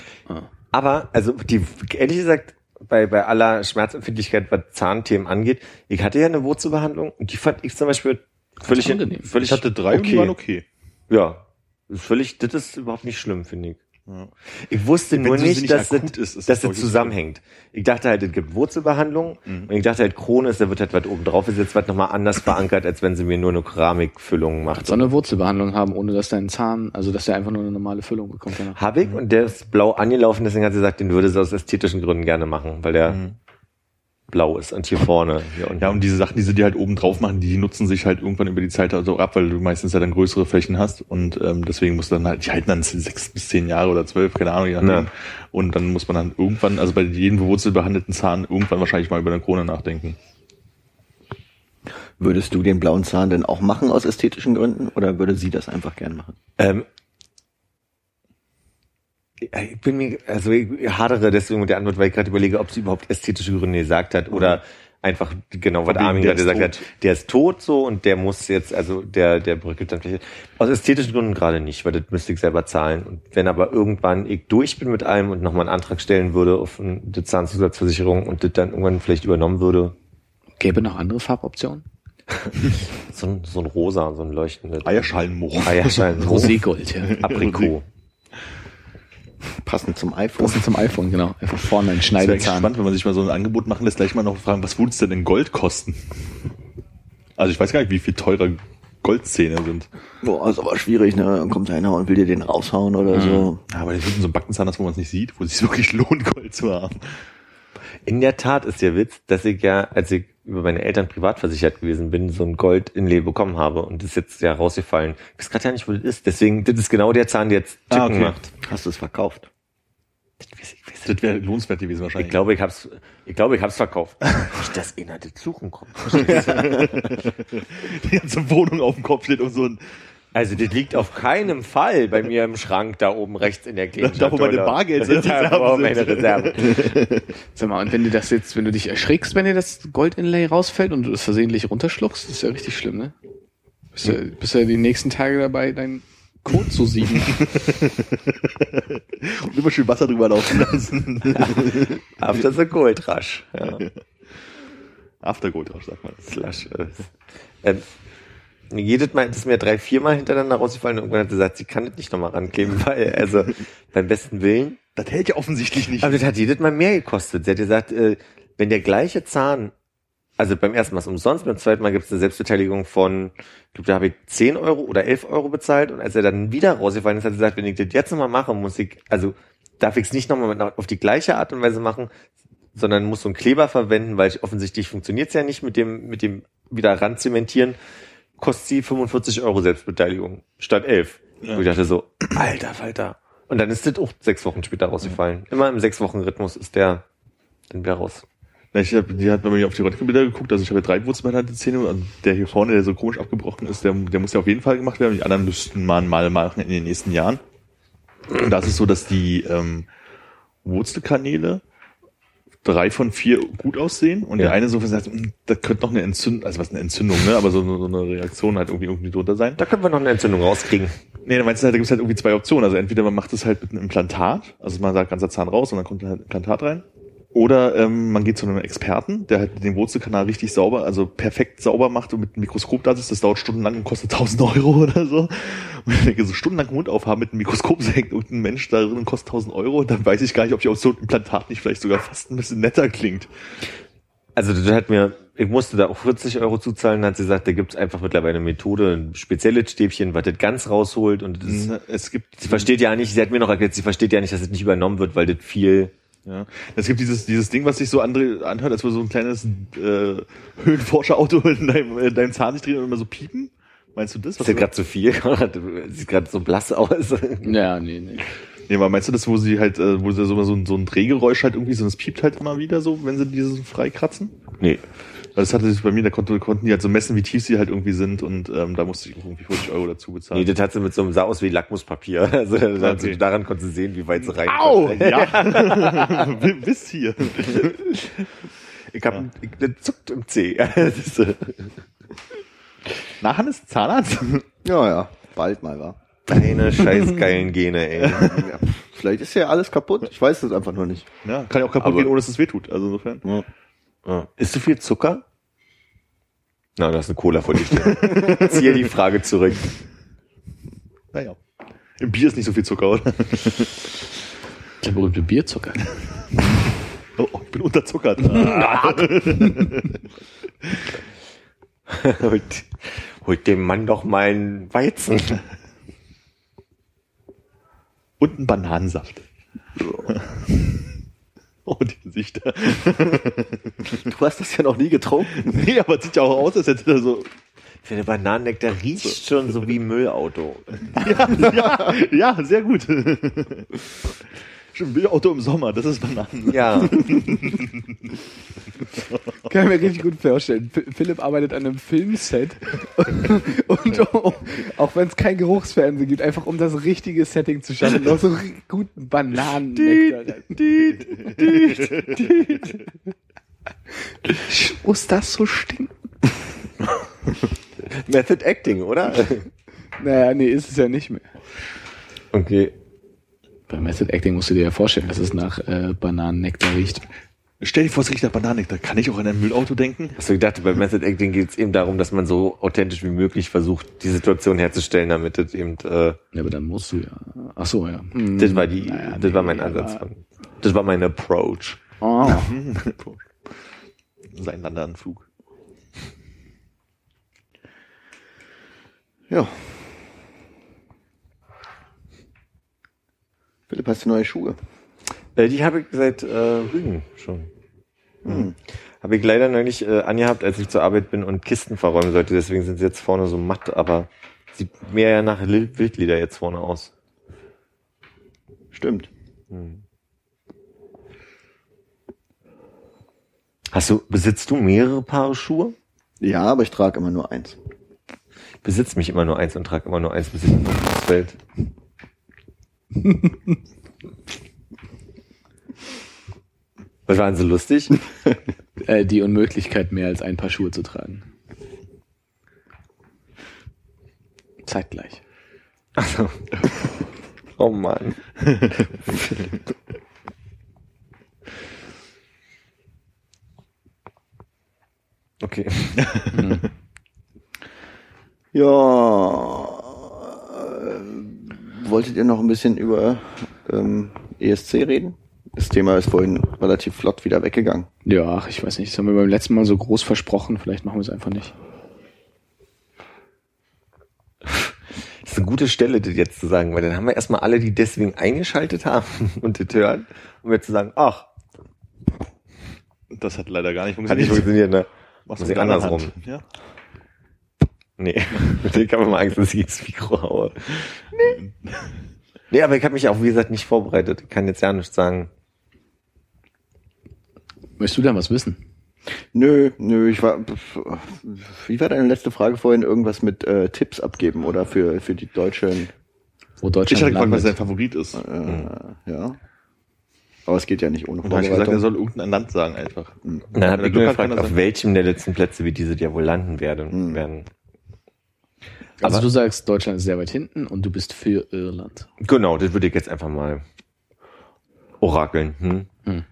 Aber, also, die, ehrlich gesagt, bei, bei aller Schmerzempfindlichkeit, was Zahnthemen angeht, ich hatte ja eine Wurzelbehandlung und die fand ich zum Beispiel völlig, angenehm. völlig Ich hatte drei und die waren okay. Ja. Völlig, das ist überhaupt nicht schlimm, finde ich. Ja. Ich wusste nur nicht, nicht dass, das, ist, ist dass das, zusammenhängt. Ich dachte halt, es gibt Wurzelbehandlung Mhm. und ich dachte halt, Krone ist, da wird halt was oben drauf ist jetzt was nochmal anders verankert, als wenn sie mir nur eine Keramikfüllung macht. So eine Wurzelbehandlung haben, ohne dass dein Zahn, also dass der einfach nur eine normale Füllung bekommt. Genau. Hab ich und der ist blau angelaufen, deswegen hat sie gesagt, den würde sie aus ästhetischen Gründen gerne machen, weil der blau ist und hier vorne. Hier unten. Ja, und diese Sachen, die sie dir halt oben drauf machen, die nutzen sich halt irgendwann über die Zeit also ab, weil du meistens ja dann größere Flächen hast und ähm, deswegen musst du dann halt, die halten dann sechs bis zehn Jahre oder zwölf, keine Ahnung, je nachdem. Ja. Und dann muss man dann irgendwann, also bei jedem wurzelbehandelten Zahn, irgendwann wahrscheinlich mal über eine Krone nachdenken. Würdest du den blauen Zahn denn auch machen aus ästhetischen Gründen oder würde sie das einfach gern machen? Ähm, ich bin mir, also ich hadere deswegen mit der Antwort, weil ich gerade überlege, ob sie überhaupt ästhetische Gründe gesagt hat oder einfach genau, was Armin gerade gesagt hat. Der ist tot so und der muss jetzt, also der, der bröckelt dann vielleicht. Aus ästhetischen Gründen gerade nicht, weil das müsste ich selber zahlen. Und wenn aber irgendwann ich durch bin mit allem und nochmal einen Antrag stellen würde auf eine Zahnzusatzversicherung und das dann irgendwann vielleicht übernommen würde, Gäbe noch andere Farboptionen? so ein, so ein rosa, so ein leuchtendes Eierschalenmoor. Eierschein, Roségold, ja. Aprikot. Passend zum iPhone. Passend zum iPhone, genau. Einfach vorne ein Das wäre Schneidezahn. spannend, wenn man sich mal so ein Angebot machen lässt, gleich mal noch fragen, was würde es denn in Gold kosten? Also ich weiß gar nicht, wie viel teurer Goldzähne sind. Boah, ist aber schwierig, ne? Dann kommt einer und will dir den raushauen oder so. Ja, aber die sind so ein Backenzahn, das wo man es nicht sieht, wo es sich wirklich lohnt, Gold zu haben. In der Tat ist der Witz, dass ich ja, als ich über meine Eltern privat versichert gewesen bin, so ein Gold-Inlay bekommen habe und das ist jetzt ja rausgefallen. Ich weiß gerade ja nicht, wo das ist. Deswegen, das ist genau der Zahn, der jetzt Chicken Ah, okay. macht. Hast du es verkauft? Das weiß ich, weiß Das wäre lohnenswert gewesen ich. wahrscheinlich. ich glaube, ich hab's, ich glaube, ich hab's verkauft. Nicht, dass einer das suchen kommt. die ganze Wohnung auf dem Kopf steht und so ein, Also, das liegt auf keinem Fall bei mir im Schrank da oben rechts in der kleinen Da, wo meine Schatulle. Bargeldreserven Da, wo sind. meine Reserven. Sag mal, und wenn dir das jetzt, wenn du dich erschrickst, wenn dir das Gold-Inlay rausfällt und du das versehentlich runterschluckst, das ist ja richtig schlimm, ne? Bist du, bist du die nächsten Tage dabei, deinen Code zu sieben. und immer schön Wasser drüber laufen lassen. After the Gold Rush. Ja. Aftergold, sagt man. Slash. Äh, ähm, jedes Mal das ist mir drei, viermal hintereinander rausgefallen und irgendwann hat sie gesagt, sie kann das nicht nochmal rankleben, weil, also, beim besten Willen. Das hält ja offensichtlich nicht. Aber das hat jedes Mal mehr gekostet. Sie hat gesagt, äh, wenn der gleiche Zahn, also beim ersten Mal ist umsonst, beim zweiten Mal gibt es eine Selbstbeteiligung von, ich glaube, da habe ich 10 Euro oder 11 Euro bezahlt und als er dann wieder rausgefallen ist, hat sie gesagt, wenn ich das jetzt nochmal mache, muss ich, also darf ich es nicht nochmal auf die gleiche Art und Weise machen, sondern muss so einen Kleber verwenden, weil offensichtlich funktioniert es ja nicht mit dem, mit dem wieder ranzementieren, kostet sie 45 Euro Selbstbeteiligung statt 11. Ja. Und ich dachte so, alter Falter. Und dann ist das auch sechs Wochen später rausgefallen. Immer im sechs Wochen Rhythmus ist der dann wieder raus. Na, Ich hab, die hat bei mir auf die Röntgenbilder geguckt, also ich habe ja drei wurzelbehandelte Zähne und der hier vorne, der so komisch abgebrochen ist, der, der muss ja auf jeden Fall gemacht werden. Die anderen müssten man mal machen in den nächsten Jahren. Und da ist es so, dass die ähm, Wurzelkanäle drei von vier gut aussehen und Ja. der eine so sagt, "Hm, da könnte noch eine Entzündung, also was eine Entzündung, ne, aber so, so eine Reaktion halt irgendwie irgendwie drunter sein. Da können wir noch eine Entzündung rauskriegen. Nee, da meinst du halt, da gibt's halt irgendwie zwei Optionen. Also entweder man macht es halt mit einem Implantat, also man sagt ganzer Zahn raus und dann kommt halt ein Implantat rein. Oder ähm, man geht zu einem Experten, der halt den Wurzelkanal richtig sauber, also perfekt sauber macht und mit einem Mikroskop da ist. Das dauert stundenlang und kostet 1000 Euro oder so. Und ich denke, so stundenlang Mund aufhaben mit einem Mikroskop senkt und ein Mensch da drin und kostet 1000 Euro. Dann weiß ich gar nicht, ob die Option Implantat nicht vielleicht sogar fast ein bisschen netter klingt. Also das hat mir, ich musste da auch 40 Euro zuzahlen, hat sie gesagt, da gibt's einfach mittlerweile eine Methode, ein spezielles Stäbchen, was das ganz rausholt und das, Na, Es gibt sie versteht ja nicht, sie hat mir noch erklärt, sie versteht ja nicht, dass es nicht übernommen wird, weil das viel Ja. Es gibt dieses, dieses Ding, was sich so andere anhört, als würde so ein kleines äh, Höhenforscherauto in deinem, in deinem Zahn sich drehen und immer so piepen. Meinst du das? Ist ja gerade zu viel, sieht gerade so blass aus. ja, nee, nee. nee, aber meinst du das, wo sie halt, äh, wo sie so, so, ein- so ein Drehgeräusch halt irgendwie, so das piept halt immer wieder so, wenn sie dieses freikratzen? Nee. Das hatte sich bei mir, da konnte, konnten die halt so messen, wie tief sie halt irgendwie sind und ähm, da musste ich irgendwie 40 Euro dazu bezahlen. Nee, das hat sie mit so einem, sah aus wie Lackmuspapier. Also, Okay. daran konnte sie sehen, wie weit sie rein Au! Ja! Bis hier. Ich hab, ich, das zuckt im äh, Na, Hannes, Zahnarzt? Ja, ja, bald mal, wa? Deine scheiß geilen Gene, ey. Ja, vielleicht ist ja alles kaputt. Ich weiß es einfach nur nicht. Ja, kann ja auch kaputt Aber- gehen, ohne dass es wehtut. Also insofern. Ja. Ja. Ist zu viel Zucker? Na, da ist eine Cola vor dir stehen. Ziehe die Frage zurück. Naja. Im Bier ist nicht so viel Zucker, oder? Der berühmte Bierzucker. Oh, oh, ich bin unterzuckert. holt, holt dem Mann doch mal einen Weizen. Und ein Bananensaft. Oh, die Gesichter. Du hast das ja noch nie getrunken. Nee, aber es sieht ja auch aus, als hätte er so. Der Bananennektar riecht schon so wie Müllauto. Ja, ja, sehr gut. Schon Bildauto im Sommer, das ist Bananen. Ja. Kann ich mir richtig gut vorstellen. P- Philipp arbeitet an einem Filmset und auch wenn es kein Geruchsfernsehen gibt, einfach um das richtige Setting zu schaffen, noch so guten Bananen. Muss das so stinken? Method Acting, oder? Naja, nee, ist es ja nicht mehr. Okay. Bei Method Acting musst du dir ja vorstellen, dass es nach äh, Bananennektar riecht. Stell dir vor, es riecht nach Bananen. Da kann ich auch an ein Müllauto denken. Hast du gedacht, bei Method Acting geht es eben darum, dass man so authentisch wie möglich versucht, die Situation herzustellen, damit es eben, äh, Ja, aber dann musst du ja. Ach so, ja. Hm. das war die, Naja, das war nee, mein Ansatz. das war mein Approach. Oh. Sein Landeanflug. Ja. Philipp, hast du neue Schuhe? Äh, die habe ich seit äh, Rügen schon. Mhm. Habe ich leider neulich äh, angehabt, als ich zur Arbeit bin und Kisten verräumen sollte. Deswegen sind sie jetzt vorne so matt, aber sieht mehr ja nach Wildleder jetzt vorne aus. Stimmt. Hast du, besitzt du mehrere Paare Schuhe? Ja, aber ich trage immer nur eins. Ich besitze mich immer nur eins und trage immer nur eins, bis ich ausfällt. Was war denn so lustig? Äh, die Unmöglichkeit, mehr als ein Paar Schuhe zu tragen. Zeitgleich. Also, oh Mann. Okay. Ja. Wolltet ihr noch ein bisschen über ähm, ESC reden? Das Thema ist vorhin relativ flott wieder weggegangen. Ja, ach, ich weiß nicht. Das haben wir beim letzten Mal so groß versprochen. Vielleicht machen wir es einfach nicht. Das ist eine gute Stelle, das jetzt zu sagen, weil dann haben wir erstmal alle, die deswegen eingeschaltet haben und das hören, um jetzt zu sagen, ach, Das hat leider gar nicht hat funktioniert. nicht funktioniert, ne? Mach's Muss mit andersrum. Ja. Nee, mit dem kann man mal Angst, dass ich ins Mikro haue. Nee. Nee, aber ich habe mich auch, wie gesagt, nicht vorbereitet. Ich kann jetzt ja nichts sagen. Möchtest du da was wissen? Nö, nö, ich war. Wie war deine letzte Frage vorhin? Irgendwas mit äh, Tipps abgeben oder für, für die deutschen. Wo Ich Deutschland hatte gefragt, was sein. Favorit ist. Äh, Ja. Aber es geht ja nicht ohne habe ich gesagt, er Vorbereitung. soll irgendein Land sagen einfach. Und dann habe ich er gefragt, auf welchem der letzten Plätze wir dieses Jahr wohl landen werden. werden. Also Aber- du sagst, Deutschland ist sehr weit hinten und du bist für Irland. Genau, das würde ich jetzt einfach mal orakeln. Hm?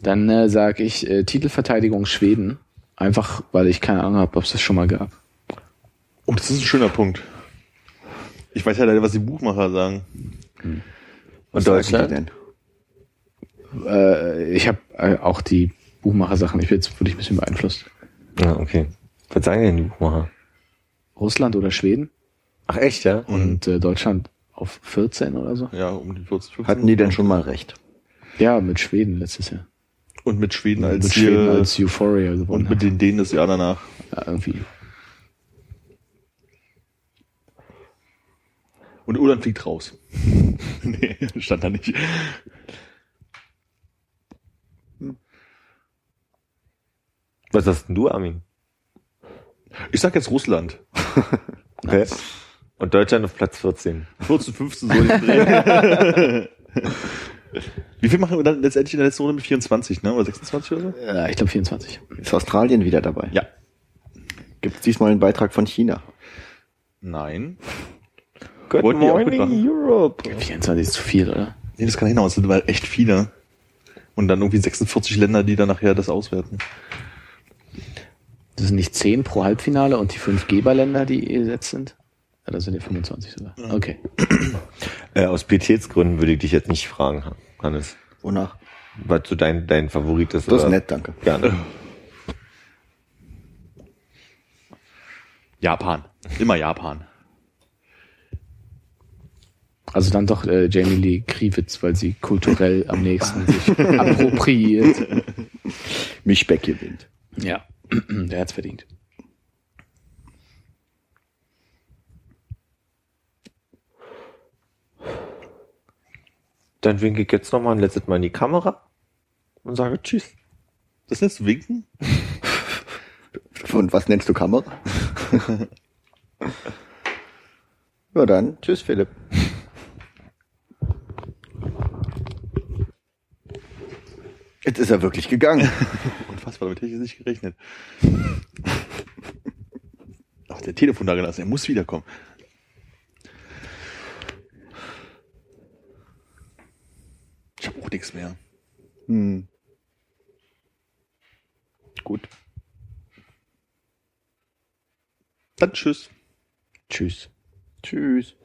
Dann äh, sage ich äh, Titelverteidigung Schweden. Einfach, weil ich keine Ahnung habe, ob es das schon mal gab. Oh, das ist ein schöner Punkt. Ich weiß ja leider, was die Buchmacher sagen. Was Und die Deutschland? denn? Äh, ich habe äh, auch die Buchmacher-Sachen. Ich bin jetzt wirklich ein bisschen beeinflusst. Ja, okay. Was sagen denn die Buchmacher? Russland oder Schweden Ach echt, ja? und äh, Deutschland auf 14 oder so. Ja, um die 40, 15. Hatten die denn schon mal recht? Ja, mit Schweden letztes Jahr. Und mit Schweden als mit Schweden als Euphoria gewonnen. und mit den Dänen das Jahr danach. ja, irgendwie. Und Irland fliegt raus. nee, stand da nicht. Was hast denn du, Armin? Ich sag jetzt Russland. Okay. Und Deutschland auf Platz 14. 14, 15, so in den Dreh. Wie viel machen wir dann letztendlich in der letzten Runde mit 24, ne? Oder 26 oder so? Ja, ich glaube 24. Ist Australien wieder dabei? Ja. Gibt es diesmal einen Beitrag von China? Nein. Good Wollten auch mitmachen? Europe. 24 ist zu viel, oder? Nee, das kann hinaus. Das sind weil echt viele. Und dann irgendwie 46 Länder, die dann nachher das auswerten. Das sind nicht 10 pro Halbfinale und die fünf Geberländer, die gesetzt sind? Ja, das sind ja 25 sogar. Okay. Äh, aus Pietätsgründen würde ich dich jetzt nicht fragen, Hannes. Wonach? Was so dein, dein Favorit ist. Das ist nett, danke. Gerne. Japan. Immer Japan. Also dann doch äh, Jamie Lee Kriewitz, weil sie kulturell am nächsten sich appropriiert. Mischbeck gewinnt. Ja, der hat's verdient. Dann winke ich jetzt nochmal ein letztes Mal in die Kamera und sage Tschüss. Das nennst du Winken? Und was nennst du Kamera? ja dann, tschüss Philipp. Jetzt ist er wirklich gegangen. Unfassbar, damit hätte ich jetzt nicht gerechnet. Ach, der Telefon da gelassen, er muss wiederkommen. Ich habe auch nichts mehr. Hm. Gut. Dann tschüss. Tschüss. Tschüss.